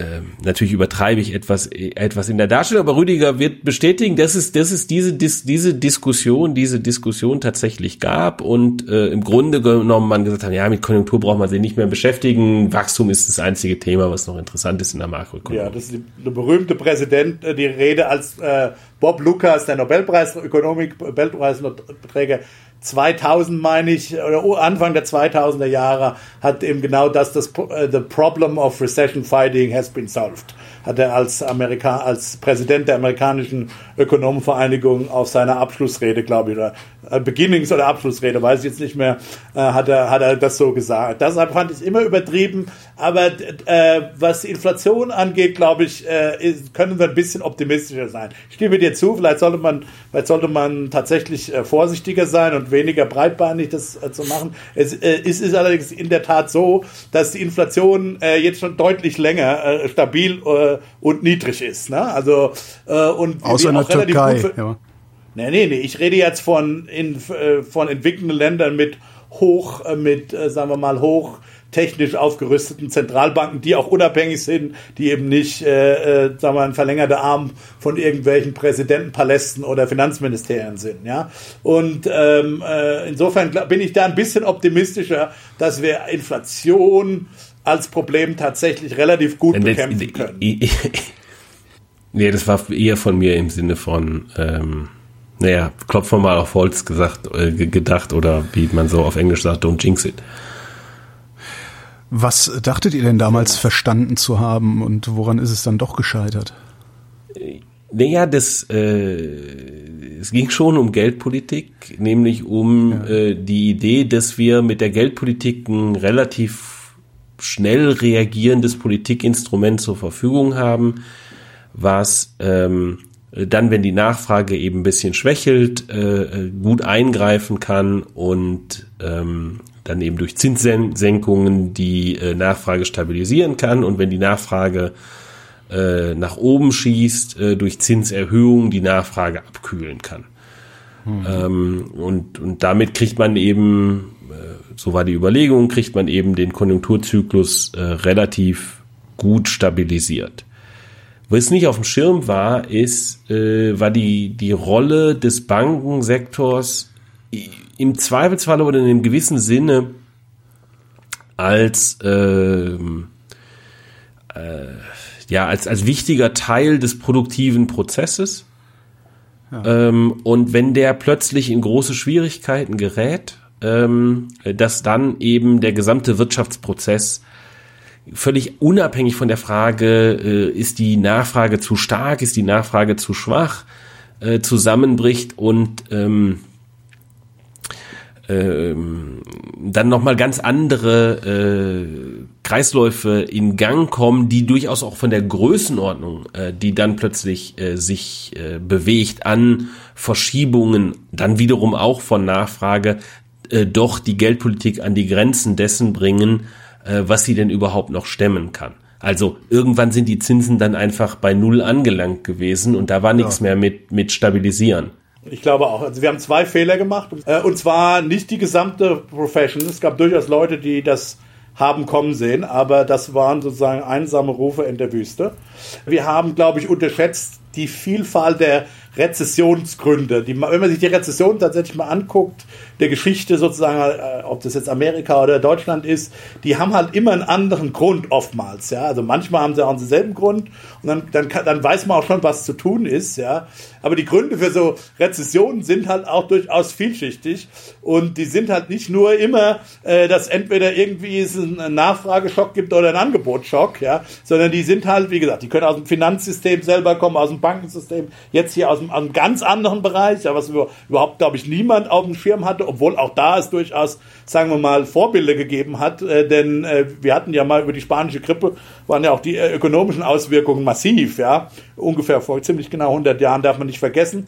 ähm, natürlich übertreibe ich etwas, etwas in der Darstellung, aber Rüdiger wird bestätigen, dass es, dass es diese, diese Diskussion, diese Diskussion tatsächlich gab und äh, im Grunde genommen man gesagt hat, ja, mit Konjunktur braucht man sich nicht mehr beschäftigen. Wachstum ist das einzige Thema, was noch interessant ist in der Makroökonomie. Ja, das ist die, die berühmte Präsident, äh, die Rede als äh, Bob Lucas, der Nobelpreis Ökonomik, Nobelpreisträger, 2000 meine ich, oder Anfang der 2000er Jahre hat eben genau das, das uh, the problem of recession fighting has been solved hat er als, Amerika als Präsident der amerikanischen Ökonomenvereinigung auf seiner Abschlussrede, glaube ich, oder äh, Beginnings- oder Abschlussrede, weiß ich jetzt nicht mehr, äh, hat, er, hat er das so gesagt. Deshalb fand ich es immer übertrieben, aber äh, was die Inflation angeht, glaube ich, äh, können wir ein bisschen optimistischer sein. Ich stimme dir zu, vielleicht sollte man, vielleicht sollte man tatsächlich äh, vorsichtiger sein und weniger breitbeinig das äh, zu machen. Es äh, ist, allerdings in der Tat so, dass die Inflation äh, jetzt schon deutlich länger äh, stabil äh, und niedrig ist. Ne? Also äh, und außer in der Türkei. Für, ja. Nee, nee, nee. Ich rede jetzt von in, äh, von entwickelnden Ländern mit hoch, äh, mit äh, sagen wir mal hoch technisch aufgerüsteten Zentralbanken, die auch unabhängig sind, die eben nicht, äh, äh, sagen wir mal, ein verlängerter Arm von irgendwelchen Präsidentenpalästen oder Finanzministerien sind. Ja, und ähm, äh, insofern bin ich da ein bisschen optimistischer, dass wir Inflation als Problem tatsächlich relativ gut bekämpfen können. nee, das war eher von mir im Sinne von, ähm, naja, klopfen wir mal auf Holz gesagt, äh, gedacht oder wie man so auf Englisch sagt, don't jinx it. Was dachtet ihr denn damals verstanden zu haben und woran ist es dann doch gescheitert? Naja, das, äh, es ging schon um Geldpolitik, nämlich um ja. äh, die Idee, dass wir mit der Geldpolitik ein relativ schnell reagierendes Politikinstrument zur Verfügung haben, was ähm, dann, wenn die Nachfrage eben ein bisschen schwächelt, äh, gut eingreifen kann und ähm, dann eben durch Zinssenkungen die äh, Nachfrage stabilisieren kann und wenn die Nachfrage äh, nach oben schießt, äh, durch Zinserhöhungen die Nachfrage abkühlen kann. Mhm. Ähm, und, und damit kriegt man eben so war die Überlegung, kriegt man eben den Konjunkturzyklus äh, relativ gut stabilisiert. Was nicht auf dem Schirm war, ist, äh, war die, die Rolle des Bankensektors im Zweifelsfall oder in einem gewissen Sinne als, äh, äh, ja, als, als wichtiger Teil des produktiven Prozesses. Ja. Ähm, und wenn der plötzlich in große Schwierigkeiten gerät, ähm, dass dann eben der gesamte Wirtschaftsprozess völlig unabhängig von der Frage, äh, ist die Nachfrage zu stark, ist die Nachfrage zu schwach, äh, zusammenbricht und ähm, ähm, dann nochmal ganz andere äh, Kreisläufe in Gang kommen, die durchaus auch von der Größenordnung, äh, die dann plötzlich äh, sich äh, bewegt, an Verschiebungen, dann wiederum auch von Nachfrage äh, doch die Geldpolitik an die Grenzen dessen bringen, äh, was sie denn überhaupt noch stemmen kann. Also irgendwann sind die Zinsen dann einfach bei Null angelangt gewesen und da war nichts ja. mehr mit, mit Stabilisieren. Ich glaube auch. Also wir haben zwei Fehler gemacht. Äh, und zwar nicht die gesamte Profession. Es gab durchaus Leute, die das haben kommen sehen, aber das waren sozusagen einsame Rufe in der Wüste. Wir haben, glaube ich, unterschätzt die Vielfalt der Rezessionsgründe. Die, wenn man sich die Rezession tatsächlich mal anguckt, der Geschichte sozusagen, äh, ob das jetzt Amerika oder Deutschland ist, die haben halt immer einen anderen Grund oftmals, ja. Also manchmal haben sie auch denselben Grund und dann, dann, kann, dann weiß man auch schon, was zu tun ist, ja. Aber die Gründe für so Rezessionen sind halt auch durchaus vielschichtig und die sind halt nicht nur immer, äh, dass entweder irgendwie es einen Nachfrageschock gibt oder einen Angebotsschock, ja, sondern die sind halt, wie gesagt, die können aus dem Finanzsystem selber kommen, aus dem Bankensystem, jetzt hier aus aus einem ganz anderen Bereich, was überhaupt, glaube ich, niemand auf dem Schirm hatte, obwohl auch da es durchaus, sagen wir mal, Vorbilder gegeben hat, äh, denn äh, wir hatten ja mal über die spanische Grippe, waren ja auch die äh, ökonomischen Auswirkungen massiv, ja, ungefähr vor ziemlich genau 100 Jahren darf man nicht vergessen.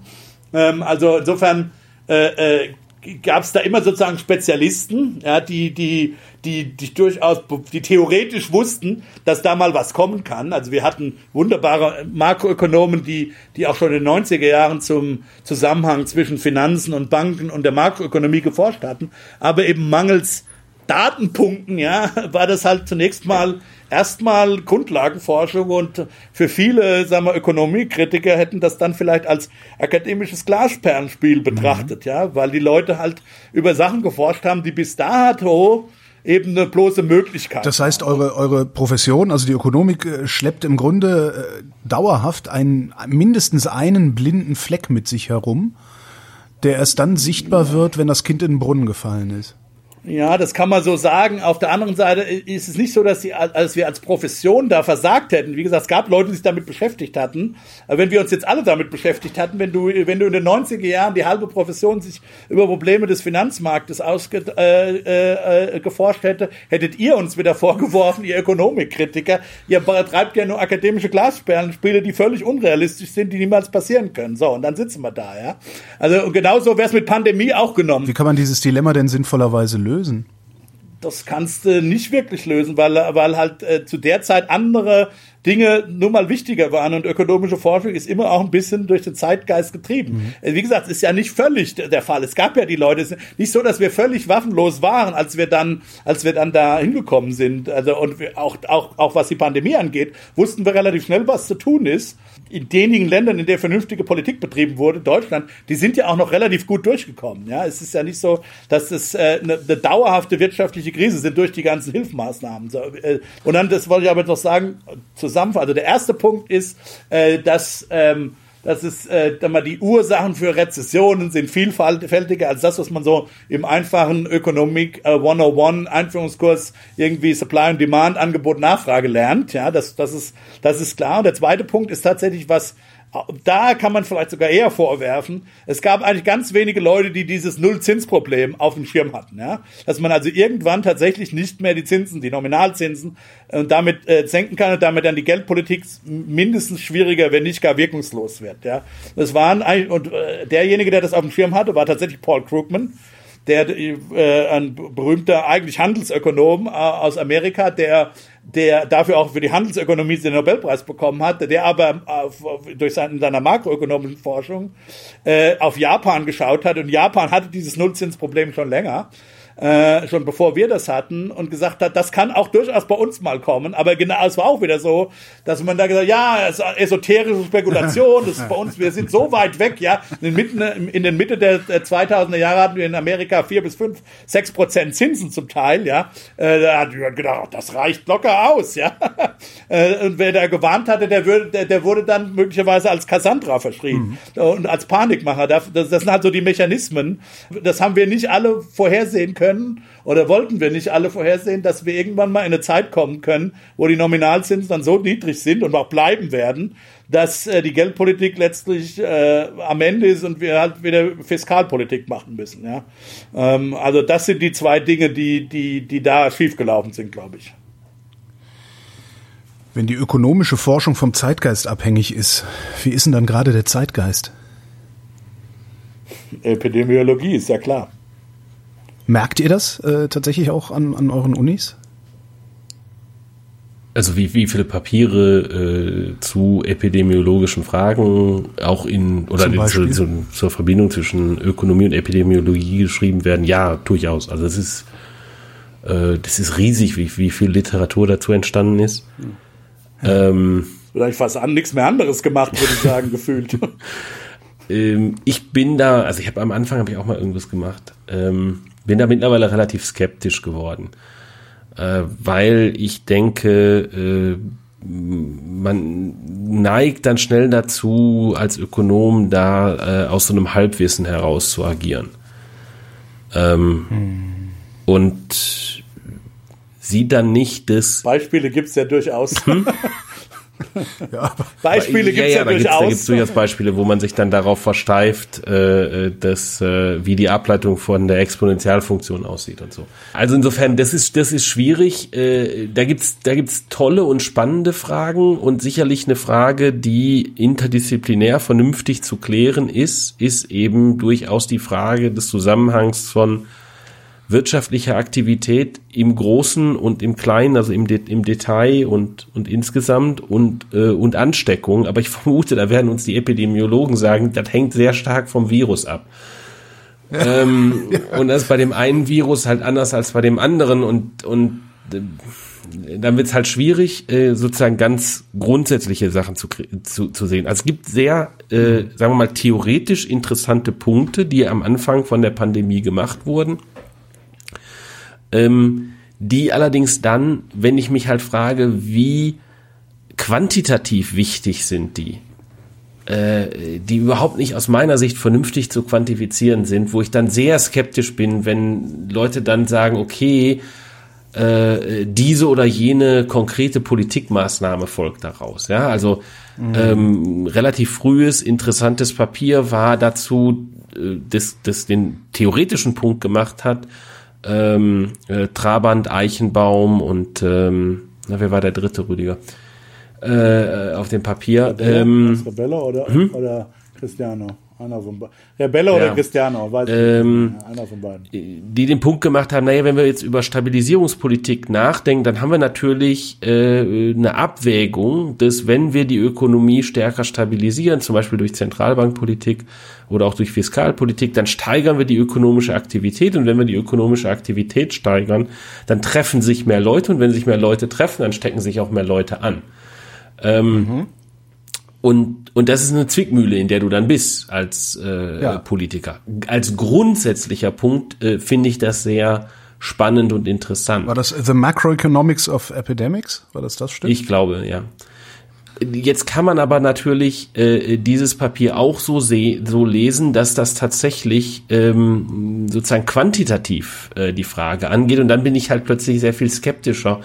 Ähm, also insofern äh, äh, gab es da immer sozusagen Spezialisten, ja, die, die, die, die durchaus, die theoretisch wussten, dass da mal was kommen kann. Also wir hatten wunderbare Makroökonomen, die, die auch schon in den 90er Jahren zum Zusammenhang zwischen Finanzen und Banken und der Makroökonomie geforscht hatten. Aber eben mangels Datenpunkten, ja, war das halt zunächst mal erstmal Grundlagenforschung und für viele, sagen wir, Ökonomiekritiker hätten das dann vielleicht als akademisches Glasperlenspiel betrachtet, mhm. ja, weil die Leute halt über Sachen geforscht haben, die bis dato eben eine bloße Möglichkeit. Das heißt, eure, eure Profession, also die Ökonomik, äh, schleppt im Grunde äh, dauerhaft einen, mindestens einen blinden Fleck mit sich herum, der erst dann sichtbar wird, wenn das Kind in den Brunnen gefallen ist. Ja, das kann man so sagen. Auf der anderen Seite ist es nicht so, dass, die, als wir als Profession da versagt hätten. Wie gesagt, es gab Leute, die sich damit beschäftigt hatten. Wenn wir uns jetzt alle damit beschäftigt hatten, wenn du, wenn du in den 90er Jahren die halbe Profession sich über Probleme des Finanzmarktes ausgeforscht äh, äh, äh, hätte, hättet ihr uns wieder vorgeworfen, ihr Ökonomikkritiker, ihr treibt ja nur akademische Glasperlenspiele, die völlig unrealistisch sind, die niemals passieren können. So, und dann sitzen wir da, ja. Also genauso wäre es mit Pandemie auch genommen. Wie kann man dieses Dilemma denn sinnvollerweise lösen? Lösen? Das kannst du nicht wirklich lösen, weil, weil halt äh, zu der Zeit andere Dinge nun mal wichtiger waren und ökonomische Forschung ist immer auch ein bisschen durch den Zeitgeist getrieben. Mhm. Wie gesagt, ist ja nicht völlig der Fall. Es gab ja die Leute, es ist nicht so, dass wir völlig waffenlos waren, als wir dann, als wir dann da hingekommen sind. Also und auch, auch, auch was die Pandemie angeht, wussten wir relativ schnell, was zu tun ist in denigen Ländern, in der vernünftige Politik betrieben wurde, Deutschland, die sind ja auch noch relativ gut durchgekommen. Ja, es ist ja nicht so, dass es äh, eine, eine dauerhafte wirtschaftliche Krise sind durch die ganzen Hilfsmaßnahmen. So, äh, und dann, das wollte ich aber noch sagen, zusammen. Also der erste Punkt ist, äh, dass ähm, das ist, äh, die Ursachen für Rezessionen sind vielfältiger als das, was man so im einfachen Ökonomik äh, 101 Einführungskurs irgendwie Supply und Demand, Angebot, Nachfrage lernt. Ja, das, das ist, das ist klar. Und der zweite Punkt ist tatsächlich was, da kann man vielleicht sogar eher vorwerfen, es gab eigentlich ganz wenige Leute, die dieses Nullzinsproblem auf dem Schirm hatten. Ja? Dass man also irgendwann tatsächlich nicht mehr die Zinsen, die Nominalzinsen und äh, damit äh, senken kann und damit dann die Geldpolitik mindestens schwieriger, wenn nicht gar wirkungslos wird. Ja? Das waren eigentlich, und äh, derjenige, der das auf dem Schirm hatte, war tatsächlich Paul Krugman der äh, ein berühmter eigentlich Handelsökonom äh, aus Amerika, der der dafür auch für die Handelsökonomie den Nobelpreis bekommen hat, der aber äh, durch seine, in seiner makroökonomischen Forschung äh, auf Japan geschaut hat. Und Japan hatte dieses Nullzinsproblem schon länger äh, schon bevor wir das hatten und gesagt hat, das kann auch durchaus bei uns mal kommen. Aber genau, es war auch wieder so, dass man da gesagt, ja, es ist esoterische Spekulation, das ist bei uns, wir sind so weit weg, ja. In, mitten, in den Mitte der 2000er Jahre hatten wir in Amerika vier bis fünf, sechs Prozent Zinsen zum Teil, ja. Äh, da hat man gedacht, das reicht locker aus, ja. Äh, und wer da gewarnt hatte, der, würde, der, der wurde dann möglicherweise als Cassandra verschrieben mhm. und als Panikmacher. Das, das sind halt so die Mechanismen. Das haben wir nicht alle vorhersehen können können oder wollten wir nicht alle vorhersehen, dass wir irgendwann mal in eine Zeit kommen können, wo die Nominalzinsen dann so niedrig sind und auch bleiben werden, dass äh, die Geldpolitik letztlich äh, am Ende ist und wir halt wieder Fiskalpolitik machen müssen. Ja? Ähm, also das sind die zwei Dinge, die, die, die da schiefgelaufen sind, glaube ich. Wenn die ökonomische Forschung vom Zeitgeist abhängig ist, wie ist denn dann gerade der Zeitgeist? Epidemiologie ist ja klar. Merkt ihr das äh, tatsächlich auch an, an euren Unis? also wie, wie viele Papiere äh, zu epidemiologischen Fragen auch in oder in, zu, zu, zur Verbindung zwischen Ökonomie und Epidemiologie geschrieben werden, ja, durchaus. Also es ist äh, das ist riesig, wie, wie viel Literatur dazu entstanden ist. Ja. Ähm, Vielleicht fast an nichts mehr anderes gemacht, würde ich sagen, gefühlt. Ähm, ich bin da, also ich habe am Anfang habe ich auch mal irgendwas gemacht. Ähm, bin da mittlerweile relativ skeptisch geworden äh, weil ich denke, äh, man neigt dann schnell dazu, als Ökonom da äh, aus so einem Halbwissen heraus zu agieren. Ähm, hm. Und sieht dann nicht das. Beispiele gibt es ja durchaus. Hm? ja, Beispiele gibt es ja, ja, ja durchaus. Da gibt es durchaus Beispiele, wo man sich dann darauf versteift, äh, äh, dass, äh, wie die Ableitung von der Exponentialfunktion aussieht und so. Also insofern, das ist, das ist schwierig. Äh, da gibt's da gibt's tolle und spannende Fragen und sicherlich eine Frage, die interdisziplinär vernünftig zu klären ist, ist eben durchaus die Frage des Zusammenhangs von wirtschaftlicher Aktivität im Großen und im Kleinen, also im, De im Detail und, und insgesamt und, äh, und Ansteckung. Aber ich vermute, da werden uns die Epidemiologen sagen, das hängt sehr stark vom Virus ab. Ja. Ähm, ja. Und das ist bei dem einen Virus halt anders als bei dem anderen und, und äh, dann wird es halt schwierig, äh, sozusagen ganz grundsätzliche Sachen zu, zu, zu sehen. Also es gibt sehr, äh, sagen wir mal, theoretisch interessante Punkte, die am Anfang von der Pandemie gemacht wurden ähm, die allerdings dann, wenn ich mich halt frage, wie quantitativ wichtig sind die, äh, die überhaupt nicht aus meiner Sicht vernünftig zu quantifizieren sind, wo ich dann sehr skeptisch bin, wenn Leute dann sagen, okay, äh, diese oder jene konkrete Politikmaßnahme folgt daraus. Ja, also mhm. ähm, relativ frühes, interessantes Papier war dazu, äh, das, das den theoretischen Punkt gemacht hat, ähm, äh, Trabant, Eichenbaum und ähm, na, wer war der dritte, Rüdiger? Äh, auf dem Papier. Rebelle, ähm, Rebelle oder, hm? oder Cristiano? Einer von beiden. Rebelle ja. oder Cristiano? Weiß ähm, Einer von beiden. Die den Punkt gemacht haben, naja, wenn wir jetzt über Stabilisierungspolitik nachdenken, dann haben wir natürlich äh, eine Abwägung, dass wenn wir die Ökonomie stärker stabilisieren, zum Beispiel durch Zentralbankpolitik oder auch durch Fiskalpolitik, dann steigern wir die ökonomische Aktivität und wenn wir die ökonomische Aktivität steigern, dann treffen sich mehr Leute und wenn sich mehr Leute treffen, dann stecken sich auch mehr Leute an. Ähm, mhm. Und, und das ist eine Zwickmühle, in der du dann bist als äh, ja. Politiker. Als grundsätzlicher Punkt äh, finde ich das sehr spannend und interessant. War das The Macroeconomics of Epidemics? War das das Stück? Ich glaube, ja. Jetzt kann man aber natürlich äh, dieses Papier auch so, so lesen, dass das tatsächlich ähm, sozusagen quantitativ äh, die Frage angeht. Und dann bin ich halt plötzlich sehr viel skeptischer,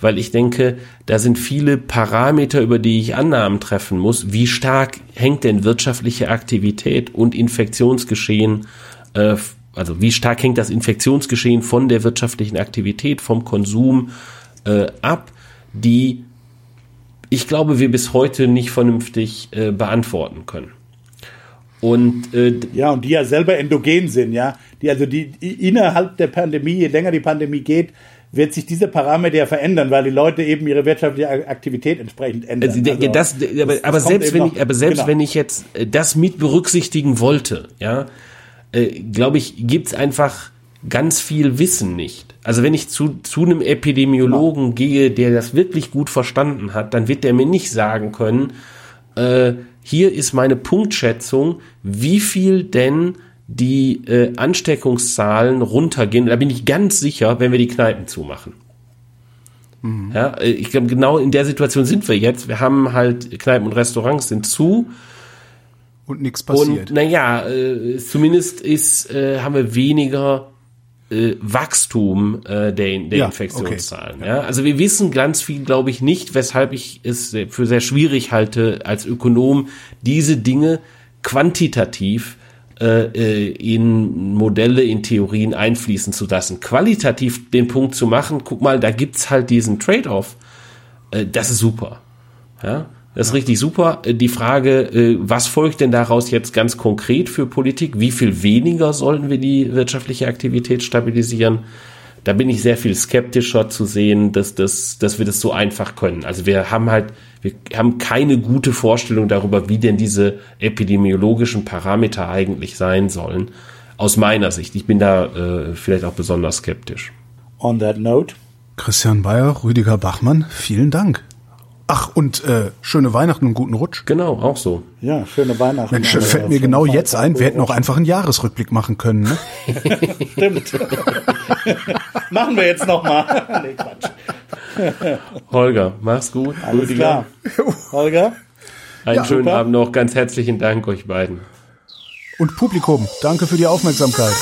weil ich denke, da sind viele Parameter, über die ich Annahmen treffen muss. Wie stark hängt denn wirtschaftliche Aktivität und Infektionsgeschehen, äh, also wie stark hängt das Infektionsgeschehen von der wirtschaftlichen Aktivität, vom Konsum äh, ab, die ich glaube, wir bis heute nicht vernünftig äh, beantworten können. Und äh, ja, und die ja selber endogen sind, ja. Die also die, die innerhalb der Pandemie, je länger die Pandemie geht, wird sich diese Parameter ja verändern, weil die Leute eben ihre wirtschaftliche Aktivität entsprechend ändern. Also, also das, aber, das, aber selbst wenn ich, aber selbst genau. wenn ich jetzt äh, das mit berücksichtigen wollte, ja, äh, glaube ich, gibt's einfach ganz viel Wissen nicht. Also wenn ich zu, zu einem Epidemiologen genau. gehe, der das wirklich gut verstanden hat, dann wird der mir nicht sagen können, äh, hier ist meine Punktschätzung, wie viel denn die äh, Ansteckungszahlen runtergehen. Da bin ich ganz sicher, wenn wir die Kneipen zumachen. Mhm. Ja, äh, ich glaube, genau in der Situation sind wir jetzt. Wir haben halt Kneipen und Restaurants sind zu. Und nichts passiert. Und naja, äh, zumindest ist, äh, haben wir weniger äh, Wachstum äh, der, der ja, Infektionszahlen. Okay. Ja? Also wir wissen ganz viel, glaube ich, nicht, weshalb ich es für sehr schwierig halte, als Ökonom diese Dinge quantitativ äh, äh, in Modelle, in Theorien einfließen zu lassen. Qualitativ den Punkt zu machen, guck mal, da gibt's halt diesen Trade-off. Äh, das ist super. Ja? Das ist richtig super. Äh, die Frage, äh, was folgt denn daraus jetzt ganz konkret für Politik? Wie viel weniger sollten wir die wirtschaftliche Aktivität stabilisieren? da bin ich sehr viel skeptischer zu sehen, dass, dass, dass wir das so einfach können. Also wir haben halt, wir haben keine gute Vorstellung darüber, wie denn diese epidemiologischen Parameter eigentlich sein sollen. Aus meiner Sicht. Ich bin da äh, vielleicht auch besonders skeptisch. On that note. Christian Bayer, Rüdiger Bachmann, vielen Dank. Ach, und äh, schöne Weihnachten und guten Rutsch. Genau, auch so. Ja, schöne Weihnachten. Mensch, fällt mir genau jetzt ein, wir hätten auch einfach einen Jahresrückblick machen können. Ne? Stimmt. machen wir jetzt nochmal. nee, Quatsch. Holger, mach's gut. Alles Rüdiger. klar. Holger? Einen ja, schönen super. Abend noch. Ganz herzlichen Dank euch beiden. Und Publikum, danke für die Aufmerksamkeit.